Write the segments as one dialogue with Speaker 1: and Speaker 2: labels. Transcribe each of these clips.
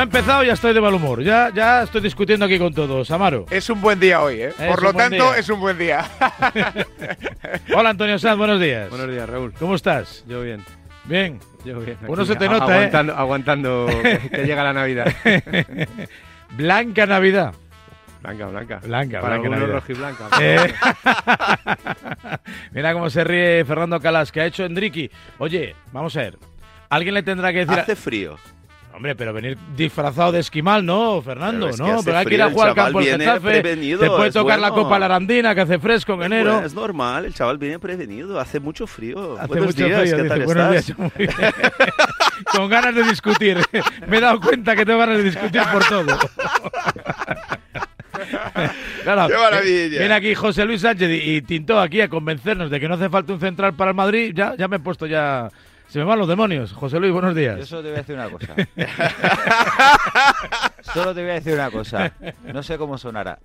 Speaker 1: No he empezado, ya estoy de mal humor. Ya, ya estoy discutiendo aquí con todos. Amaro.
Speaker 2: Es un buen día hoy, ¿eh?
Speaker 1: Es
Speaker 2: Por lo tanto,
Speaker 1: día.
Speaker 2: es un buen día.
Speaker 1: Hola Antonio Sanz, buenos días.
Speaker 3: Buenos días, Raúl.
Speaker 1: ¿Cómo estás?
Speaker 3: Yo bien.
Speaker 1: Bien.
Speaker 3: Yo bien.
Speaker 1: Uno se te nota, ¿eh?
Speaker 3: aguantando, Aguantando que, que llega la Navidad.
Speaker 1: Blanca Navidad.
Speaker 3: Blanca, blanca.
Speaker 1: Blanca,
Speaker 3: Para
Speaker 1: blanca
Speaker 3: algunos
Speaker 1: Navidad.
Speaker 3: rojo y blanca.
Speaker 1: Eh. Mira cómo se ríe Fernando Calas, que ha hecho Enrique. Oye, vamos a ver. Alguien le tendrá que decir.
Speaker 4: Hace frío.
Speaker 1: Hombre, pero venir disfrazado de esquimal, no, Fernando,
Speaker 4: Pero es que
Speaker 1: no. Pero hay que ir a jugar al campo
Speaker 4: viene
Speaker 1: Getafe. Te puede tocar la. Copa la Arandina, que hace fresco en
Speaker 4: Es
Speaker 1: enero.
Speaker 4: bueno, Es normal, el chaval viene prevenido. Hace mucho frío.
Speaker 1: Hace
Speaker 4: Buenos
Speaker 1: mucho
Speaker 4: días,
Speaker 1: frío,
Speaker 4: ¿qué
Speaker 1: dice,
Speaker 4: tal.
Speaker 1: Con ganas de discutir. Me he dado cuenta que tengo ganas de discutir por todo. Claro,
Speaker 4: ¡Qué maravilla!
Speaker 1: Viene aquí José Luis Sánchez y, y Tintó aquí a convencernos de que no hace falta un central para el Madrid. Ya, ya me he puesto ya. Se me van los demonios. José Luis, buenos
Speaker 5: Yo
Speaker 1: días.
Speaker 5: solo te voy a decir una cosa. solo te voy a decir una cosa. No sé cómo sonará.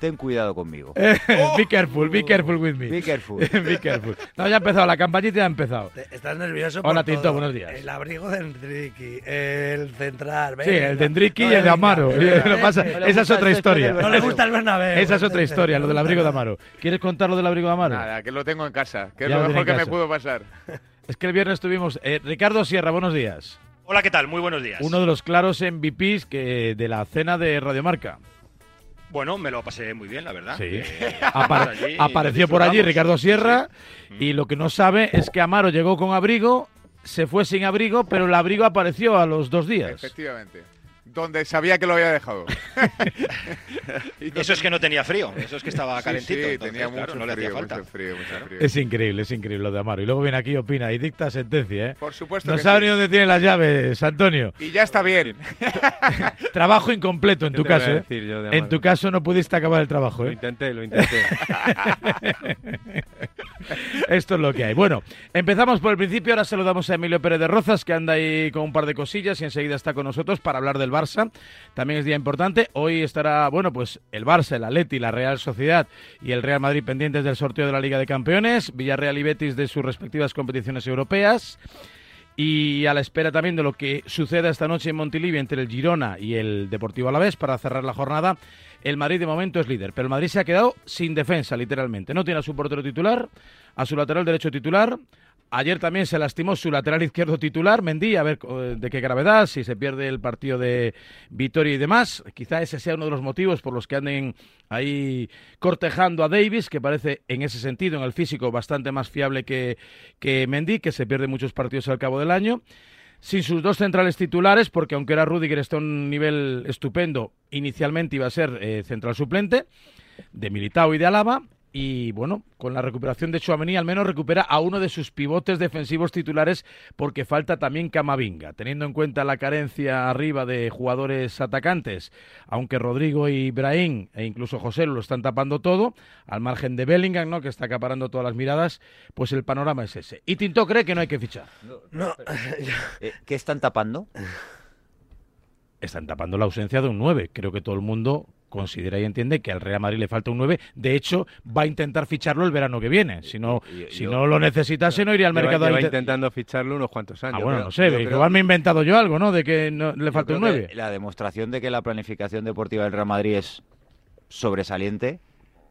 Speaker 5: Ten cuidado conmigo.
Speaker 1: be careful, be careful with me.
Speaker 5: Be careful.
Speaker 1: Be careful. No, ya ha empezado, la campañita ya ha empezado.
Speaker 6: Estás nervioso
Speaker 1: Hola,
Speaker 6: por
Speaker 1: Tinto,
Speaker 6: todo.
Speaker 1: buenos días.
Speaker 6: El abrigo de Enrique, el central.
Speaker 1: Sí, el de Enrique
Speaker 6: No
Speaker 1: y el de Amaro.
Speaker 6: venga.
Speaker 1: Pasa-
Speaker 5: No le
Speaker 1: esa es
Speaker 5: gusta
Speaker 1: otra historia.
Speaker 6: No le gusta el Bernabéu.
Speaker 1: Esa es otra
Speaker 6: entonces,
Speaker 1: historia, lo del abrigo de Amaro. ¿Quieres contar lo del abrigo de Amaro?
Speaker 2: Nada, que lo tengo en casa, que es
Speaker 1: Ya
Speaker 2: lo
Speaker 1: lo
Speaker 2: mejor que me pudo pasar.
Speaker 1: Es que el viernes tuvimos. eh, Ricardo Sierra, buenos días.
Speaker 7: Hola, ¿qué tal? Muy buenos días.
Speaker 1: Uno de los claros MVPs que de la cena de Radiomarca.
Speaker 7: Bueno, me lo pasé muy bien, la verdad.
Speaker 1: Sí.
Speaker 7: Eh,
Speaker 1: Apar-
Speaker 7: allí
Speaker 1: apareció por allí. Ricardo Sierra
Speaker 7: Sí,
Speaker 1: y lo que no sabe es que Amaro llegó con abrigo, se fue sin abrigo, pero el abrigo apareció a los dos días.
Speaker 2: Efectivamente. Donde sabía que lo había dejado.
Speaker 7: Eso es que no tenía frío, eso es que estaba
Speaker 2: Sí,
Speaker 7: calentito.
Speaker 2: sí,
Speaker 7: entonces,
Speaker 2: tenía
Speaker 7: claro,
Speaker 2: mucho
Speaker 7: no le hacía falta.
Speaker 2: mucho frío, mucho frío.
Speaker 1: Es increíble, es increíble lo de Amaro. Y luego viene aquí y opina y dicta sentencia, ¿eh?
Speaker 2: Por supuesto
Speaker 1: No
Speaker 2: que
Speaker 1: sabe
Speaker 2: sí.
Speaker 1: ni dónde tiene las llaves, Antonio.
Speaker 2: Y ya está bien.
Speaker 1: Trabajo incompleto en
Speaker 3: ¿Qué
Speaker 1: tu caso, ¿eh?
Speaker 3: decir yo de
Speaker 1: En tu caso no pudiste acabar el trabajo,
Speaker 3: Lo
Speaker 1: ¿eh?
Speaker 3: intenté, lo intenté.
Speaker 1: Esto es lo que hay. Bueno, empezamos por el principio. Ahora saludamos a Emilio Pérez de Rozas, que anda ahí con un par de cosillas y enseguida está con nosotros para hablar del Barça. También es día importante. Hoy estará, bueno, pues el Barça, el Atleti, la Real Sociedad y el Real Madrid pendientes del sorteo de la Liga de Campeones. Villarreal y Betis de sus respectivas competiciones europeas. Y a la espera también de lo que suceda esta noche en Montilivi entre el Girona y el Deportivo Alavés para cerrar la jornada. El Madrid de momento es líder, pero el Madrid se ha quedado sin defensa, literalmente. No tiene a su portero titular, a su lateral derecho titular. Ayer también se lastimó su lateral izquierdo titular, Mendy, a ver eh, de qué gravedad, si se pierde el partido de Vitoria y demás. Quizá ese sea uno de los motivos por los que anden ahí cortejando a Davis, que parece en ese sentido, en el físico, bastante más fiable que, que Mendy, que se pierde muchos partidos al cabo del año sin sus dos centrales titulares, porque aunque era Rudiger está a un nivel estupendo, inicialmente iba a ser eh, central suplente de Militao y de Alaba. Y bueno, con la recuperación de Chouameni al menos recupera a uno de sus pivotes defensivos titulares porque falta también Camavinga. Teniendo en cuenta la carencia arriba de jugadores atacantes, aunque Rodrigo y Brahim e incluso José lo están tapando todo, al margen de Bellingham, ¿no? que está acaparando todas las miradas, pues el panorama es ese. Y Tinto cree que no hay que fichar.
Speaker 6: No,
Speaker 5: Eh, ¿Qué están tapando?
Speaker 1: están tapando la ausencia de un 9. Creo que todo el mundo considera y entiende que al Real Madrid le falta un 9. De hecho, va a intentar ficharlo el verano que viene. Si no,
Speaker 5: Yo-
Speaker 1: si no lo necesitase, no iría al
Speaker 3: Lleva-
Speaker 1: mercado.
Speaker 3: lleva
Speaker 1: inte-
Speaker 3: intentando ficharlo unos cuantos años.
Speaker 1: Ah, bueno,
Speaker 3: pero-
Speaker 1: no sé.
Speaker 5: creo-
Speaker 1: Igual me he inventado yo algo, ¿no? De que no, le falta un
Speaker 5: creo que
Speaker 1: 9.
Speaker 5: La demostración de que la planificación deportiva del Real Madrid es sobresaliente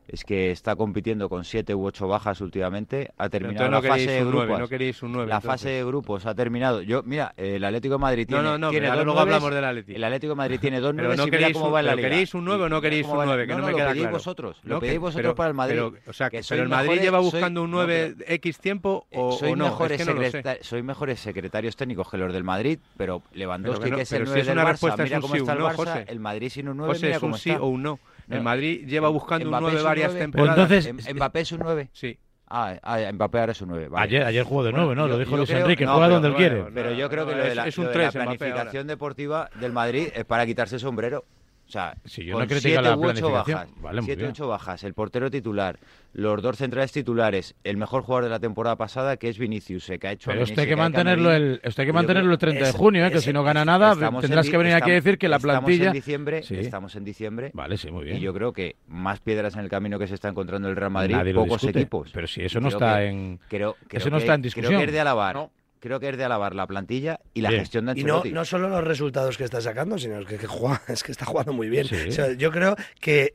Speaker 5: es que está compitiendo con siete u ocho bajas últimamente. Ha terminado
Speaker 3: no
Speaker 5: la fase de
Speaker 3: un 9,
Speaker 5: grupos.
Speaker 3: no queréis un 9.
Speaker 5: la
Speaker 3: entonces.
Speaker 5: fase de grupos ha terminado. Yo, mira, el Atlético de Madrid
Speaker 3: No,
Speaker 5: tiene,
Speaker 3: no, no,
Speaker 5: tiene
Speaker 3: pero
Speaker 5: dos
Speaker 3: luego
Speaker 5: nueves.
Speaker 3: hablamos del Atlético.
Speaker 5: El Atlético de Madrid tiene dos nueve
Speaker 3: no
Speaker 5: y mira cómo
Speaker 3: un-
Speaker 5: va en la liga.
Speaker 3: queréis un nueve o no queréis un
Speaker 5: va en-
Speaker 3: nueve, que no me
Speaker 5: lo
Speaker 3: queda
Speaker 5: pedís
Speaker 3: claro.
Speaker 5: vosotros,
Speaker 3: Lo
Speaker 5: pedís vosotros
Speaker 3: pero-
Speaker 5: para el Madrid.
Speaker 3: Pero, o sea,
Speaker 5: que
Speaker 3: pero el Madrid
Speaker 5: mejores-
Speaker 3: lleva
Speaker 5: soy-
Speaker 3: buscando un
Speaker 5: no,
Speaker 3: 9
Speaker 5: pero-
Speaker 3: X tiempo o,
Speaker 5: sois,
Speaker 3: o no.
Speaker 5: mejores
Speaker 3: es que no lo sé.
Speaker 5: secreta- sois mejores secretarios técnicos que los del Madrid, pero Lewandowski,
Speaker 3: que no-
Speaker 5: es el
Speaker 3: pero si
Speaker 5: 9
Speaker 3: es
Speaker 5: del Barça, mira
Speaker 3: un
Speaker 5: cómo está el
Speaker 3: no,
Speaker 5: Barça, el Madrid sin un 9,
Speaker 3: José,
Speaker 5: mira
Speaker 3: es un sí o un no. El
Speaker 5: No.
Speaker 3: Madrid lleva buscando un
Speaker 5: Mbappé
Speaker 3: 9
Speaker 5: un
Speaker 3: varias
Speaker 5: nueve.
Speaker 3: temporadas.
Speaker 1: Pues entonces-
Speaker 5: Mbappé es un 9.
Speaker 3: Sí.
Speaker 5: Ah, ah, Mbappé ahora es un 9. vale.
Speaker 1: Ayer, ayer jugó de
Speaker 5: Bueno,
Speaker 1: nueve, ¿no?
Speaker 5: yo-
Speaker 1: Lo dijo Luis
Speaker 5: creo-
Speaker 1: Enrique,
Speaker 5: no,
Speaker 1: juega
Speaker 5: pero
Speaker 1: donde él
Speaker 3: bueno,
Speaker 1: quiere.
Speaker 5: Pero yo creo que lo de
Speaker 3: es-
Speaker 5: la,
Speaker 3: es un
Speaker 5: lo de
Speaker 3: tres,
Speaker 5: la
Speaker 3: Mbappé
Speaker 5: planificación deportiva del Madrid es para quitarse el sombrero. O sea,
Speaker 1: Sí, yo
Speaker 5: con
Speaker 1: no critico
Speaker 5: siete
Speaker 1: la
Speaker 5: u ocho
Speaker 1: planificación.
Speaker 5: bajas,
Speaker 1: Vale,
Speaker 5: siete ocho bajas, el portero titular, los dos centrales titulares, el mejor jugador de la temporada pasada que es Vinicius, eh, que ha hecho
Speaker 1: Pero
Speaker 5: Messi,
Speaker 1: hay que mantenerlo el, esto hay que mantenerlo
Speaker 5: creo-
Speaker 1: el 30 de junio, ¿eh? que
Speaker 6: es-
Speaker 1: si no gana nada,
Speaker 5: Estamos
Speaker 1: tendrás
Speaker 5: en
Speaker 1: que venir aquí a
Speaker 5: estamos-
Speaker 1: decir que la
Speaker 5: estamos
Speaker 1: plantilla...
Speaker 5: en diciembre,
Speaker 1: Sí.
Speaker 5: estamos en diciembre.
Speaker 1: Vale, sí, muy bien.
Speaker 5: Y yo creo que más piedras en el camino que se está encontrando el Real Madrid,
Speaker 1: Nadie
Speaker 5: pocos
Speaker 1: discute.
Speaker 5: equipos.
Speaker 1: Pero si eso no
Speaker 5: Creo
Speaker 1: está
Speaker 5: que-
Speaker 1: en...
Speaker 5: Creo, creo
Speaker 1: Eso no
Speaker 5: que-
Speaker 1: está en
Speaker 5: Creo
Speaker 1: discusión.
Speaker 5: que es de alabar.
Speaker 2: No.
Speaker 5: Creo que es de alabar la plantilla y la
Speaker 1: Bien.
Speaker 5: gestión de
Speaker 6: Y no,
Speaker 5: Ancelotti.
Speaker 6: no solo los resultados que está sacando, sino que, que juega, es que está jugando muy bien.
Speaker 1: Sí.
Speaker 6: O sea, yo creo que,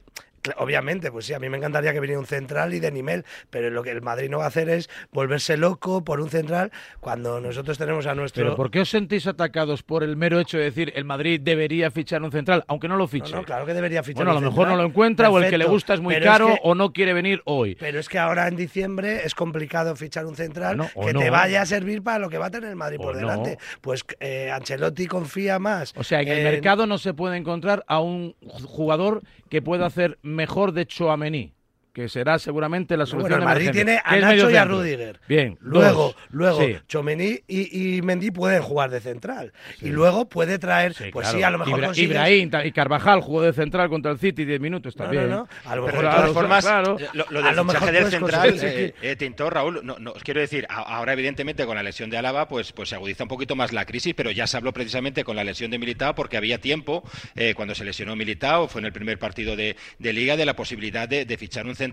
Speaker 6: obviamente, pues sí, a mí me encantaría que viniera un central y de nivel, pero lo que el Madrid no va a hacer es volverse loco por un central cuando nosotros tenemos a nuestro...
Speaker 1: Pero ¿por qué os sentís atacados por el mero hecho de decir el Madrid debería fichar un central, aunque no lo fiche?
Speaker 6: no, claro que debería fichar
Speaker 1: bueno, a lo mejor no lo encuentra o el que le gusta es muy
Speaker 6: pero
Speaker 1: caro
Speaker 6: que-
Speaker 1: o no quiere venir hoy.
Speaker 6: Pero es que ahora en diciembre es complicado fichar un central que
Speaker 1: no.
Speaker 6: te vaya a servir para lo que va a tener el Madrid
Speaker 1: O
Speaker 6: por delante. Pues eh, Ancelotti confía más.
Speaker 1: O sea, en el mercado no se puede encontrar a un jugador que pueda hacer mejor de Chouameni, que será seguramente la solución
Speaker 6: bueno, el
Speaker 1: de
Speaker 6: Madrid tiene a Nacho y a. Rudiger.
Speaker 1: Bien,
Speaker 6: Luego,
Speaker 1: dos.
Speaker 6: luego,
Speaker 1: Sí.
Speaker 6: Chomení y, y Mendy pueden jugar de central. Y luego puede traer,
Speaker 1: Sí,
Speaker 6: pues
Speaker 1: claro.
Speaker 6: sí, a lo mejor
Speaker 1: Ibra-
Speaker 6: consigues-
Speaker 1: Ibrahim y Carvajal jugó de central contra el City 10 minutos también.
Speaker 6: no, no. A lo
Speaker 7: Pero
Speaker 6: mejor
Speaker 7: de
Speaker 1: claro,
Speaker 7: todas formas,
Speaker 1: claro.
Speaker 7: lo, lo
Speaker 6: A
Speaker 7: del
Speaker 6: lo
Speaker 7: fichaje
Speaker 6: mejor
Speaker 7: del central, eh, eh, Tintor, Raúl, no, no, os quiero decir, a- ahora evidentemente con la lesión de Álava, pues, pues se agudiza un poquito más la crisis, pero ya se habló precisamente con la lesión de Militao porque había tiempo, eh, cuando se lesionó Militao, fue en el primer partido de, de Liga, de la posibilidad de, de fichar un central,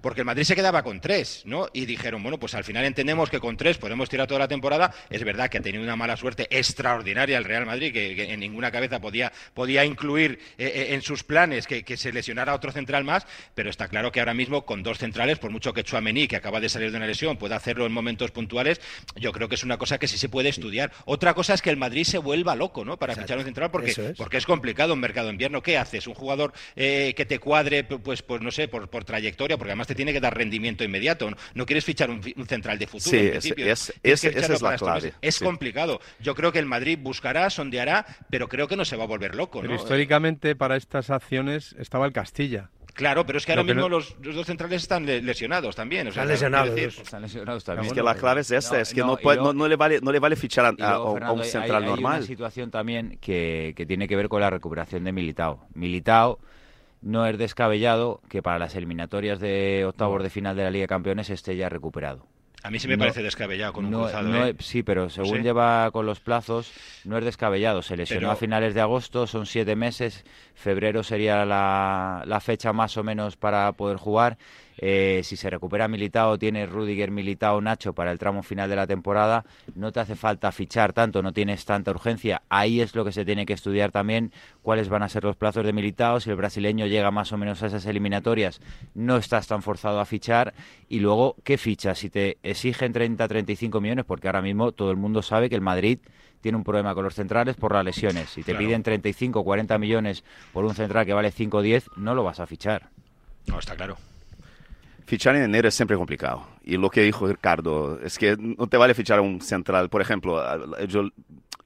Speaker 7: porque el Madrid se quedaba con tres, ¿no? Y dijeron, bueno, pues al final entendemos que con tres podemos tirar toda la temporada. Es verdad que ha tenido una mala suerte extraordinaria el Real Madrid, que, que en ninguna cabeza podía, podía incluir eh, eh, en sus planes que, que se lesionara otro central más, pero está claro que ahora mismo con dos centrales, por mucho que Chuamení, que acaba de salir de una lesión, pueda hacerlo en momentos puntuales, yo creo que es una cosa que sí se puede estudiar. Otra cosa es que el Madrid se vuelva loco, ¿no? Para fichar un central, porque
Speaker 6: es.
Speaker 7: porque es complicado en mercado invierno. ¿Qué haces? Un jugador eh, que te cuadre, pu- pues, pues no sé, por, por trayectoria, porque además te tiene que dar rendimiento inmediato. No, No quieres fichar un, un central de futuro.
Speaker 8: Sí,
Speaker 7: en
Speaker 8: es-
Speaker 7: principio.
Speaker 8: es-
Speaker 7: que
Speaker 8: esa es la clave.
Speaker 7: Es
Speaker 8: sí.
Speaker 7: complicado. Yo creo que el Madrid buscará, sondeará, pero creo que no se va a volver loco.
Speaker 3: Pero
Speaker 7: ¿no?
Speaker 3: históricamente para estas acciones estaba el Castilla.
Speaker 7: Claro, pero es que ahora mismo
Speaker 3: no-
Speaker 7: los, los dos centrales están le- lesionados también. o sea,
Speaker 6: Están lesionados,
Speaker 7: decir-
Speaker 5: Están lesionados también.
Speaker 8: Es que la clave es esta,
Speaker 5: No,
Speaker 8: es que
Speaker 5: no,
Speaker 8: puede-
Speaker 5: luego-
Speaker 8: no, no le vale, no le vale fichar a, a-
Speaker 5: luego,
Speaker 8: a
Speaker 5: Fernando,
Speaker 8: un
Speaker 5: hay-
Speaker 8: central
Speaker 5: hay,
Speaker 8: normal.
Speaker 5: Hay una situación también que, que tiene que ver con la recuperación de Militao. Militao no es descabellado que para las eliminatorias de octavos de final de la Liga de Campeones esté ya recuperado.
Speaker 7: A mí sí me
Speaker 5: No-
Speaker 7: parece descabellado con un
Speaker 5: No-
Speaker 7: cruzado.
Speaker 5: no
Speaker 7: ¿eh?
Speaker 5: sí, pero según
Speaker 7: Sí.
Speaker 5: lleva con los plazos, no es descabellado. Se lesionó
Speaker 7: Pero-
Speaker 5: a finales de agosto, son siete meses. Febrero sería la, la fecha más o menos para poder jugar. Eh, si se recupera Militao, tiene Rudiger, Militao, Nacho para el tramo final de la temporada. No te hace falta fichar tanto, no tienes tanta urgencia. Ahí es lo que se tiene que estudiar también, cuáles van a ser los plazos de Militao. Si el brasileño llega más o menos a esas eliminatorias, no estás tan forzado a fichar. Y luego, ¿qué fichas? Si te exigen 30, 35 millones, porque ahora mismo todo el mundo sabe que el Madrid tiene un problema con los centrales por las lesiones. Si te
Speaker 7: Claro.
Speaker 5: piden 35 o 40 millones por un central que vale 5 o 10, no lo vas a fichar.
Speaker 7: No, está claro.
Speaker 8: Fichar en enero es siempre complicado. Y lo que dijo Ricardo es que no te vale fichar un central. Por ejemplo, yo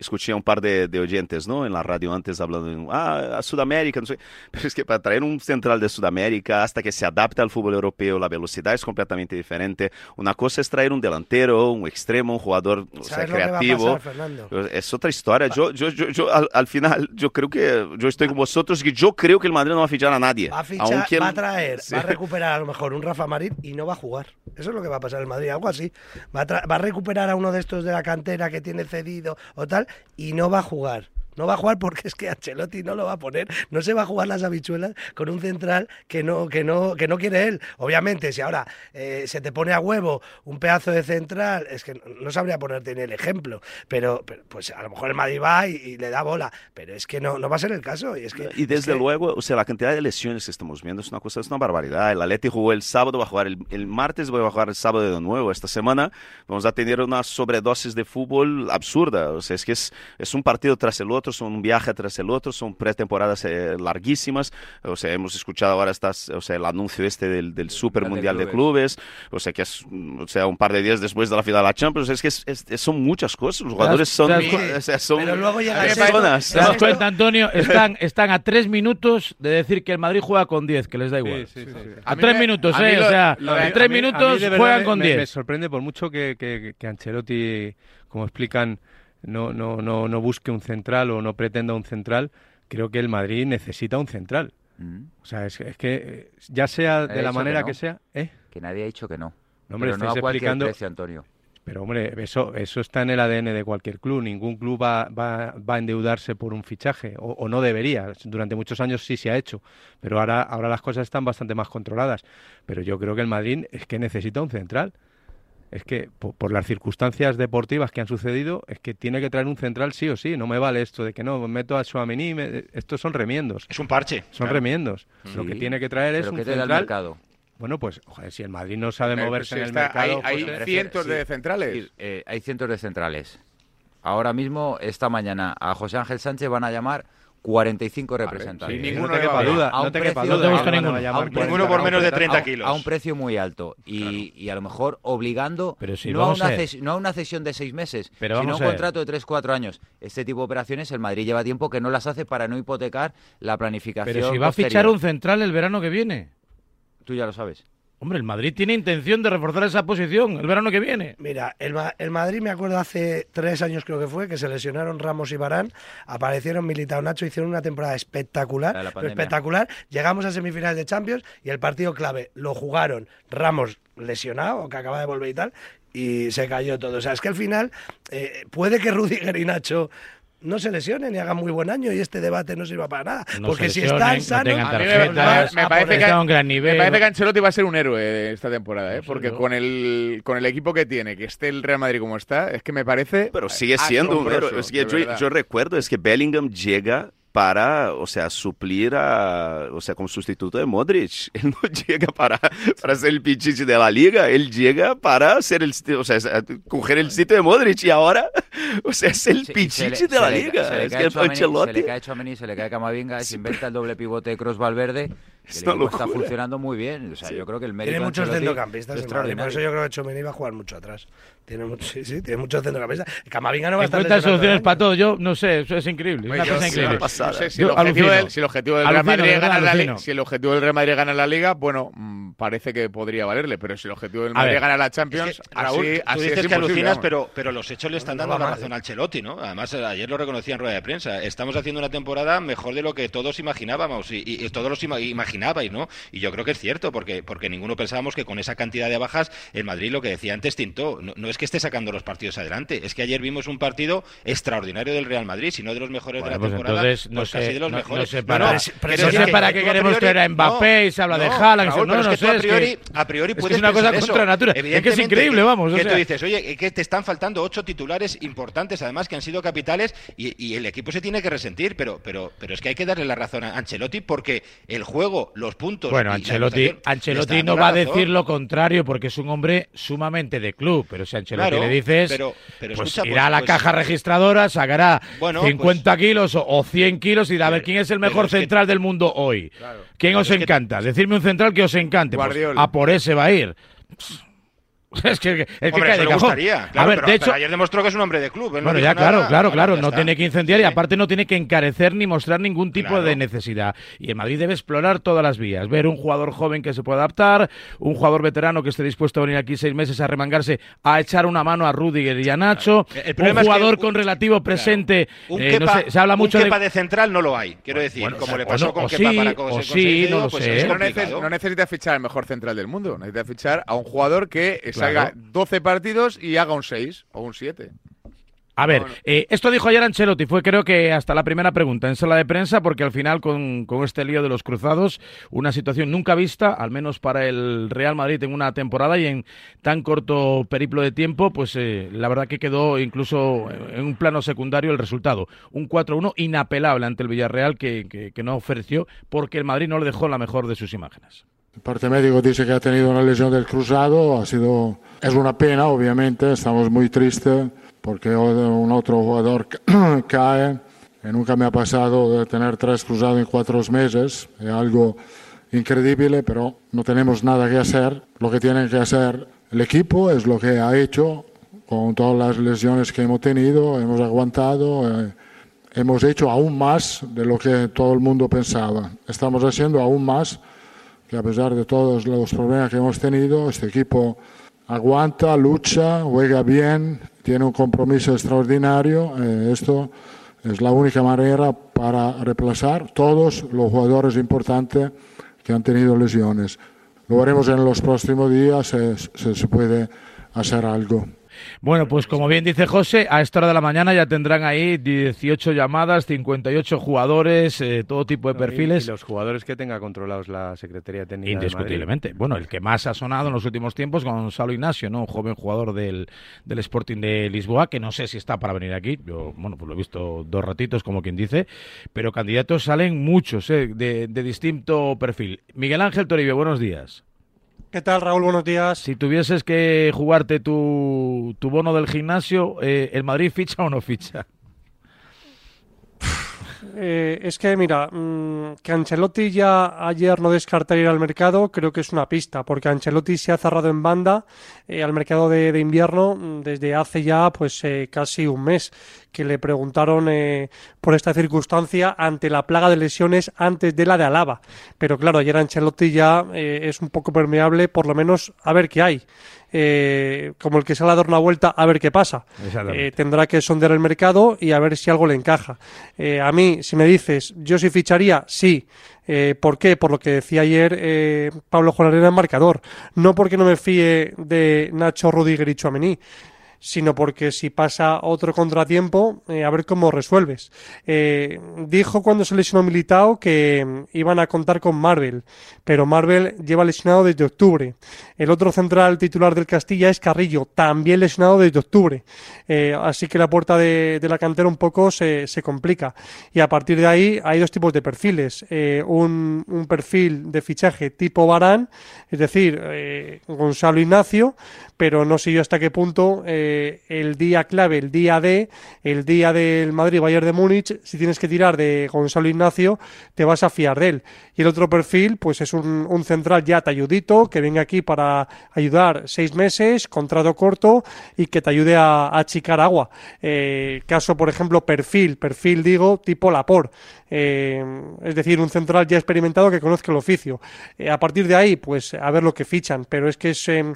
Speaker 8: escuché a un par de, de oyentes ¿no? en la radio antes hablando ah, a Sudamérica, no sé. Pero es que para traer un central de Sudamérica hasta que se adapte al fútbol europeo, la velocidad es completamente diferente. Una cosa es traer un delantero, un extremo, un jugador o sea,
Speaker 6: ¿Sabes lo que va a
Speaker 8: creativo.
Speaker 6: pasar?
Speaker 8: Es otra historia. Yo, yo, yo, yo al, al final, yo creo que yo estoy con vosotros que yo creo que el Madrid no va a fichar a nadie.
Speaker 6: Va a fichar,
Speaker 8: Aunque
Speaker 6: va a traer,
Speaker 8: Sí.
Speaker 6: va a recuperar a lo mejor un Rafa Marín y no va a jugar. Eso es lo que va a pasar en Madrid, algo así. Va a, va a recuperar a uno de estos de la cantera que tiene cedido o tal y no va a jugar. No va a jugar porque es que Ancelotti no lo va a poner. No se va a jugar las habichuelas con un central que no, que no, que no quiere él. Obviamente, si ahora eh, se te pone a huevo un pedazo de central, es que no sabría ponerte ni el ejemplo. Pero, pero, pues a lo mejor el Madrid va y, y le da bola. Pero es que no, no va a ser el caso. Y, es que,
Speaker 8: Y
Speaker 6: es
Speaker 8: desde
Speaker 6: que-
Speaker 8: luego, o sea, la cantidad de lesiones que estamos viendo es una cosa, es una barbaridad. El Atleti jugó el sábado, va a jugar el, el martes, va a jugar el sábado de nuevo. Esta semana vamos a tener una sobredosis de fútbol absurda. O sea, es que es, es un partido tras el otro. Otro, son un viaje tras el otro, son pretemporadas eh, larguísimas. O sea, hemos escuchado ahora estas, o sea, el anuncio este del, del Super Mundial de Clubes, o sea, que es o sea, un par de días después de la final de la Champions. Es que es- es- son muchas cosas. Los jugadores son, o sea, son
Speaker 6: Pero luego llega
Speaker 8: personas.
Speaker 1: ¿Te das cuenta, Antonio? Están, están a tres minutos de decir que el Madrid juega con 10, que les da igual.
Speaker 3: Sí, sí, sí.
Speaker 1: A,
Speaker 2: mí
Speaker 1: tres
Speaker 2: me-
Speaker 1: minutos,
Speaker 2: a
Speaker 1: ¿eh?
Speaker 2: lo-
Speaker 1: o sea,
Speaker 2: lo de-
Speaker 1: en
Speaker 2: a
Speaker 1: tres
Speaker 3: mí- a mí
Speaker 1: minutos
Speaker 3: de
Speaker 1: juegan
Speaker 3: me-
Speaker 1: con
Speaker 3: me- Me
Speaker 1: 10.
Speaker 3: sorprende por mucho que, que, que Ancelotti, como explican, no, no, no, no busque un central o no pretenda un central. Creo que el Madrid necesita un central.
Speaker 5: Mm.
Speaker 3: O sea, es, es que eh, ya sea de la manera
Speaker 5: que no.
Speaker 3: que, sea, ¿eh?
Speaker 5: Que nadie ha dicho que no.
Speaker 3: No, hombre,
Speaker 5: Pero no a
Speaker 3: explicando-
Speaker 5: precio, Antonio.
Speaker 3: Pero hombre, eso, eso está en el ADN de cualquier club. Ningún club va, va, va a endeudarse por un fichaje, o, o no debería. Durante muchos años sí se ha hecho, pero ahora, ahora las cosas están bastante más controladas. Pero yo creo que el Madrid es que necesita un central. Es que po- por, las circunstancias deportivas que han sucedido, es que tiene que traer un central sí o sí. No me vale esto de que no, meto a Suamení, me- estos son remiendos.
Speaker 7: Es un parche.
Speaker 3: Son
Speaker 7: claro.
Speaker 3: remiendos. Lo que tiene que traer es
Speaker 5: ¿Pero
Speaker 3: un
Speaker 5: qué te da el
Speaker 3: central.
Speaker 5: mercado?
Speaker 3: Bueno, pues joder, si el Madrid no sabe
Speaker 2: Eh,
Speaker 3: moverse
Speaker 2: si
Speaker 3: en el
Speaker 2: está-
Speaker 3: mercado,
Speaker 2: hay- hay
Speaker 3: pues, eh,
Speaker 2: cientos de
Speaker 5: sí.
Speaker 2: centrales.
Speaker 5: Sí, eh, hay cientos de centrales. Ahora mismo, esta mañana, a José Ángel Sánchez van a llamar 45 representantes.
Speaker 2: sí,
Speaker 3: no
Speaker 2: ninguno
Speaker 3: te
Speaker 2: bien.
Speaker 3: duda,
Speaker 5: A un
Speaker 3: no te
Speaker 5: precio-
Speaker 3: quepa
Speaker 5: No
Speaker 3: duda.
Speaker 5: te
Speaker 1: ninguno.
Speaker 3: llamar
Speaker 5: A un
Speaker 3: 40,
Speaker 7: ninguno por menos de 30
Speaker 5: a,
Speaker 7: kilos.
Speaker 5: a un precio muy alto y, y a lo mejor obligando
Speaker 1: Pero sí,
Speaker 5: no, a
Speaker 1: vamos
Speaker 5: una
Speaker 1: a ver.
Speaker 5: ces- no a una cesión de seis meses,
Speaker 1: Pero
Speaker 5: sino un
Speaker 1: a ver.
Speaker 5: contrato de 3-4 años. Este tipo de operaciones el Madrid lleva tiempo que no las hace para no hipotecar la planificación.
Speaker 1: Pero si va a fichar un central el verano que viene.
Speaker 5: Tú ya lo sabes.
Speaker 1: Hombre, el Madrid tiene intención de reforzar esa posición el verano que viene.
Speaker 6: Mira, el, el Madrid me acuerdo hace tres años creo que fue, que se lesionaron Ramos y Barán, aparecieron Militao Nacho, hicieron una temporada espectacular, espectacular. Llegamos a semifinales de Champions y el partido clave lo jugaron Ramos lesionado, que acaba de volver y tal, y se cayó todo. O sea, es que al final eh, puede que Rudiger y Nacho no se lesionen y hagan muy buen año y este debate no sirva para nada.
Speaker 1: No
Speaker 6: porque si están
Speaker 1: no
Speaker 6: sanos...
Speaker 1: tengan
Speaker 2: A mí me-
Speaker 1: tarjetas,
Speaker 2: me parece que-
Speaker 1: un gran nivel.
Speaker 2: Me parece que Ancelotti va a ser un héroe esta temporada, ¿eh?
Speaker 1: No
Speaker 2: porque con el, con el equipo que tiene, que esté el Real Madrid como está, es que me parece.
Speaker 8: Pero sigue siendo un héroe. Es que yo, yo recuerdo es que Bellingham llega para, o sea, suplir a, o sea, como sustituto de Modric. Él no llega para, para ser el pichichi de la liga, él llega para ser el, o sea, coger el sitio de Modric y ahora, o sea, es el
Speaker 5: Sí,
Speaker 8: pichichi de la liga.
Speaker 5: se le cae cae Tchouaméni, se le cae Camavinga, se inventa el doble pivote de Cross Valverde. El equipo está funcionando muy bien. O sea, yo creo que el mérito
Speaker 6: Tiene muchos centrocampistas, Madrid, por eso
Speaker 5: extraordinario.
Speaker 6: yo creo que Chomeni va a jugar mucho atrás. Tiene mucho- sí, sí, tiene muchos centrocampistas. Camavinga no va a estar
Speaker 1: Encuentra soluciones para todo. Yo no sé, eso es increíble. Es
Speaker 2: Oye,
Speaker 1: una
Speaker 2: yo-
Speaker 1: cosa
Speaker 2: sí,
Speaker 1: increíble.
Speaker 2: no
Speaker 8: pasada.
Speaker 2: sé, si,
Speaker 1: Yo
Speaker 2: el objetivo del, si el objetivo del Real
Speaker 1: Alucino,
Speaker 2: Madrid ganar la liga, si el objetivo del Real Madrid es ganar la liga, bueno, mm, parece que podría valerle, pero si el objetivo del Madrid ganar la Champions,
Speaker 7: Es que, Raúl,
Speaker 2: así,
Speaker 7: tú dices
Speaker 2: es
Speaker 7: que alucinas, pero, pero los hechos le están dando la razón
Speaker 6: ¿eh?
Speaker 7: a Ancelotti, ¿no? Además, ayer lo reconocía en rueda de prensa. Estamos haciendo una temporada mejor de lo que todos imaginábamos y, todos los ima- imaginabais, ¿no? Y yo creo que es cierto, porque, porque ninguno pensábamos que con esa cantidad de bajas el Madrid, lo que decía antes, tintó. No, no es que esté sacando los partidos adelante, es que ayer vimos un partido extraordinario del Real Madrid, si no de los mejores
Speaker 1: Bueno,
Speaker 7: de la
Speaker 1: pues
Speaker 7: temporada,
Speaker 1: entonces no
Speaker 7: pues
Speaker 1: sé-
Speaker 7: casi de los
Speaker 1: no- no
Speaker 7: mejores.
Speaker 1: sé para-
Speaker 7: no,
Speaker 1: sé qué queremos
Speaker 7: priori-
Speaker 1: traer a Mbappé y se habla de Haaland, no, sé,
Speaker 7: a
Speaker 1: es que-
Speaker 7: priori, a priori
Speaker 1: es que
Speaker 7: puedes
Speaker 1: es una cosa
Speaker 7: eso.
Speaker 1: contra natura. Es que es increíble, vamos, o
Speaker 7: Que
Speaker 1: sea.
Speaker 7: tú dices, oye, que te están faltando ocho titulares importantes, además, que han sido capitales, y, y el equipo se tiene que resentir, pero, pero, pero es que hay que darle la razón a Ancelotti porque el juego, los puntos.
Speaker 1: Bueno, Ancelotti, Ancelotti no va a decir lo contrario porque es un hombre sumamente de club, pero si a Ancelotti
Speaker 7: Claro,
Speaker 1: le dices,
Speaker 7: pero- pero
Speaker 1: pues
Speaker 7: escucha,
Speaker 1: irá
Speaker 7: pues-
Speaker 1: a la
Speaker 7: pues-
Speaker 1: caja registradora, sacará
Speaker 7: Bueno,
Speaker 1: 50 kilos o, o 100 kilos y dirá, a ver, ¿quién es el mejor
Speaker 7: es que-
Speaker 1: central del mundo hoy?
Speaker 2: Claro.
Speaker 1: ¿Quién os
Speaker 7: es que-
Speaker 1: encanta? Decidme un central que os encante. Pues a por ese va a ir. Es que, es que
Speaker 7: Hombre, eso
Speaker 1: de
Speaker 7: le gustaría. Claro,
Speaker 1: a ver,
Speaker 7: pero,
Speaker 1: de
Speaker 7: pero
Speaker 1: hecho,
Speaker 7: ayer demostró que es un hombre de club. él
Speaker 1: bueno, ya, claro,
Speaker 7: nada.
Speaker 1: claro, claro. No
Speaker 7: está.
Speaker 1: tiene que incendiar y aparte no tiene que encarecer ni mostrar ningún tipo
Speaker 7: Claro.
Speaker 1: de necesidad. Y el Madrid debe explorar todas las vías. Ver un jugador joven que se pueda adaptar, un jugador veterano que esté dispuesto a venir aquí seis meses a remangarse, a echar una mano a Rudiger y a Nacho.
Speaker 7: El
Speaker 1: Un
Speaker 7: problema es que
Speaker 1: jugador
Speaker 7: un-
Speaker 1: con relativo presente.
Speaker 7: Un
Speaker 1: eh, no
Speaker 7: Kepa,
Speaker 1: sé, se habla
Speaker 7: un
Speaker 1: mucho
Speaker 7: Kepa
Speaker 1: de.
Speaker 7: de central no lo hay, quiero decir,
Speaker 1: bueno,
Speaker 7: como
Speaker 1: o-
Speaker 7: le pasó
Speaker 1: no,
Speaker 7: con
Speaker 1: o
Speaker 7: Kepa
Speaker 1: sí,
Speaker 7: para con,
Speaker 1: o
Speaker 7: con
Speaker 1: sí, no lo
Speaker 7: pues
Speaker 1: sé.
Speaker 7: es
Speaker 2: no, necesita fichar al mejor central del mundo, necesita fichar a un jugador que
Speaker 1: Claro.
Speaker 2: Salga 12 partidos y haga un 6 o un 7.
Speaker 1: A ver, eh, esto dijo ayer Ancelotti, fue creo que hasta la primera pregunta en sala de prensa, porque al final con, con este lío de los cruzados, una situación nunca vista, al menos para el Real Madrid en una temporada y en tan corto periplo de tiempo, pues eh, la verdad que quedó incluso en un plano secundario el resultado. Un 4-1 inapelable ante el Villarreal que, que- que no ofreció porque el Madrid no le dejó la mejor de sus imágenes.
Speaker 9: El parte médico dice que ha tenido una lesión del cruzado, ha sido, es una pena obviamente, estamos muy tristes porque un otro jugador cae, nunca me ha pasado de tener tres cruzados en cuatro meses. Es algo increíble, pero no tenemos nada que hacer. Lo que tiene que hacer el equipo es lo que ha hecho con todas las lesiones que hemos tenido. Hemos aguantado, eh, hemos hecho aún más de lo que todo el mundo pensaba. Estamos haciendo aún más, que a pesar de todos los problemas que hemos tenido, este equipo aguanta, lucha, juega bien, tiene un compromiso extraordinario. Eh, esto es la única manera para reemplazar todos los jugadores importantes que han tenido lesiones. Lo veremos en los próximos días si se puede hacer algo.
Speaker 1: Bueno, pues como bien dice José, a esta hora de la mañana ya tendrán ahí 18 llamadas, 58 jugadores, eh, todo tipo de perfiles.
Speaker 3: Y, los jugadores que tenga controlados la Secretaría Técnica.
Speaker 1: Indiscutiblemente. bueno, el que más ha sonado en los últimos tiempos, Gonzalo Ignacio, ¿no? Un joven jugador del, del Sporting de Lisboa, que no sé si está para venir aquí. Yo, bueno, pues lo he visto dos ratitos, como quien dice. Pero candidatos salen muchos, eh, de, de distinto perfil. Miguel Ángel Toribio, buenos días.
Speaker 10: ¿Qué tal, Raúl? Buenos días.
Speaker 1: Si tuvieses que jugarte tu, tu bono del gimnasio, eh, ¿el Madrid ficha o no ficha?
Speaker 10: Eh, es que, mira, mm, que Ancelotti ya ayer no descartaría ir al mercado, creo que es una pista, porque Ancelotti se ha cerrado en banda eh, al mercado de, invierno mm, desde hace ya pues eh, casi un mes que le preguntaron por esta circunstancia ante la plaga de lesiones antes de la de Alaba. Pero claro, ayer Ancelotti ya es un poco permeable, por lo menos a ver qué hay. Eh, como el que sale a dar una vuelta a ver qué pasa. Eh, tendrá que sondear el mercado y a ver si algo le encaja. Eh, a mí, si me dices, yo sí ficharía, sí. ¿Por qué? Por lo que decía ayer Pablo Juan en marcador. No porque no me fíe de Nacho Rudiger y Chuamení, sino porque si pasa otro contratiempo, eh, a ver cómo resuelves. Eh, dijo cuando se lesionó Militao que mm, iban a contar con Marvel, pero Marvel lleva lesionado desde octubre. El otro central titular del Castilla es Carrillo, también lesionado desde octubre. Eh, así que la puerta de, la cantera un poco se, se, complica. Y a partir de ahí hay dos tipos de perfiles. Un, un, perfil de fichaje tipo Barán, es decir, Gonzalo Ignacio, pero no sé yo hasta qué punto el día clave, el día D, el día del Madrid-Bayern de Múnich, si tienes que tirar de Gonzalo Ignacio, te vas a fiar de él. Y el otro perfil, pues es un, central ya talludito, que venga aquí para ayudar seis meses, contrato corto y que te ayude a, achicar agua. Eh, caso, por ejemplo, perfil, perfil digo, tipo Lapor. Eh, es decir, un central ya experimentado que conozca el oficio. a partir de ahí, pues a ver lo que fichan, pero es que es em,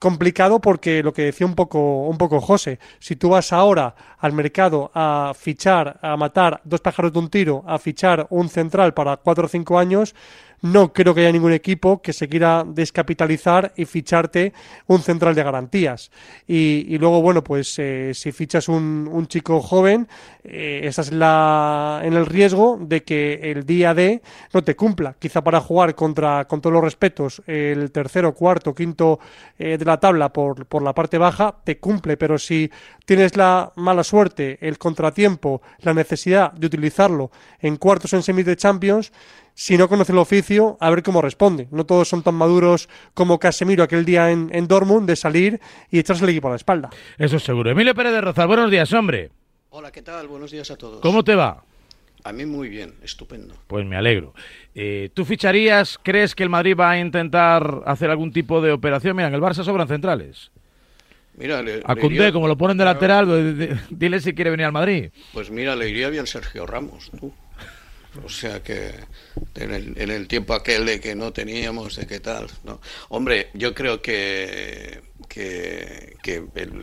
Speaker 10: complicado porque lo que decía un poco, un poco José, si tú vas ahora al mercado a fichar, a matar dos pájaros de un tiro, a fichar un central para cuatro o cinco años, no creo que haya ningún equipo que se quiera descapitalizar y ficharte un central de garantías. Y, luego, bueno, pues eh, si fichas un, un chico joven, eh, estás la, en el riesgo de que el día D no te cumpla. Quizá para jugar contra, con todos los respetos, el tercero, cuarto, quinto eh, de la tabla por, por la parte baja, te cumple. Pero si tienes la mala suerte, el contratiempo, la necesidad de utilizarlo en cuartos en semis de Champions, si no conoce el oficio, a ver cómo responde. No todos son tan maduros como Casemiro aquel día en, en Dortmund de salir y echarse el equipo a la espalda.
Speaker 1: Eso es seguro. Emilio Pérez de Rozal, buenos días, hombre.
Speaker 11: Hola, ¿qué tal? Buenos días a todos.
Speaker 1: ¿Cómo te va?
Speaker 11: A mí muy bien, estupendo.
Speaker 1: Pues me alegro. Eh, ¿Tú ficharías, crees que el Madrid va a intentar hacer algún tipo de operación? Mira, en el Barça sobran centrales.
Speaker 11: Mira, le,
Speaker 1: a Cundé, como lo ponen de lateral, pues, dile si quiere venir al Madrid.
Speaker 11: Pues mira, le iría bien Sergio Ramos, tú. O sea que en el, tiempo aquel de que no teníamos, de qué tal. ¿no? Hombre, yo creo que, que,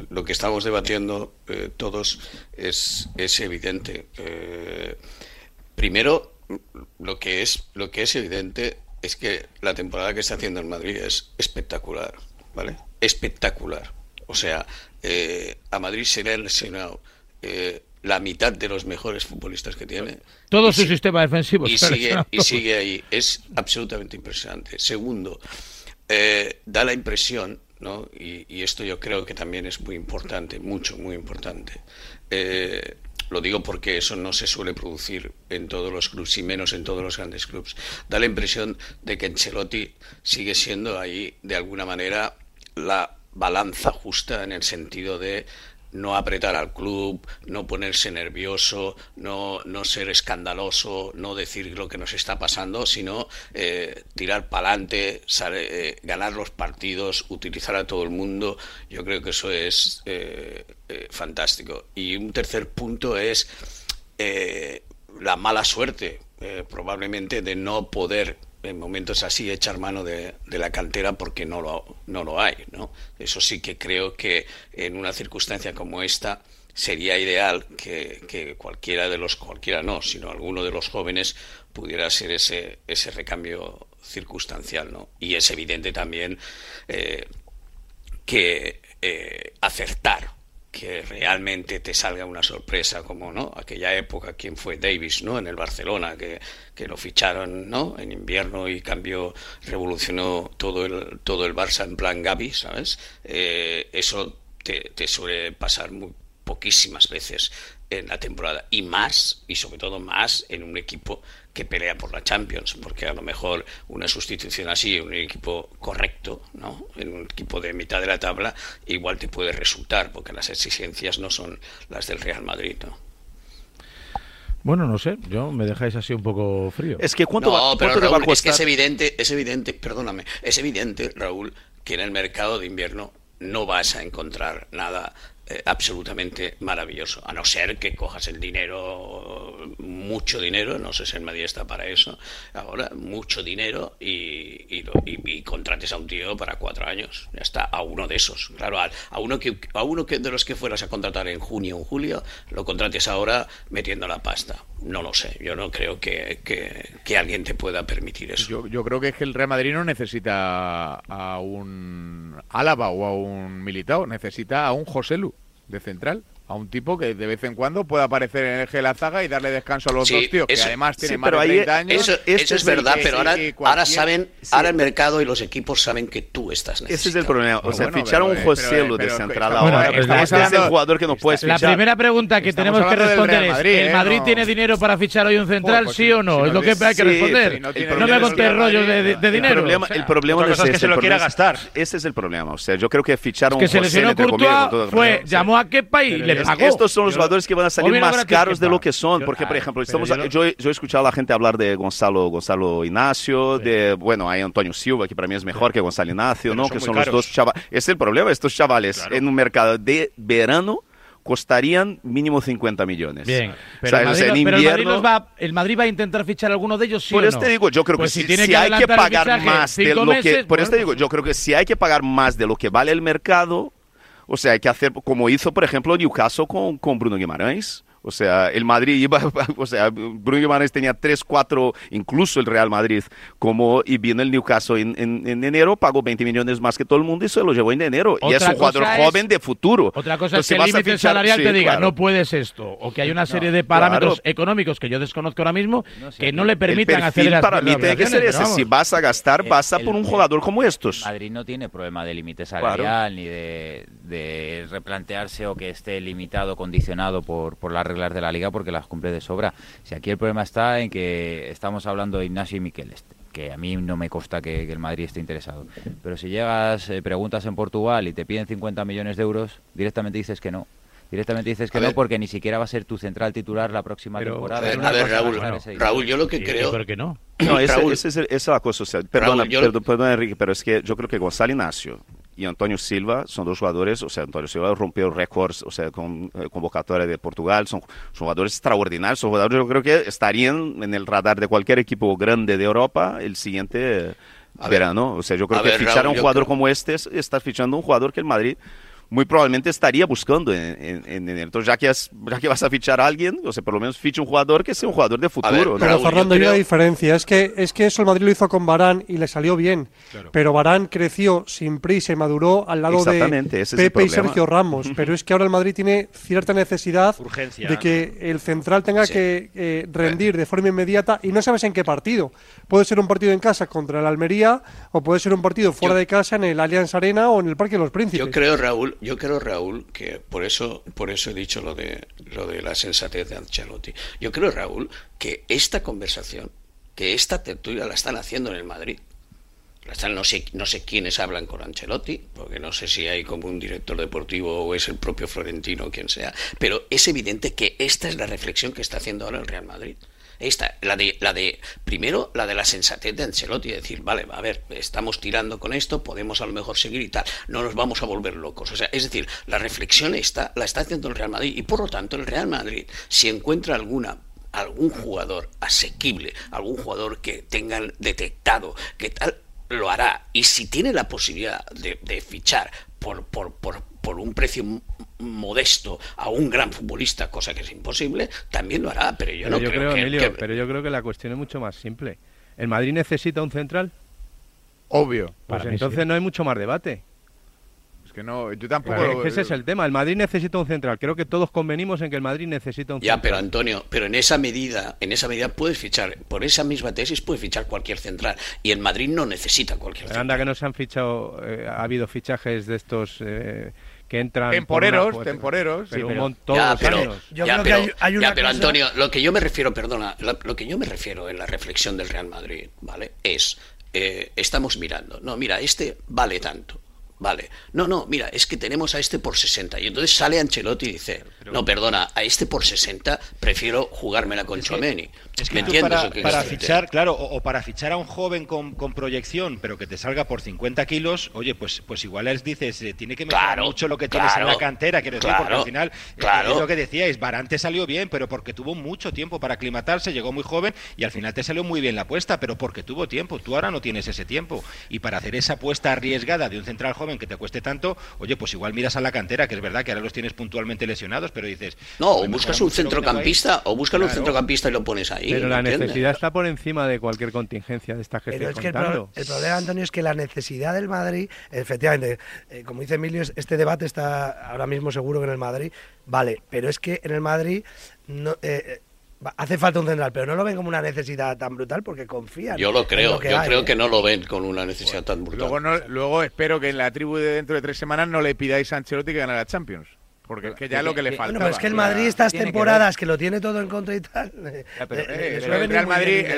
Speaker 11: lo que estamos debatiendo eh, todos es, es evidente. Eh, primero, lo que, es, lo que es evidente es que la temporada que está haciendo el Madrid es espectacular, ¿vale? Espectacular. O sea, eh, a Madrid se le ha lesionado la mitad de los mejores futbolistas que tiene.
Speaker 1: Todo su sistema defensivo.
Speaker 11: Y sigue, y sigue ahí. Es absolutamente impresionante. Segundo, eh, da la impresión, ¿no? Y, esto yo creo que también es muy importante, mucho, muy importante. Eh, lo digo porque eso no se suele producir en todos los clubes y menos en todos los grandes clubes. Da la impresión de que Ancelotti sigue siendo ahí, de alguna manera, la balanza justa en el sentido de no apretar al club, no ponerse nervioso, no, no ser escandaloso, no decir lo que nos está pasando, sino eh, tirar para adelante, eh, ganar los partidos, utilizar a todo el mundo. Yo creo que eso es eh, fantástico. Y un tercer punto es la mala suerte, probablemente, de no poder en momentos así echar mano de, la cantera porque no lo, no lo hay. ¿no? Eso sí que creo que en una circunstancia como esta sería ideal que, cualquiera de los, cualquiera no, sino alguno de los jóvenes pudiera ser ese, ese recambio circunstancial. ¿no? Y es evidente también eh, que eh, acertar que realmente te salga una sorpresa como no aquella época quien fue Davis no en el Barcelona que, que, lo ficharon no en invierno y cambió revolucionó todo el todo el Barça en plan Gaby sabes eh, eso te, te, suele pasar muy poquísimas veces en la temporada y más y sobre todo más en un equipo que pelea por la Champions, porque a lo mejor una sustitución así, un equipo correcto, ¿no? En un equipo de mitad de la tabla, igual te puede resultar, porque las exigencias no son las del Real Madrid, ¿no?
Speaker 1: Bueno, no sé, yo me dejáis así un poco frío.
Speaker 11: Es que cuánto, va, a Es que es evidente, es evidente, perdóname, es evidente, Raúl, que en el mercado de invierno no vas a encontrar nada eh, absolutamente maravilloso, a no ser que cojas el dinero, mucho dinero, no sé si el Madrid está para eso, ahora mucho dinero y, contrates a un tío para cuatro años, ya está, a uno de esos, claro, a, uno que a uno que de los que fueras a contratar en junio o julio, lo contrates ahora metiendo la pasta, no lo sé, yo no creo que, que, alguien te pueda permitir eso.
Speaker 2: Yo, yo creo que es que el Real Madrid no necesita a un Álava o a un Militao, necesita a un José Lu de central a un tipo que de vez en cuando puede aparecer en el eje de la zaga y darle descanso a los dos tíos, que además tienen más de 30 años.
Speaker 11: Eso, es, verdad, pero ahora, ahora saben, ahora el mercado y los equipos saben que tú estás necesitado.
Speaker 8: Ese es el problema. O sea, fichar a un José Lu de central ahora. este es el jugador que no puedes fichar.
Speaker 1: La primera pregunta que tenemos que responder es: ¿el Madrid ¿eh? tiene dinero para fichar hoy un central, pues sí o no? es lo que hay que responder. No me contés rollos de dinero.
Speaker 8: El problema
Speaker 7: es que se lo quiera gastar.
Speaker 8: Ese es el problema. O sea, yo creo que fichar a un
Speaker 1: José
Speaker 8: Lu.
Speaker 1: Que se fue, llamó a Kepa y le pagó.
Speaker 8: Estos son los jugadores que van a salir más caros de lo que son. Porque, por ejemplo, estamos, yo, yo, he escuchado a la gente hablar de Gonzalo, Gonzalo Ignacio, de, bueno, hay Antonio Silva, que para mí es mejor que Gonzalo Ignacio, ¿no? que son los dos chavales. Es el problema, estos chavales en un mercado de verano costarían mínimo 50 millones.
Speaker 1: Bien, pero, el, Madrid, va, el, Madrid va, a intentar fichar alguno de ellos, ¿sí
Speaker 8: Por
Speaker 1: o
Speaker 8: eso te digo, yo creo pues que si, hay que pagar más de lo que... Por eso te digo, yo creo que si hay que pagar más de lo que vale el mercado, o sea, hay que hacer como hizo, por ejemplo, Newcastle con, con Bruno Guimarães. O sea, el Madrid iba, o sea, Bruno Guimaraes tenía 3, 4, incluso el Real Madrid, como, y vino el Newcastle en, en, enero, pagó 20 millones más que todo el mundo y se lo llevó en enero. y es un jugador joven de futuro.
Speaker 1: Otra cosa es que el límite salarial te diga, no puedes esto, o que hay una serie de parámetros económicos que yo desconozco ahora mismo que no le permitan hacer las
Speaker 8: para mí tiene que ser ese. Si vas a gastar, vas a por un jugador como estos.
Speaker 5: Madrid no tiene problema de límite salarial ni de, de, replantearse o que esté limitado, condicionado por, por la reglas de la liga porque las cumple de sobra. Si aquí el problema está en que estamos hablando de Ignacio y Miquel, que a mí no me consta que, el Madrid esté interesado. Pero si llegas, eh, preguntas en Portugal y te piden 50 millones de euros, directamente dices que no. Directamente dices que no porque ni siquiera va a ser tu central titular la próxima temporada.
Speaker 11: A ver, Raúl, Raúl, yo lo que creo...
Speaker 1: ¿Por qué no?
Speaker 8: No, esa es, la cosa. perdona, perdona, Enrique, pero es que yo creo que Gonzalo Ignacio y Antonio Silva son dos jugadores, o sea, Antonio Silva rompió récords, o sea, con eh, convocatoria de Portugal, son, jugadores extraordinarios, son jugadores yo creo que estarían en el radar de cualquier equipo grande de Europa el siguiente verano, o sea, yo creo que fichar a un jugador como este es estar fichando un jugador que el Madrid muy probablemente estaría buscando en, en, Entonces, ya que, ya que vas a fichar a alguien, o sea, por lo menos ficha un jugador que sea un jugador de futuro.
Speaker 10: pero Fernando, hay una diferencia. Es que, es que eso el Madrid lo hizo con Barán y le salió bien. Pero Barán creció sin prisa y maduró al lado de Pepe y Sergio Ramos. pero es que ahora el Madrid tiene cierta necesidad de que el central tenga que eh, rendir de forma inmediata y no sabes en qué partido. Puede ser un partido en casa contra el Almería o puede ser un partido fuera de casa en el Allianz Arena o en el Parque de los Príncipes.
Speaker 11: Yo creo, Raúl, yo creo, Raúl, que por eso, por eso he dicho lo de, lo de la sensatez de Ancelotti. Yo creo, Raúl, que esta conversación, que esta tertulia la están haciendo en el Madrid. Hasta No sé, no sé quiénes hablan con Ancelotti, porque no sé si hay como un director deportivo o es el propio Florentino o quien sea, pero es evidente que esta es la reflexión que está haciendo ahora el Real Madrid. Esta, la de, la de, primero, la de la sensatez de Ancelotti, decir, vale, a ver, estamos tirando con esto, podemos a lo mejor seguir y tal, no nos vamos a volver locos. O sea, es decir, la reflexión esta, la está haciendo el Real Madrid y por lo tanto el Real Madrid, si encuentra alguna algún jugador asequible, algún jugador que tengan detectado, que tal, lo hará. Y si tiene la posibilidad de, de fichar por, por, por, por un precio modesto a un gran futbolista, cosa que es imposible, también lo hará. Pero yo
Speaker 3: Pero
Speaker 11: no
Speaker 3: yo
Speaker 11: creo,
Speaker 3: creo,
Speaker 11: que,
Speaker 3: Emilio,
Speaker 11: que-
Speaker 3: pero yo creo que la cuestión es mucho más simple. ¿El Madrid necesita un central?
Speaker 2: Obvio.
Speaker 3: Pues
Speaker 2: Para
Speaker 3: entonces
Speaker 2: sí.
Speaker 3: no hay mucho más debate.
Speaker 2: Es que no, yo tampoco.
Speaker 3: Claro,
Speaker 2: lo-
Speaker 3: es que ese es el tema. El Madrid necesita un central. Creo que todos convenimos en que el Madrid necesita un
Speaker 11: Ya,
Speaker 3: central.
Speaker 11: pero Antonio, pero en esa medida, en esa medida puedes fichar, por esa misma tesis puedes fichar cualquier central. Y el Madrid no necesita cualquier central.
Speaker 3: Anda que no se han fichado, eh, ha habido fichajes de estos eh, que entran... por
Speaker 2: Temporeros,
Speaker 3: una-
Speaker 2: temporeros,
Speaker 3: Pero
Speaker 2: sí,
Speaker 3: un montón
Speaker 11: Ya,
Speaker 3: todos
Speaker 11: pero,
Speaker 3: años.
Speaker 6: Yo
Speaker 11: ya,
Speaker 6: creo que
Speaker 11: pero,
Speaker 6: hay- hay una
Speaker 11: ya, pero
Speaker 6: cosa-
Speaker 11: Antonio, lo que yo me refiero, perdona, lo, lo que yo me refiero en la reflexión del Real Madrid, ¿vale? Es, eh, estamos mirando, no, mira, este vale tanto, vale. No, no, mira, es que tenemos a este por 60. Y entonces sale Ancelotti y dice, no, perdona, a este por 60 prefiero jugármela con Chouameni.
Speaker 7: Es
Speaker 11: ¿Me
Speaker 7: que
Speaker 11: entiendes
Speaker 7: para,
Speaker 11: que
Speaker 7: fichar, claro, o, o para fichar a un joven con, con proyección, pero que te salga por 50 kilos, oye, pues, pues igual les dices, eh, tiene que mejorar
Speaker 11: Claro,
Speaker 7: mucho lo que tienes en la cantera, quiero decir, porque
Speaker 11: claro,
Speaker 7: al final, eh,
Speaker 11: claro.
Speaker 7: es lo que decíais, Barante salió bien, pero porque tuvo mucho tiempo para aclimatarse, llegó muy joven y al final te salió muy bien la apuesta, pero porque tuvo tiempo, tú ahora no tienes ese tiempo. Y para hacer esa apuesta arriesgada de un central joven que te cueste tanto, oye, pues igual miras a la cantera, que es verdad que ahora los tienes puntualmente lesionados, pero dices...
Speaker 11: No, o
Speaker 7: "Joder,
Speaker 11: buscas un
Speaker 7: mucho lo que tengo ahí".
Speaker 11: centrocampista, o buscas un centrocampista y lo pones ahí.
Speaker 3: Pero
Speaker 11: ¿me
Speaker 3: la
Speaker 11: entiendes?
Speaker 3: necesidad está por encima de cualquier contingencia de estas que
Speaker 6: Pero es que el,
Speaker 3: contando.
Speaker 6: pro- el problema, Antonio, es que la necesidad del Madrid, efectivamente, eh, como dice Emilio, es- este debate está ahora mismo seguro que en el Madrid, vale, pero es que en el Madrid no, eh, eh, hace falta un central, pero no lo ven como una necesidad tan brutal porque confían.
Speaker 11: Yo lo creo,
Speaker 6: que
Speaker 11: yo
Speaker 6: hay,
Speaker 11: creo
Speaker 6: ¿eh?
Speaker 11: que no lo ven con una necesidad tan brutal.
Speaker 2: Luego, no, luego espero que en la tribu de dentro de tres semanas no le pidáis a Ancelotti que gane la Champions. Porque es que ya es lo que le falta.
Speaker 6: Bueno, pero es que el Madrid estas temporadas que lo tiene todo en contra y tal. eh,
Speaker 2: pero,
Speaker 6: eh,
Speaker 2: eh, el Real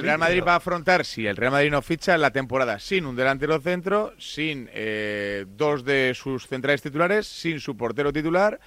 Speaker 2: el. Madrid va a afrontar, si el Real Madrid no ficha, la temporada sin un delantero centro, sin eh, dos de sus centrales titulares, sin su portero titular,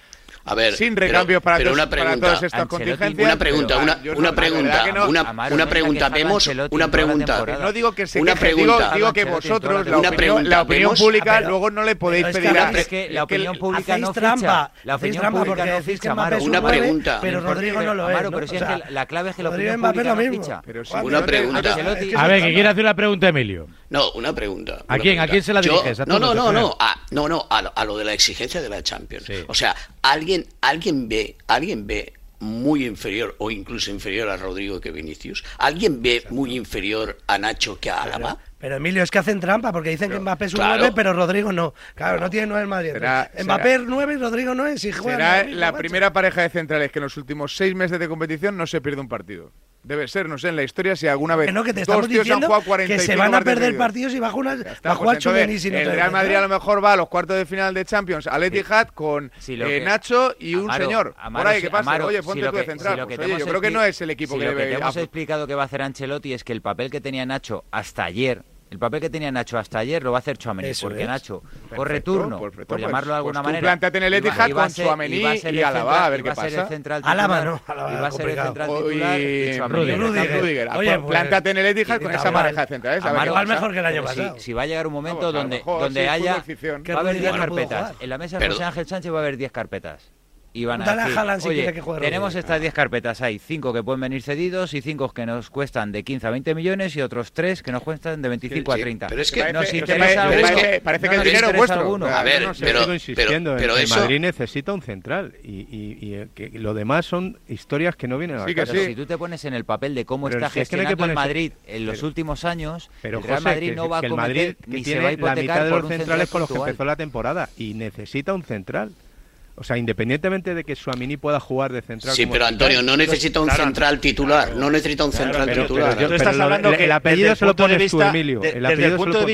Speaker 11: A ver,
Speaker 2: sin
Speaker 11: pero-
Speaker 2: recambios para,
Speaker 11: pero
Speaker 2: todos-
Speaker 11: una
Speaker 2: para
Speaker 11: pregunta,
Speaker 2: todas estas
Speaker 11: Ancelotti,
Speaker 2: contingencias.
Speaker 11: una pregunta,
Speaker 2: pero,
Speaker 11: una-
Speaker 2: ah, yo
Speaker 11: una pregunta,
Speaker 2: no-
Speaker 11: una-
Speaker 5: Amaro,
Speaker 11: una pregunta, vemos una pregunta.
Speaker 2: No digo que se
Speaker 11: Una
Speaker 2: queje,
Speaker 11: pregunta.
Speaker 2: digo, digo que vosotros, la opinión,
Speaker 11: pregunta,
Speaker 2: la opinión
Speaker 11: vemos-
Speaker 2: pública,
Speaker 6: pero-
Speaker 2: luego no le podéis
Speaker 6: pero es que
Speaker 2: pedir a...
Speaker 5: Es que la opinión pública no
Speaker 6: trampa,
Speaker 5: ficha. La opinión
Speaker 6: trampa
Speaker 5: pública
Speaker 6: porque
Speaker 5: no
Speaker 6: decís que
Speaker 5: ficha, Amaro.
Speaker 11: Una pregunta.
Speaker 6: pero Rodrigo no lo es.
Speaker 5: Amaro, pero si es que la clave es que la
Speaker 6: Rodrigo
Speaker 5: opinión pública
Speaker 6: lo
Speaker 5: no
Speaker 6: mismo.
Speaker 5: ficha.
Speaker 11: Una pregunta.
Speaker 1: A ver, que quiere hacer una pregunta, Emilio.
Speaker 11: No, una pregunta.
Speaker 1: ¿A quién? ¿A quién se la diriges? ¿A
Speaker 11: no, no, no,
Speaker 1: a
Speaker 11: no, a, no, no, a, lo- a lo de la exigencia de la Champions. O sea, alguien, alguien ve, alguien ve muy inferior o incluso inferior a Rodrigo que Vinicius. Alguien ve muy inferior a Nacho que a Álava.
Speaker 6: Pero Emilio, es que hacen trampa porque dicen que Mbappé es un
Speaker 11: claro.
Speaker 6: 9, pero Rodrigo no. Claro, no tiene 9 en Madrid.
Speaker 2: Será-
Speaker 6: Mbappé
Speaker 2: será-
Speaker 6: es 9 y Rodrigo no es. Y juegan
Speaker 2: Será la
Speaker 6: macho.
Speaker 2: primera pareja de centrales que en los últimos seis meses de competición no se pierde un partido. Debe ser, no sé, en la historia si alguna vez
Speaker 6: Que no, que te
Speaker 2: dos
Speaker 6: estamos
Speaker 2: tíos han
Speaker 6: diciendo
Speaker 2: jugado
Speaker 6: que
Speaker 2: 45
Speaker 6: se van a perder
Speaker 2: partidos.
Speaker 6: y va a jugar,
Speaker 2: Ya
Speaker 6: va
Speaker 2: está,
Speaker 6: a jugar
Speaker 2: pues entonces,
Speaker 6: si no
Speaker 2: el Real Madrid
Speaker 6: ¿no?
Speaker 2: a lo mejor va a los cuartos de final de Champions al Etihad con
Speaker 5: Si lo
Speaker 2: eh,
Speaker 5: que-
Speaker 2: Nacho y un
Speaker 5: Amaro,
Speaker 2: señor.
Speaker 5: Amaro,
Speaker 2: por ahí
Speaker 5: si-
Speaker 2: que pasa.
Speaker 5: Amaro,
Speaker 2: Oye,
Speaker 5: si
Speaker 2: ponte
Speaker 5: lo
Speaker 2: tú de
Speaker 5: que-
Speaker 2: central.
Speaker 5: si lo que
Speaker 2: Pues, oye, yo creo que no es el equipo
Speaker 5: si
Speaker 2: que
Speaker 5: lo que
Speaker 2: debe
Speaker 5: te hemos explicado que va a hacer Ancelotti es que el papel que tenía Nacho hasta ayer, el papel que tenía Nacho hasta ayer lo va a hacer Chouameni,
Speaker 6: Eso
Speaker 5: porque
Speaker 6: es.
Speaker 5: Nacho corre turno,
Speaker 2: perfecto,
Speaker 5: por
Speaker 2: pues-
Speaker 5: llamarlo de alguna
Speaker 2: pues
Speaker 5: manera.
Speaker 2: plántate en el Etihad con
Speaker 5: ser
Speaker 2: y Alaba,
Speaker 5: central-
Speaker 2: a ver qué
Speaker 5: va a ser
Speaker 2: pasa.
Speaker 5: el central
Speaker 6: Alaba no, Alaba
Speaker 5: y va a ser el central titular y.
Speaker 2: Rudiger,
Speaker 6: Oye,
Speaker 2: pues
Speaker 6: pues-
Speaker 2: plántate en el Etihad con esa
Speaker 6: Tabal.
Speaker 2: pareja de centrales. a ver
Speaker 5: Amaro,
Speaker 2: qué
Speaker 6: Igual mejor que el año
Speaker 5: si-
Speaker 6: pasado.
Speaker 5: Si, va a llegar un momento donde, haya va a haber
Speaker 6: Rudiger
Speaker 5: 10
Speaker 6: no pudo
Speaker 5: carpetas. En la mesa de José Ángel Sánchez va a haber 10 carpetas. Y van a
Speaker 6: Dale a
Speaker 5: decir,
Speaker 6: Haaland si
Speaker 5: oye,
Speaker 6: que juegue
Speaker 5: tenemos
Speaker 6: Rudiger".
Speaker 5: estas 10 carpetas, hay 5 que pueden venir cedidos y 5 que nos cuestan de 15 a 20 millones y otros 3 que nos cuestan de 25 a
Speaker 11: Sí,
Speaker 5: 30.
Speaker 11: pero es que-
Speaker 5: nos
Speaker 2: Parece-
Speaker 5: interesa
Speaker 2: parece-
Speaker 5: alguno,
Speaker 2: parece- parece
Speaker 5: no
Speaker 2: que el
Speaker 5: nos
Speaker 2: dinero es vuestro.
Speaker 5: alguno.
Speaker 11: A ver,
Speaker 3: No, no,
Speaker 11: pero-
Speaker 3: sigo insistiendo en
Speaker 11: pero
Speaker 3: que
Speaker 11: eso-
Speaker 3: el Madrid necesita un central y, y- y, eh, que lo demás son historias que no vienen a
Speaker 2: Sí.
Speaker 5: Pero
Speaker 2: sí.
Speaker 5: si tú te pones en el papel de cómo
Speaker 3: Pero
Speaker 5: está
Speaker 3: si es que no
Speaker 5: gestionando el Madrid en los
Speaker 3: pero-
Speaker 5: últimos años,
Speaker 3: Pero
Speaker 5: el Real
Speaker 3: José,
Speaker 5: Madrid
Speaker 3: que,
Speaker 5: no va a
Speaker 3: el
Speaker 5: cometer
Speaker 3: Madrid que
Speaker 5: ni se
Speaker 3: tiene
Speaker 5: va a
Speaker 3: la
Speaker 5: hipotecar
Speaker 3: mitad de
Speaker 5: por
Speaker 3: los
Speaker 5: un central
Speaker 3: centrales con los que empezó la temporada y necesita un central. O sea, independientemente de que Suamini pueda jugar de central.
Speaker 11: Sí,
Speaker 3: como
Speaker 11: pero
Speaker 3: titular,
Speaker 11: Antonio, no necesita un
Speaker 3: claro,
Speaker 11: central titular. No necesita un central
Speaker 3: pero-
Speaker 11: titular.
Speaker 3: pero
Speaker 1: Tú estás hablando
Speaker 3: el-
Speaker 1: que
Speaker 3: el apellido se lo
Speaker 1: punto de
Speaker 3: pones tú,
Speaker 1: vista-
Speaker 3: Emilio.
Speaker 1: de-
Speaker 3: El
Speaker 1: desde
Speaker 3: apellido
Speaker 1: el punto de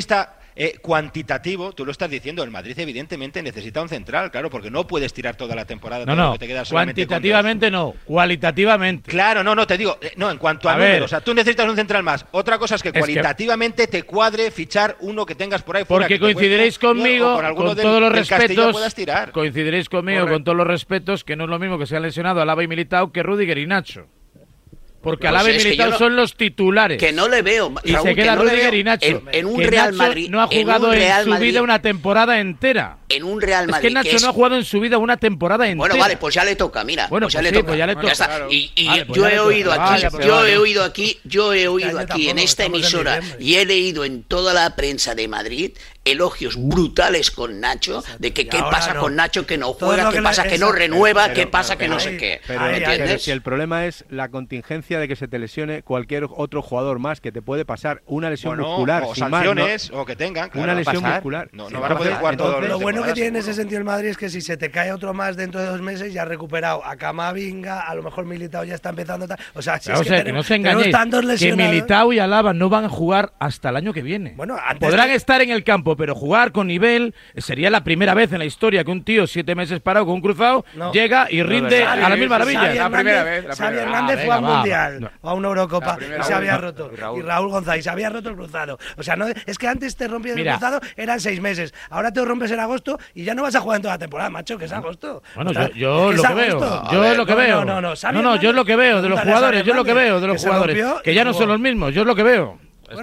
Speaker 7: eh, cuantitativo, tú lo estás diciendo, el Madrid evidentemente necesita un central, claro, porque no puedes tirar toda la temporada.
Speaker 1: No, no,
Speaker 7: que te queda
Speaker 1: cuantitativamente no, cualitativamente.
Speaker 7: Claro, no, no, te digo, eh, no, en cuanto a,
Speaker 1: a
Speaker 7: números, o sea, tú necesitas un central más. Otra cosa es que
Speaker 1: es
Speaker 7: cualitativamente te cuadre fichar uno que tengas por ahí fuera.
Speaker 1: Porque coincidiréis conmigo,
Speaker 7: con,
Speaker 1: todos los respetos, coincidiréis conmigo, con todos los respetos, que no es lo mismo que se ha lesionado Alaba y Militao que Rudiger y Nacho. Porque
Speaker 11: pues Alaves
Speaker 1: Militao
Speaker 11: no,
Speaker 1: son los titulares.
Speaker 11: Que no le veo.
Speaker 1: Y se queda que
Speaker 11: no
Speaker 1: y Nacho.
Speaker 11: En, un Real Madrid.
Speaker 1: No ha jugado en, su vida una temporada entera.
Speaker 11: En un Real Madrid.
Speaker 1: Es que Nacho no ha jugado en su vida una temporada entera.
Speaker 11: Bueno, vale, pues ya le toca, mira.
Speaker 1: Bueno,
Speaker 11: pues ya,
Speaker 1: pues
Speaker 11: le
Speaker 1: pues ya, le toca.
Speaker 11: Y, yo he oído aquí, yo he oído aquí, yo he oído aquí en esta emisora y he leído en toda la prensa de Madrid elogios uh. brutales con Nacho, de que qué pasa con Nacho que no juega, qué pasa que no renueva, qué pasa que no sé qué.
Speaker 3: Pero
Speaker 11: ¿Ah,
Speaker 3: si el problema es la contingencia de que se te lesione cualquier otro jugador más, que te puede pasar una lesión
Speaker 7: bueno,
Speaker 3: muscular.
Speaker 7: O sanciones, o que tengan. Claro,
Speaker 3: una lesión muscular.
Speaker 7: No, van a poder jugar todos
Speaker 6: Lo bueno que tiene en ese sentido el Madrid es que si se te cae otro más dentro de dos meses, ya ha recuperado a Camavinga, a lo mejor Militao ya está empezando. O sea, si es
Speaker 1: o
Speaker 6: sea,
Speaker 1: tenemos, que, no se engañéis, que Militao y Alaba no van a jugar hasta el año que viene.
Speaker 6: Bueno,
Speaker 1: Podrán estar en el campo, pero jugar con nivel sería la primera vez en la historia que un tío siete meses parado con un cruzado llega y rinde a la
Speaker 6: mil
Speaker 1: maravillas.
Speaker 2: La primera vez.
Speaker 6: Xavi Hernández
Speaker 1: ah,
Speaker 6: fue
Speaker 1: al
Speaker 6: Mundial. O a una Eurocopa y se había roto. Y Raúl González se había roto el cruzado. O sea, no, es que antes te rompías
Speaker 1: Mira.
Speaker 6: el cruzado, eran seis meses. Ahora te rompes en agosto y ya no vas a jugar en toda la temporada, macho, que es agosto.
Speaker 1: Bueno, yo, yo lo que veo. Yo
Speaker 6: ver,
Speaker 1: lo que
Speaker 6: no,
Speaker 1: veo.
Speaker 6: No, no, no.
Speaker 1: Lo que veo de los jugadores, yo es lo que veo de los jugadores. Que ya no son los mismos, yo es lo que veo.
Speaker 10: Pero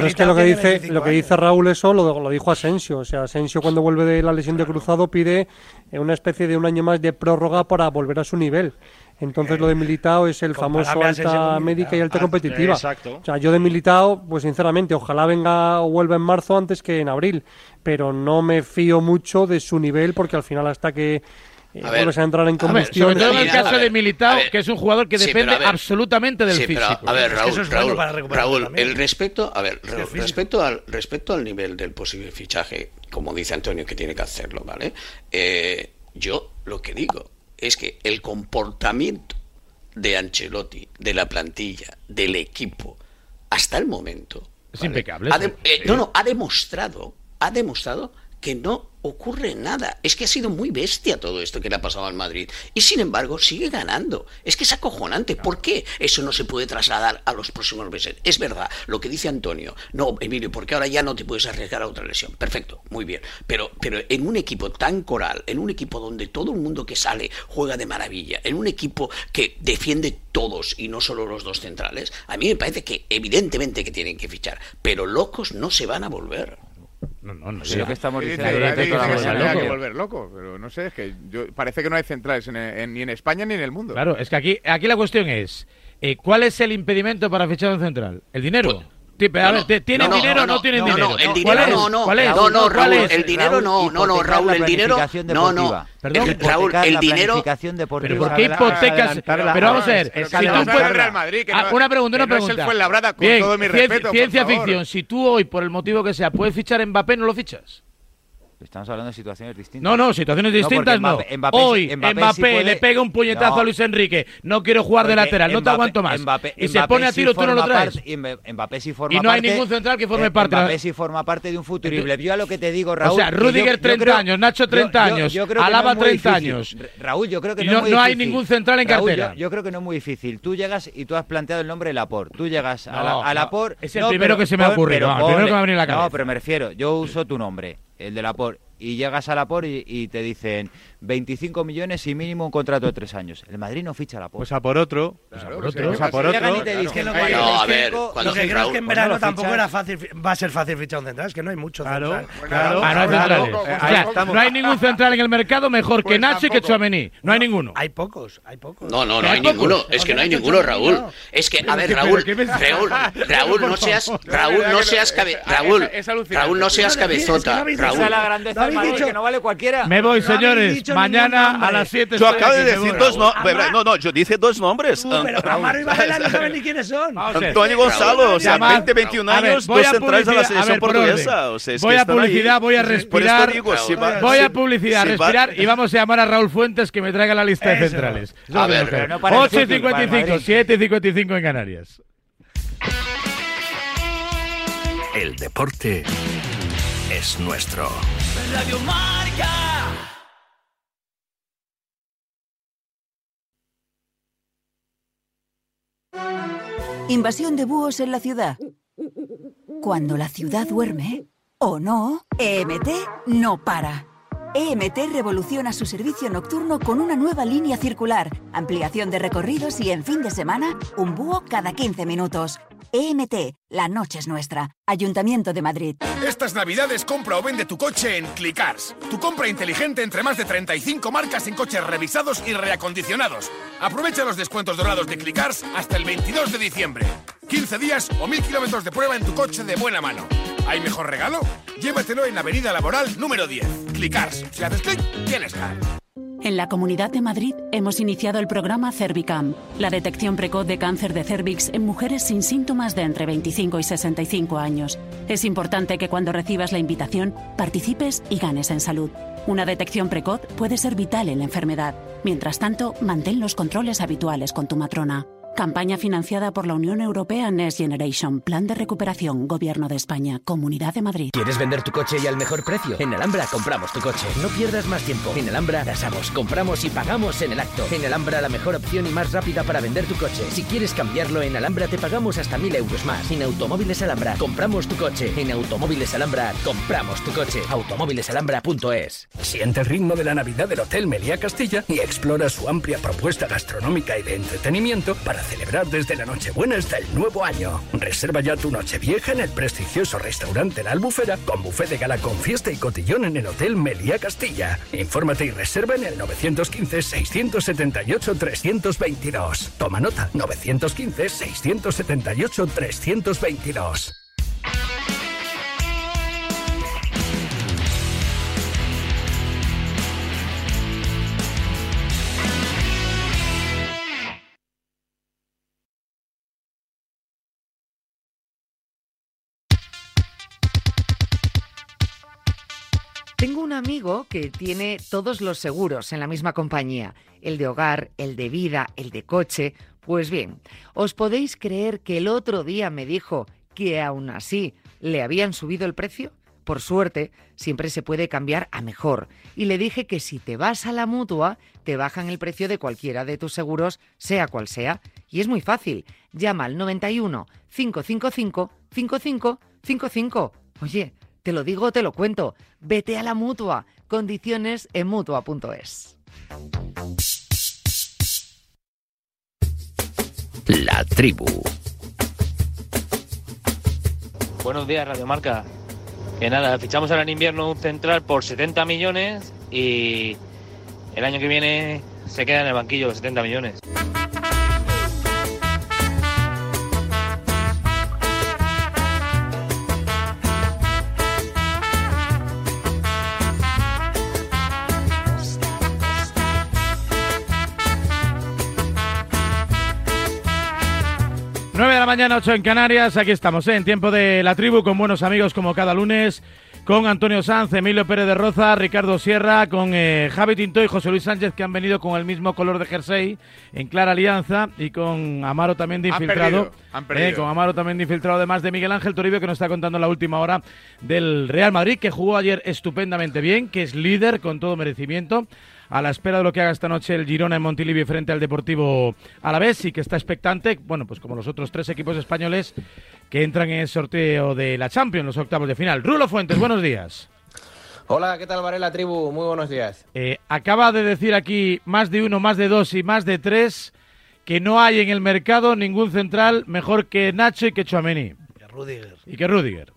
Speaker 10: es que lo que dice, lo que dice Raúl eso lo, lo, dijo Asensio. O sea, Asensio cuando vuelve de la lesión de cruzado pide una especie de un año más de prórroga para volver a su nivel. Entonces lo de militado es el famoso alta médica y alta competitiva.
Speaker 7: Exacto.
Speaker 10: O sea, yo de Militao, pues sinceramente, ojalá venga o vuelva en marzo antes que en abril, pero no me fío mucho de su nivel porque al final hasta que eh,
Speaker 11: a ver,
Speaker 10: a entrar en combustión.
Speaker 1: Sobre todo en el
Speaker 11: eh,
Speaker 1: caso de Militao, que es un jugador que depende absolutamente del
Speaker 11: sí,
Speaker 1: físico.
Speaker 11: A
Speaker 6: ¿eh? ver,
Speaker 11: Raúl, Raúl, Raúl el respecto, a ver, respecto al respecto al nivel del posible fichaje, como dice Antonio que tiene que hacerlo, ¿vale? Eh, yo lo que digo es que el comportamiento de Ancelotti, de la plantilla, del equipo, hasta el momento.
Speaker 1: Es impecable.
Speaker 11: Eh, no, no, ha demostrado, ha demostrado que no ocurre nada. Es que ha sido muy bestia todo esto que le ha pasado al Madrid. Y sin embargo, sigue ganando. Es que es acojonante. ¿Por qué eso no se puede trasladar a los próximos meses? Es verdad, lo que dice Antonio. No, Emilio, porque ahora ya no te puedes arriesgar a otra lesión. Perfecto, muy bien. Pero, pero en un equipo tan coral, en un equipo donde todo el mundo que sale juega de maravilla, en un equipo que defiende todos y no solo los dos centrales, a mí me parece que evidentemente que tienen que fichar. Pero locos no se van a volver.
Speaker 1: No, no, no
Speaker 5: sé lo que estamos diciendo.
Speaker 2: No parece que no hay centrales en, en, ni en España ni en el mundo.
Speaker 1: Claro, es que aquí, aquí la cuestión es, eh, ¿cuál es el impedimento para fichar un central? ¿El dinero? Pues, Sí, pero a ver, ¿tienen dinero o
Speaker 11: no,
Speaker 1: tienen dinero?
Speaker 11: No, el dinero no, no. No, no, Raúl, el dinero no, no, no, Raúl, el dinero. No, no.
Speaker 1: Perdón,
Speaker 11: Raúl, el dinero.
Speaker 1: Pero ¿por qué hipotecas? Pero vamos a ver. Si tú puedes,
Speaker 2: Real Madrid, que
Speaker 1: ah, una pregunta, una pregunta. Bien, ciencia, ficción, si tú hoy, por el motivo que sea, puedes fichar Mbappé, ¿no lo fichas?
Speaker 5: Estamos hablando de situaciones distintas.
Speaker 1: No, no, situaciones distintas no.
Speaker 5: Mbappé, Mbappé,
Speaker 1: Hoy
Speaker 5: Mbappé,
Speaker 1: Mbappé
Speaker 5: puede...
Speaker 1: le pega un puñetazo
Speaker 5: no.
Speaker 1: a Luis Enrique. No quiero jugar de lateral, no te aguanto más. y se pone a tiro, tú no lo traes.
Speaker 5: Parte, y Mbappé forma.
Speaker 1: Y no hay ningún central que forme
Speaker 5: eh,
Speaker 1: parte.
Speaker 5: Mbappé sí forma parte de un futurible. Yo a lo que te digo, Raúl.
Speaker 1: O sea, Rudiger 30
Speaker 5: creo,
Speaker 1: años, Nacho 30 yo,
Speaker 5: años, yo, yo
Speaker 1: Alaba
Speaker 5: no
Speaker 1: 30 años.
Speaker 5: Raúl, yo creo que no,
Speaker 1: no,
Speaker 5: es muy
Speaker 1: no hay ningún central en
Speaker 5: Raúl,
Speaker 1: cartera.
Speaker 5: Yo, creo que no es muy difícil. Tú llegas y tú has planteado el nombre de Lapor. Tú llegas a, la, a Lapor.
Speaker 1: Es el primero que se me ha ocurrido. No,
Speaker 5: pero me refiero, yo uso tu nombre el de la por y llegas a la POR y, te dicen 25 millones y mínimo un contrato de tres años. El Madrid no ficha a la POR.
Speaker 3: Pues a por otro.
Speaker 2: Pues a
Speaker 1: por
Speaker 2: pues
Speaker 1: otro.
Speaker 3: Pues a por otro.
Speaker 2: A
Speaker 5: por
Speaker 11: No, a ver,
Speaker 6: lo que creo es que en verano tampoco era fácil, va a ser fácil fichar un central, es que no hay mucho central.
Speaker 3: Claro,
Speaker 1: ah, no hay centrales. No hay ningún central en el mercado mejor que
Speaker 2: pues
Speaker 1: Nacho y que Chuamení. No hay ninguno.
Speaker 6: Hay pocos, hay pocos.
Speaker 11: No, no, no
Speaker 1: hay,
Speaker 11: ninguno. Es que no hay ninguno, Raúl. Es que, a ver, Raúl, Raúl, Raúl, no seas, Raúl, no seas, Raúl, Raúl, no seas cabezota. Raúl
Speaker 6: habéis dicho
Speaker 5: que no vale cualquiera.
Speaker 1: Me voy,
Speaker 6: no
Speaker 1: señores. Mañana a las 7.
Speaker 8: Yo acabo de decir dos nombres. No, no, yo dije dos nombres.
Speaker 6: Uh, pero Amaro y Varela no saben ni quiénes son.
Speaker 8: Antonio Gonzalo, o sea, 20, 21 años, dos centrales de la selección portuguesa.
Speaker 1: Voy a publicidad, voy a respirar. Voy a publicidad, respirar y vamos a llamar a Raúl Fuentes que me traiga la lista de centrales.
Speaker 11: A ver,
Speaker 1: 8.55, 7.55 en Canarias.
Speaker 12: El deporte es nuestro.
Speaker 13: Radio Marca.
Speaker 14: Invasión de búhos en la ciudad. Cuando la ciudad duerme, o no, EMT no para. EMT revoluciona su servicio nocturno con una nueva línea circular, ampliación de recorridos y en fin de semana, un búho cada 15 minutos. EMT, la noche es nuestra. Ayuntamiento de Madrid.
Speaker 15: Estas navidades compra o vende tu coche en Clicars. Tu compra inteligente entre más de 35 marcas en coches revisados y reacondicionados. Aprovecha los descuentos dorados de Clicars hasta el 22 de diciembre. 15 días o 1000 kilómetros de prueba en tu coche de buena mano. ¿Hay mejor regalo? Llévatelo en Avenida Laboral número 10. Clicars. Si haces clic, tienes car.
Speaker 16: En la Comunidad de Madrid hemos iniciado el programa Cervicam, la detección precoz de cáncer de cervix en mujeres sin síntomas de entre 25 y 65 años. Es importante que cuando recibas la invitación participes y ganes en salud. Una detección precoz puede ser vital en la enfermedad. Mientras tanto, mantén los controles habituales con tu matrona. Campaña financiada por la Unión Europea Next Generation, Plan de Recuperación, Gobierno de España, Comunidad de Madrid.
Speaker 17: ¿Quieres vender tu coche y al mejor precio? En Alhambra compramos tu coche. No pierdas más tiempo. En Alhambra tasamos, compramos y pagamos en el acto. En Alhambra la mejor opción y más rápida para vender tu coche. Si quieres cambiarlo en Alhambra te pagamos hasta mil euros más. En Automóviles Alhambra compramos tu coche. En Automóviles Alhambra compramos tu coche. Automóvilesalhambra.es.
Speaker 12: Siente el ritmo de la Navidad del Hotel Meliá Castilla y explora su amplia propuesta gastronómica y de entretenimiento para celebrar desde la Nochebuena hasta el nuevo año. Reserva ya tu Nochevieja en el prestigioso restaurante La Albufera con buffet de gala con fiesta y cotillón en el Hotel Meliá Castilla. Infórmate y reserva en el 915-678-322. Toma nota, 915-678-322.
Speaker 18: Amigo que tiene todos los seguros en la misma compañía, el de hogar, el de vida, el de coche. Pues bien, ¿os podéis creer que el otro día me dijo que aún así le habían subido el precio? Por suerte, siempre se puede cambiar a mejor. Y le dije que si te vas a la mutua, te bajan el precio de cualquiera de tus seguros, sea cual sea. Y es muy fácil. Llama al 91 555 5555. Oye, te lo digo, te lo cuento. Vete a la mutua. Condiciones en mutua.es.
Speaker 12: La tribu.
Speaker 19: Buenos días, Radio Marca. Que nada, fichamos ahora en invierno un central por 70 millones y el año que viene se queda en el banquillo 70 millones.
Speaker 1: La mañana, 8 en Canarias. Aquí estamos, ¿eh? en tiempo de la tribu, con buenos amigos como cada lunes, con Antonio Sanz, Emilio Pérez de Roza, Ricardo Sierra, con eh, Javi Tinto y José Luis Sánchez, que han venido con el mismo color de jersey, en clara alianza, y con Amaro también de
Speaker 2: Han
Speaker 1: infiltrado.
Speaker 2: perdido, han perdido.
Speaker 1: eh, con Amaro también de infiltrado, además de Miguel Ángel Toribio, que nos está contando la última hora del Real Madrid, que jugó ayer estupendamente bien, que es líder con todo merecimiento a la espera de lo que haga esta noche el Girona en Montilivi frente al Deportivo Alavés y que está expectante, bueno, pues como los otros tres equipos españoles que entran en el sorteo de la Champions, los octavos de final. Rulo Fuentes, buenos días.
Speaker 20: Hola, ¿qué tal Varela Tribu? Muy buenos días.
Speaker 1: Eh, acaba de decir aquí más de uno, más de dos y más de tres que no hay en el mercado ningún central mejor que Nacho y que Chouameni.
Speaker 6: Rudiger.
Speaker 1: Y que Rudiger.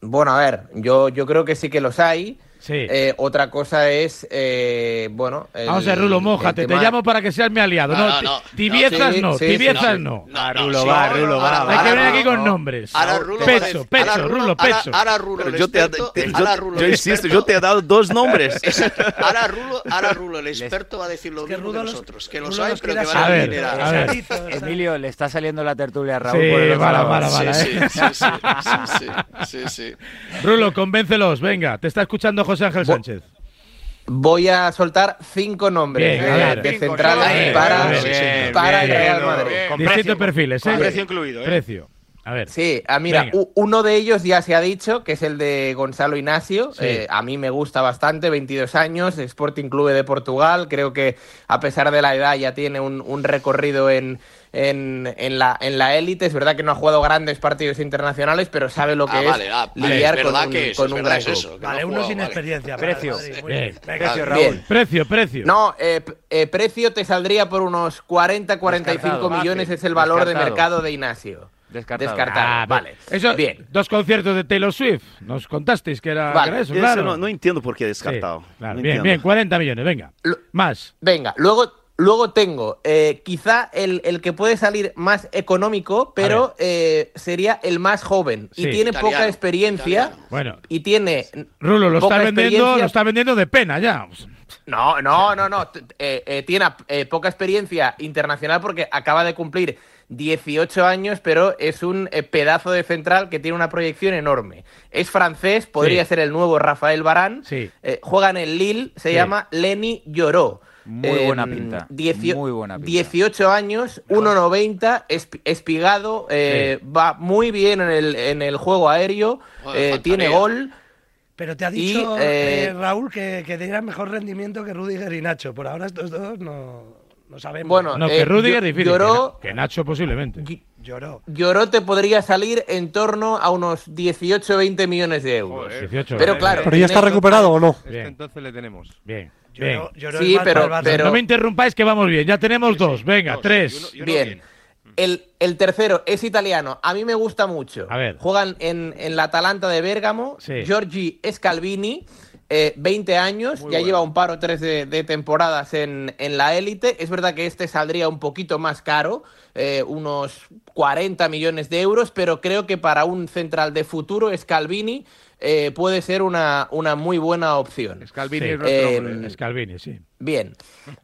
Speaker 20: Bueno, a ver, yo, yo creo que sí que los hay.
Speaker 1: Sí.
Speaker 20: Eh, otra cosa es, eh, bueno... el-
Speaker 1: Vamos a ver, Rulo, mójate. Te
Speaker 20: tema-
Speaker 1: llamo para que seas mi aliado. No,
Speaker 20: No, no,
Speaker 1: ti-
Speaker 20: no.
Speaker 1: tibiezas no, tibiezas no.
Speaker 20: Rulo, va, Rulo, va,
Speaker 1: Hay que venir aquí con nombres.
Speaker 20: Ahora Rulo va a
Speaker 1: pecho, pecho, Rulo, pecho.
Speaker 20: ahora- Rulo,
Speaker 8: yo te, te- yo-
Speaker 20: Rulo,
Speaker 8: yo
Speaker 20: el
Speaker 8: insisto, yo te he dado dos nombres.
Speaker 11: Ahora Rulo, ahora Rulo, el experto va a decir lo mismo que nosotros, que los hay, pero que van
Speaker 1: A ver.
Speaker 5: Emilio, le está saliendo la tertulia a Raúl
Speaker 1: sí,
Speaker 11: sí, sí, sí.
Speaker 1: Rulo, convéncelos. Venga, te está escuchando José Ángel Sánchez.
Speaker 20: Voy a soltar cinco nombres
Speaker 1: Bien,
Speaker 20: de,
Speaker 1: ver.
Speaker 20: de
Speaker 1: Cinco,
Speaker 20: centrales
Speaker 1: bien,
Speaker 20: para,
Speaker 1: bien, bien,
Speaker 20: para
Speaker 1: bien,
Speaker 20: el Real Madrid.
Speaker 1: bien. Distintos perfiles, ¿eh?
Speaker 7: con precio incluido, ¿eh?
Speaker 1: Precio. A ver.
Speaker 20: Sí, ah, mira,
Speaker 1: Venga.
Speaker 20: uno de ellos ya se ha dicho, que es el de Gonzalo Ignacio.
Speaker 1: Sí.
Speaker 20: Eh, a mí me gusta bastante, 22 años, Sporting Clube de Portugal. Creo que a pesar de la edad ya tiene un, un recorrido en, en, en la en la élite. Es verdad que no ha jugado grandes partidos internacionales, pero sabe lo que
Speaker 11: Ah,
Speaker 20: es
Speaker 11: vale, ah, vale,
Speaker 20: lidiar
Speaker 11: es
Speaker 20: con un,
Speaker 11: que es,
Speaker 20: con
Speaker 11: es
Speaker 20: un gran
Speaker 11: es
Speaker 20: club.
Speaker 11: eso, que
Speaker 6: Vale,
Speaker 11: no
Speaker 6: uno sin
Speaker 11: vale.
Speaker 6: experiencia.
Speaker 20: Precio.
Speaker 6: Madrid, muy
Speaker 1: Bien.
Speaker 6: bien. Venga,
Speaker 20: Precio,
Speaker 6: Raúl.
Speaker 20: Bien.
Speaker 1: Precio, precio.
Speaker 20: No, eh, eh, precio te saldría por unos 40-45
Speaker 5: Descartado.
Speaker 20: millones,
Speaker 5: Fácil.
Speaker 20: es el valor de mercado de Ignacio.
Speaker 5: Descartado.
Speaker 20: Descartado,
Speaker 1: Ah,
Speaker 20: vale.
Speaker 1: Eso,
Speaker 20: Bien.
Speaker 1: Dos conciertos de Taylor Swift. Nos contasteis que era,
Speaker 20: Vale.
Speaker 1: que era eso, claro.
Speaker 8: no, no entiendo por qué
Speaker 1: Sí,
Speaker 8: descartado.
Speaker 1: claro.
Speaker 8: No
Speaker 1: Bien,
Speaker 8: entiendo.
Speaker 1: bien, 40 millones, venga. Más.
Speaker 20: Venga, luego, luego tengo eh, quizá el, el que puede salir más económico, pero eh, sería el más joven.
Speaker 1: Sí.
Speaker 20: Y tiene
Speaker 11: Italiano,
Speaker 20: poca experiencia.
Speaker 1: Bueno,
Speaker 20: Y tiene.
Speaker 1: Rulo, lo está vendiendo, lo está vendiendo de pena ya.
Speaker 20: No, no, no, no. eh, eh, tiene eh, poca experiencia internacional porque acaba de cumplir 18 años, pero es un eh, pedazo de central que tiene una proyección enorme. Es francés, podría
Speaker 1: Sí.
Speaker 20: ser el nuevo Rafael Barán.
Speaker 1: Sí.
Speaker 20: Eh, juega en el Lille, se
Speaker 1: Sí.
Speaker 20: llama Lenny Lloró.
Speaker 5: Muy buena pinta,
Speaker 20: diecio-
Speaker 5: muy buena pinta.
Speaker 20: 18 años, 1,90, esp- espigado, eh, va muy bien en el, en el juego aéreo,
Speaker 11: Joder,
Speaker 20: eh, tiene gol.
Speaker 6: Pero te ha
Speaker 20: Y,
Speaker 6: dicho
Speaker 20: eh,
Speaker 6: eh, Raúl que, que tenía mejor rendimiento que Rudiger y Nacho. Por ahora estos dos no, no sabemos.
Speaker 20: Bueno,
Speaker 1: No, que
Speaker 20: eh,
Speaker 1: Rudiger
Speaker 20: Llo-
Speaker 1: difícil.
Speaker 20: Lloró-
Speaker 1: Que, Na- que Nacho posiblemente.
Speaker 6: Lloró.
Speaker 20: Lloró te podría salir en torno a unos 18-20 millones de euros.
Speaker 2: Joder.
Speaker 1: 18.
Speaker 20: Pero claro.
Speaker 10: ¿Pero ya está
Speaker 20: esto-
Speaker 10: recuperado o no?
Speaker 3: Este
Speaker 1: Bien.
Speaker 3: entonces le tenemos.
Speaker 1: Bien. Bien.
Speaker 6: Lloró, lloró
Speaker 20: Sí, pero- pero-
Speaker 1: No me interrumpáis que vamos bien. Ya tenemos dos. Venga,
Speaker 2: Dos,
Speaker 1: tres.
Speaker 2: y uno- y uno
Speaker 20: Bien. El, el tercero es italiano. A mí me gusta mucho.
Speaker 1: A ver.
Speaker 20: Juegan en, en la Atalanta de Bérgamo.
Speaker 1: Sí.
Speaker 20: Giorgi Scalvini, eh, 20 años.
Speaker 2: Muy
Speaker 20: ya
Speaker 2: bueno.
Speaker 20: lleva un par o tres de, de temporadas en, en la élite. Es verdad que este saldría un poquito más caro, eh, unos 40 millones de euros, pero creo que para un central de futuro, Scalvini eh, puede ser una, una muy buena opción.
Speaker 2: Scalvini
Speaker 1: Sí.
Speaker 2: es nuestro
Speaker 20: Eh.
Speaker 1: Scalvini, sí.
Speaker 20: Bien.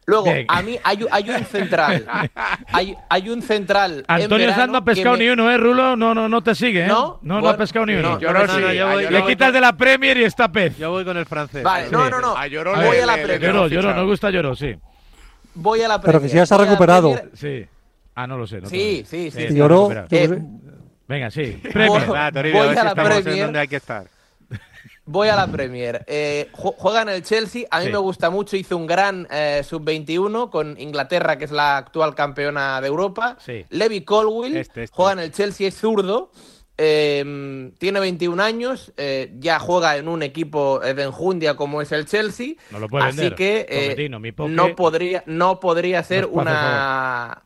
Speaker 20: Luego,
Speaker 1: Bien.
Speaker 20: a mí hay, hay un central. Hay, hay un central. en
Speaker 1: Antonio Sanz no ha pescado
Speaker 20: me-
Speaker 1: ni uno, ¿eh, Rulo? No, no, no te sigue, ¿eh?
Speaker 20: ¿No?
Speaker 1: no, no ha pescado ni uno.
Speaker 20: no,
Speaker 2: Lloró
Speaker 3: no,
Speaker 2: sí,
Speaker 3: no, yo
Speaker 2: a
Speaker 3: voy-
Speaker 2: Lloró-
Speaker 1: Le quitas de la Premier y está pez.
Speaker 3: Yo voy con el francés.
Speaker 20: Vale,
Speaker 1: Sí.
Speaker 20: no, no, no.
Speaker 2: A Lloró
Speaker 20: Voy
Speaker 2: le-
Speaker 20: a la Premier.
Speaker 1: Lloró,
Speaker 2: le-
Speaker 1: lloró, nos gusta lloró, sí.
Speaker 20: Voy a la
Speaker 10: Pero
Speaker 20: Premier.
Speaker 10: que si ya se ha recuperado.
Speaker 1: Sí. Ah, no lo sé. No
Speaker 20: Sí, sí, sí.
Speaker 10: Lloró,
Speaker 20: Eh.
Speaker 1: Venga, sí. Premier.
Speaker 20: Voy
Speaker 3: a ver
Speaker 20: a
Speaker 3: si
Speaker 20: la
Speaker 3: estamos en
Speaker 20: Premier.
Speaker 3: donde hay que estar.
Speaker 20: Voy a la Premier. Eh, ju- juega en el Chelsea. A mí
Speaker 1: Sí.
Speaker 20: me gusta mucho. Hizo un gran eh, sub-21 con Inglaterra, que es la actual campeona de Europa.
Speaker 1: Sí.
Speaker 20: Levi Colwill.
Speaker 3: Este, este.
Speaker 20: Juega en el Chelsea, es zurdo. Eh, tiene 21 años. eh, ya juega en un equipo de enjundia como es el Chelsea.
Speaker 1: No lo puede
Speaker 20: Así
Speaker 1: vender.
Speaker 20: que eh, no, podría, no podría ser una.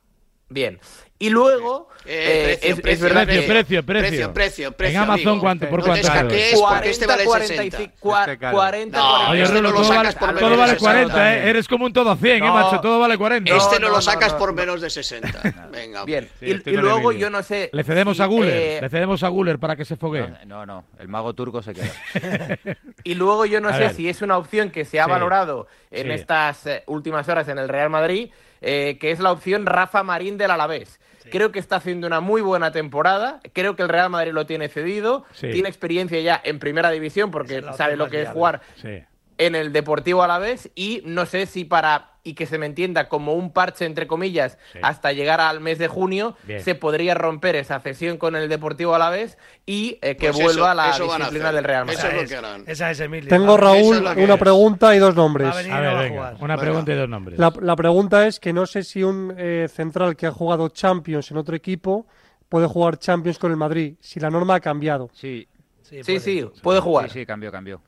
Speaker 20: Bien. Y luego.
Speaker 11: Eh,
Speaker 20: eh,
Speaker 11: precio,
Speaker 20: es, es
Speaker 11: precio,
Speaker 20: verdad
Speaker 1: Precio,
Speaker 20: que.
Speaker 1: precio, precio.
Speaker 11: Precio, precio, precio,
Speaker 1: En Amazon,
Speaker 11: amigo.
Speaker 1: ¿cuánto, ¿por
Speaker 11: No
Speaker 1: cuánto?
Speaker 11: porque este vale
Speaker 20: 40,
Speaker 11: 60.
Speaker 20: 45,
Speaker 3: Este caro.
Speaker 20: 40,
Speaker 11: No,
Speaker 20: 45.
Speaker 1: Oye,
Speaker 11: este
Speaker 1: Rulo,
Speaker 11: no lo
Speaker 1: todo,
Speaker 11: sacas
Speaker 1: vale,
Speaker 11: por
Speaker 20: menos
Speaker 1: todo
Speaker 20: de
Speaker 1: vale
Speaker 20: 60
Speaker 1: 40, ¿eh?
Speaker 20: también.
Speaker 1: Eres como un todo a 100, ¿eh,
Speaker 20: No.
Speaker 1: macho? Todo vale 40.
Speaker 11: Este
Speaker 20: No,
Speaker 11: no, lo
Speaker 20: no,
Speaker 11: sacas
Speaker 20: no,
Speaker 11: por
Speaker 20: no.
Speaker 11: menos de 60. Venga.
Speaker 20: Bien.
Speaker 3: Sí,
Speaker 20: y, y luego yo no sé.
Speaker 1: Le cedemos
Speaker 20: si,
Speaker 1: a Guller.
Speaker 20: eh,
Speaker 1: Le cedemos a Guller para que se foguee.
Speaker 5: No, no, el mago turco se queda.
Speaker 20: y luego yo no sé si es una opción que se ha valorado en estas eh, últimas horas en el Real Madrid, que es la opción Rafa Marín del Alavés. Creo que está haciendo una muy buena temporada. Creo que el Real Madrid lo tiene cedido.
Speaker 1: Sí.
Speaker 20: Tiene experiencia ya en primera división porque
Speaker 6: la
Speaker 20: sabe lo que es jugar
Speaker 1: Sí.
Speaker 20: en el Deportivo Alavés y no sé si para y que se me entienda como un parche entre comillas
Speaker 1: Sí.
Speaker 20: hasta llegar al mes de junio
Speaker 1: Bien.
Speaker 20: se podría romper esa cesión con el Deportivo Alavés y eh, que
Speaker 11: Pues
Speaker 20: vuelva
Speaker 11: eso-
Speaker 20: la
Speaker 11: eso a
Speaker 20: disciplina del Real Madrid.
Speaker 11: Eso es lo
Speaker 6: es,
Speaker 11: que harán.
Speaker 6: esa es Emilio.
Speaker 10: Tengo,
Speaker 6: a
Speaker 10: Raúl, una
Speaker 11: es.
Speaker 10: pregunta y dos
Speaker 6: a
Speaker 10: nombres.
Speaker 6: venir
Speaker 1: A
Speaker 6: no
Speaker 1: ver,
Speaker 6: a
Speaker 1: venga.
Speaker 6: jugar.
Speaker 1: Una
Speaker 11: Venga.
Speaker 1: pregunta y dos nombres.
Speaker 10: La, la pregunta es que no sé si un eh, central que ha jugado Champions en otro equipo puede jugar Champions con el Madrid, si la norma ha cambiado.
Speaker 5: Sí,
Speaker 20: Sí,
Speaker 6: puede.
Speaker 20: sí, puede jugar.
Speaker 5: sí, sí, cambió, cambió.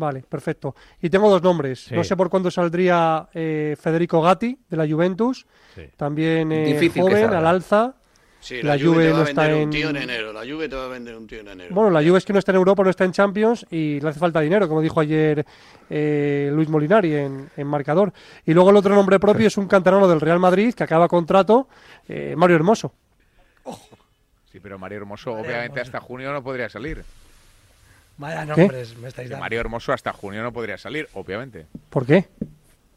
Speaker 10: Vale, perfecto. Y tengo dos nombres.
Speaker 1: Sí.
Speaker 10: No sé por cuándo saldría eh, Federico Gatti, de la Juventus.
Speaker 1: Sí.
Speaker 10: También eh, joven, al alza.
Speaker 11: Sí,
Speaker 10: La
Speaker 11: la,
Speaker 10: Juve
Speaker 11: Juve te va
Speaker 10: no
Speaker 11: a
Speaker 10: está
Speaker 11: vender un
Speaker 10: en-
Speaker 11: tío en enero. La Juve te va a vender un tío en enero.
Speaker 10: Bueno, la Juve es que no está en Europa, no está en Champions y le hace falta dinero, como dijo ayer eh, Luis Molinari en, en marcador. Y luego el otro nombre propio es un canterano del Real Madrid que acaba contrato, eh, Mario Hermoso.
Speaker 2: Sí, pero Mario Hermoso, obviamente, hasta junio no podría salir.
Speaker 6: Vaya
Speaker 10: ¿Qué?
Speaker 6: nombres me estáis
Speaker 2: Que
Speaker 6: dando.
Speaker 2: Mario Hermoso hasta junio no podría salir, obviamente.
Speaker 10: ¿Por qué?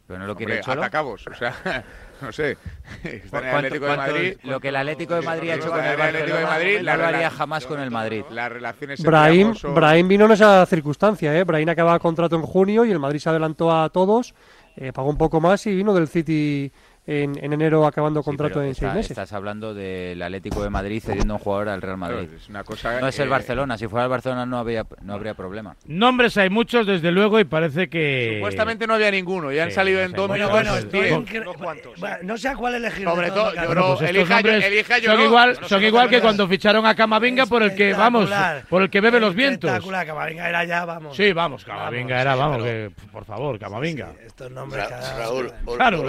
Speaker 5: Pero no lo quiere
Speaker 2: Hombre,
Speaker 5: el Cholo.
Speaker 2: atacabos, o sea, no sé. Está en el
Speaker 5: ¿Cuánto-
Speaker 2: Atlético de Madrid.
Speaker 5: Lo que el Atlético de Madrid ha hecho con el
Speaker 2: Atlético de Madrid,
Speaker 5: no lo haría jamás con el Madrid.
Speaker 2: Las relaciones
Speaker 10: Brahim, Brahim vino en esa circunstancia, ¿eh? Brahim acaba contrato en junio y el Madrid se adelantó a todos, eh, pagó un poco más y vino del City en, en enero acabando
Speaker 5: Sí,
Speaker 10: contrato
Speaker 5: pero
Speaker 10: en
Speaker 5: está-
Speaker 10: seis meses.
Speaker 5: Estás hablando del Atlético de Madrid cediendo un jugador al Real Madrid.
Speaker 2: Claro, es una cosa,
Speaker 5: no es el
Speaker 2: eh,
Speaker 5: Barcelona. Si fuera el Barcelona no, había, no habría problema.
Speaker 1: Nombres hay muchos, desde luego, y parece que...
Speaker 2: Supuestamente no había ninguno, y han
Speaker 1: Sí,
Speaker 2: salido
Speaker 1: no
Speaker 2: en dos
Speaker 1: Bueno,
Speaker 2: minutos.
Speaker 1: bueno, estoy
Speaker 6: no sé a cuál elegir.
Speaker 2: Sobre todo, yo no,
Speaker 1: Pues
Speaker 2: elija yo-
Speaker 1: nombres
Speaker 2: elija yo
Speaker 1: son
Speaker 2: no.
Speaker 1: igual,
Speaker 2: No
Speaker 1: son
Speaker 2: sé
Speaker 1: igual que cuando ficharon a Camavinga por el que, vamos, por el que bebe los vientos.
Speaker 6: Espectacular, Camavinga era ya, vamos.
Speaker 1: Sí, vamos, Camavinga era,
Speaker 6: sí,
Speaker 1: vamos, por favor, Camavinga.
Speaker 6: Estos nombres
Speaker 11: Raúl,
Speaker 1: Claro,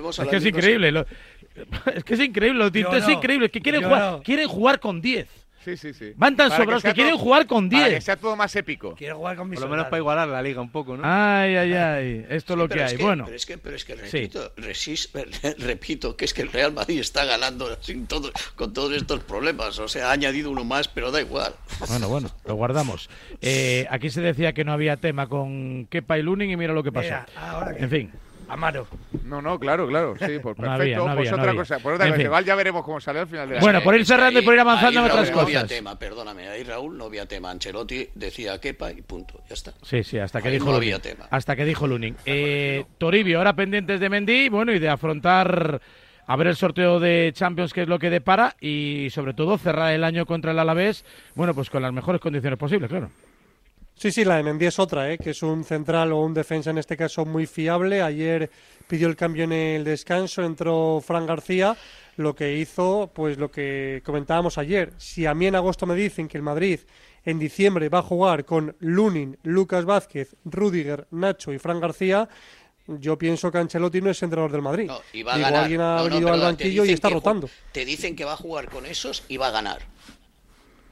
Speaker 11: volvemos a
Speaker 1: es
Speaker 11: la
Speaker 1: que es increíble. lo- es que es increíble, lo tinto
Speaker 6: Yo
Speaker 1: es
Speaker 6: no,
Speaker 1: increíble. Es que quieren jugar,
Speaker 6: no.
Speaker 1: quieren jugar con 10.
Speaker 2: Sí, sí, sí.
Speaker 1: Van tan
Speaker 2: Para
Speaker 1: sobrados que,
Speaker 2: sea
Speaker 1: quieren
Speaker 2: todo-
Speaker 1: jugar con
Speaker 2: Para que
Speaker 1: 10.
Speaker 2: sea todo más épico.
Speaker 6: Quiero jugar con mis
Speaker 3: Por lo menos para igualar la liga un poco, ¿no?
Speaker 1: Ay, ay, ay. Esto es lo que
Speaker 11: Pero
Speaker 1: hay.
Speaker 11: es
Speaker 1: bueno.
Speaker 11: Pero es que, pero es que
Speaker 1: Sí.
Speaker 11: repito, repito, que es que el Real Madrid está ganando sin todo, con todos estos problemas. O sea, ha añadido uno más, pero da igual.
Speaker 1: Bueno, bueno, lo guardamos. Eh, aquí se decía que no había tema con Kepa y Lunin y mira lo que pasó.
Speaker 6: Mira, ahora que-
Speaker 1: En fin.
Speaker 6: Amaro.
Speaker 2: No, no, claro, claro. Sí, pues
Speaker 1: No
Speaker 2: perfecto.
Speaker 1: había, no
Speaker 2: pues
Speaker 1: había,
Speaker 2: otra cosa. Pues otra
Speaker 1: En
Speaker 2: cosa.
Speaker 1: fin.
Speaker 2: Ya veremos cómo sale al final de la
Speaker 1: Bueno, por ir cerrando y por ir avanzando en otras
Speaker 11: Raúl, No había
Speaker 1: cosas.
Speaker 11: tema, perdóname. Ahí Raúl no había tema. Ancelotti decía Kepa y punto. Ya está.
Speaker 1: Sí, sí, hasta que
Speaker 11: Ahí
Speaker 1: dijo
Speaker 11: no
Speaker 1: Lunin.
Speaker 11: había tema.
Speaker 1: Hasta que dijo Lunin. Eh, Toribio, ahora pendientes de Mendy, bueno, y de afrontar a ver el sorteo de Champions, que es lo que depara, y sobre todo cerrar el año contra el Alavés, bueno, pues con las mejores condiciones posibles, claro.
Speaker 10: Sí, sí, la de Mendy es otra, ¿eh? que es un central o un defensa en este caso muy fiable. Ayer pidió el cambio en el descanso, entró Fran García, lo que hizo, pues lo que comentábamos ayer. Si a mí en agosto me dicen que el Madrid en diciembre va a jugar con Lunin, Lucas Vázquez, Rudiger, Nacho y Fran García, yo pienso que Ancelotti no es entrenador del Madrid.
Speaker 11: No, y va a
Speaker 10: Digo,
Speaker 11: ganar.
Speaker 10: alguien ha
Speaker 11: No, no,
Speaker 10: venido al banquillo y está rotando.
Speaker 11: Te dicen que va a jugar con esos y va a ganar.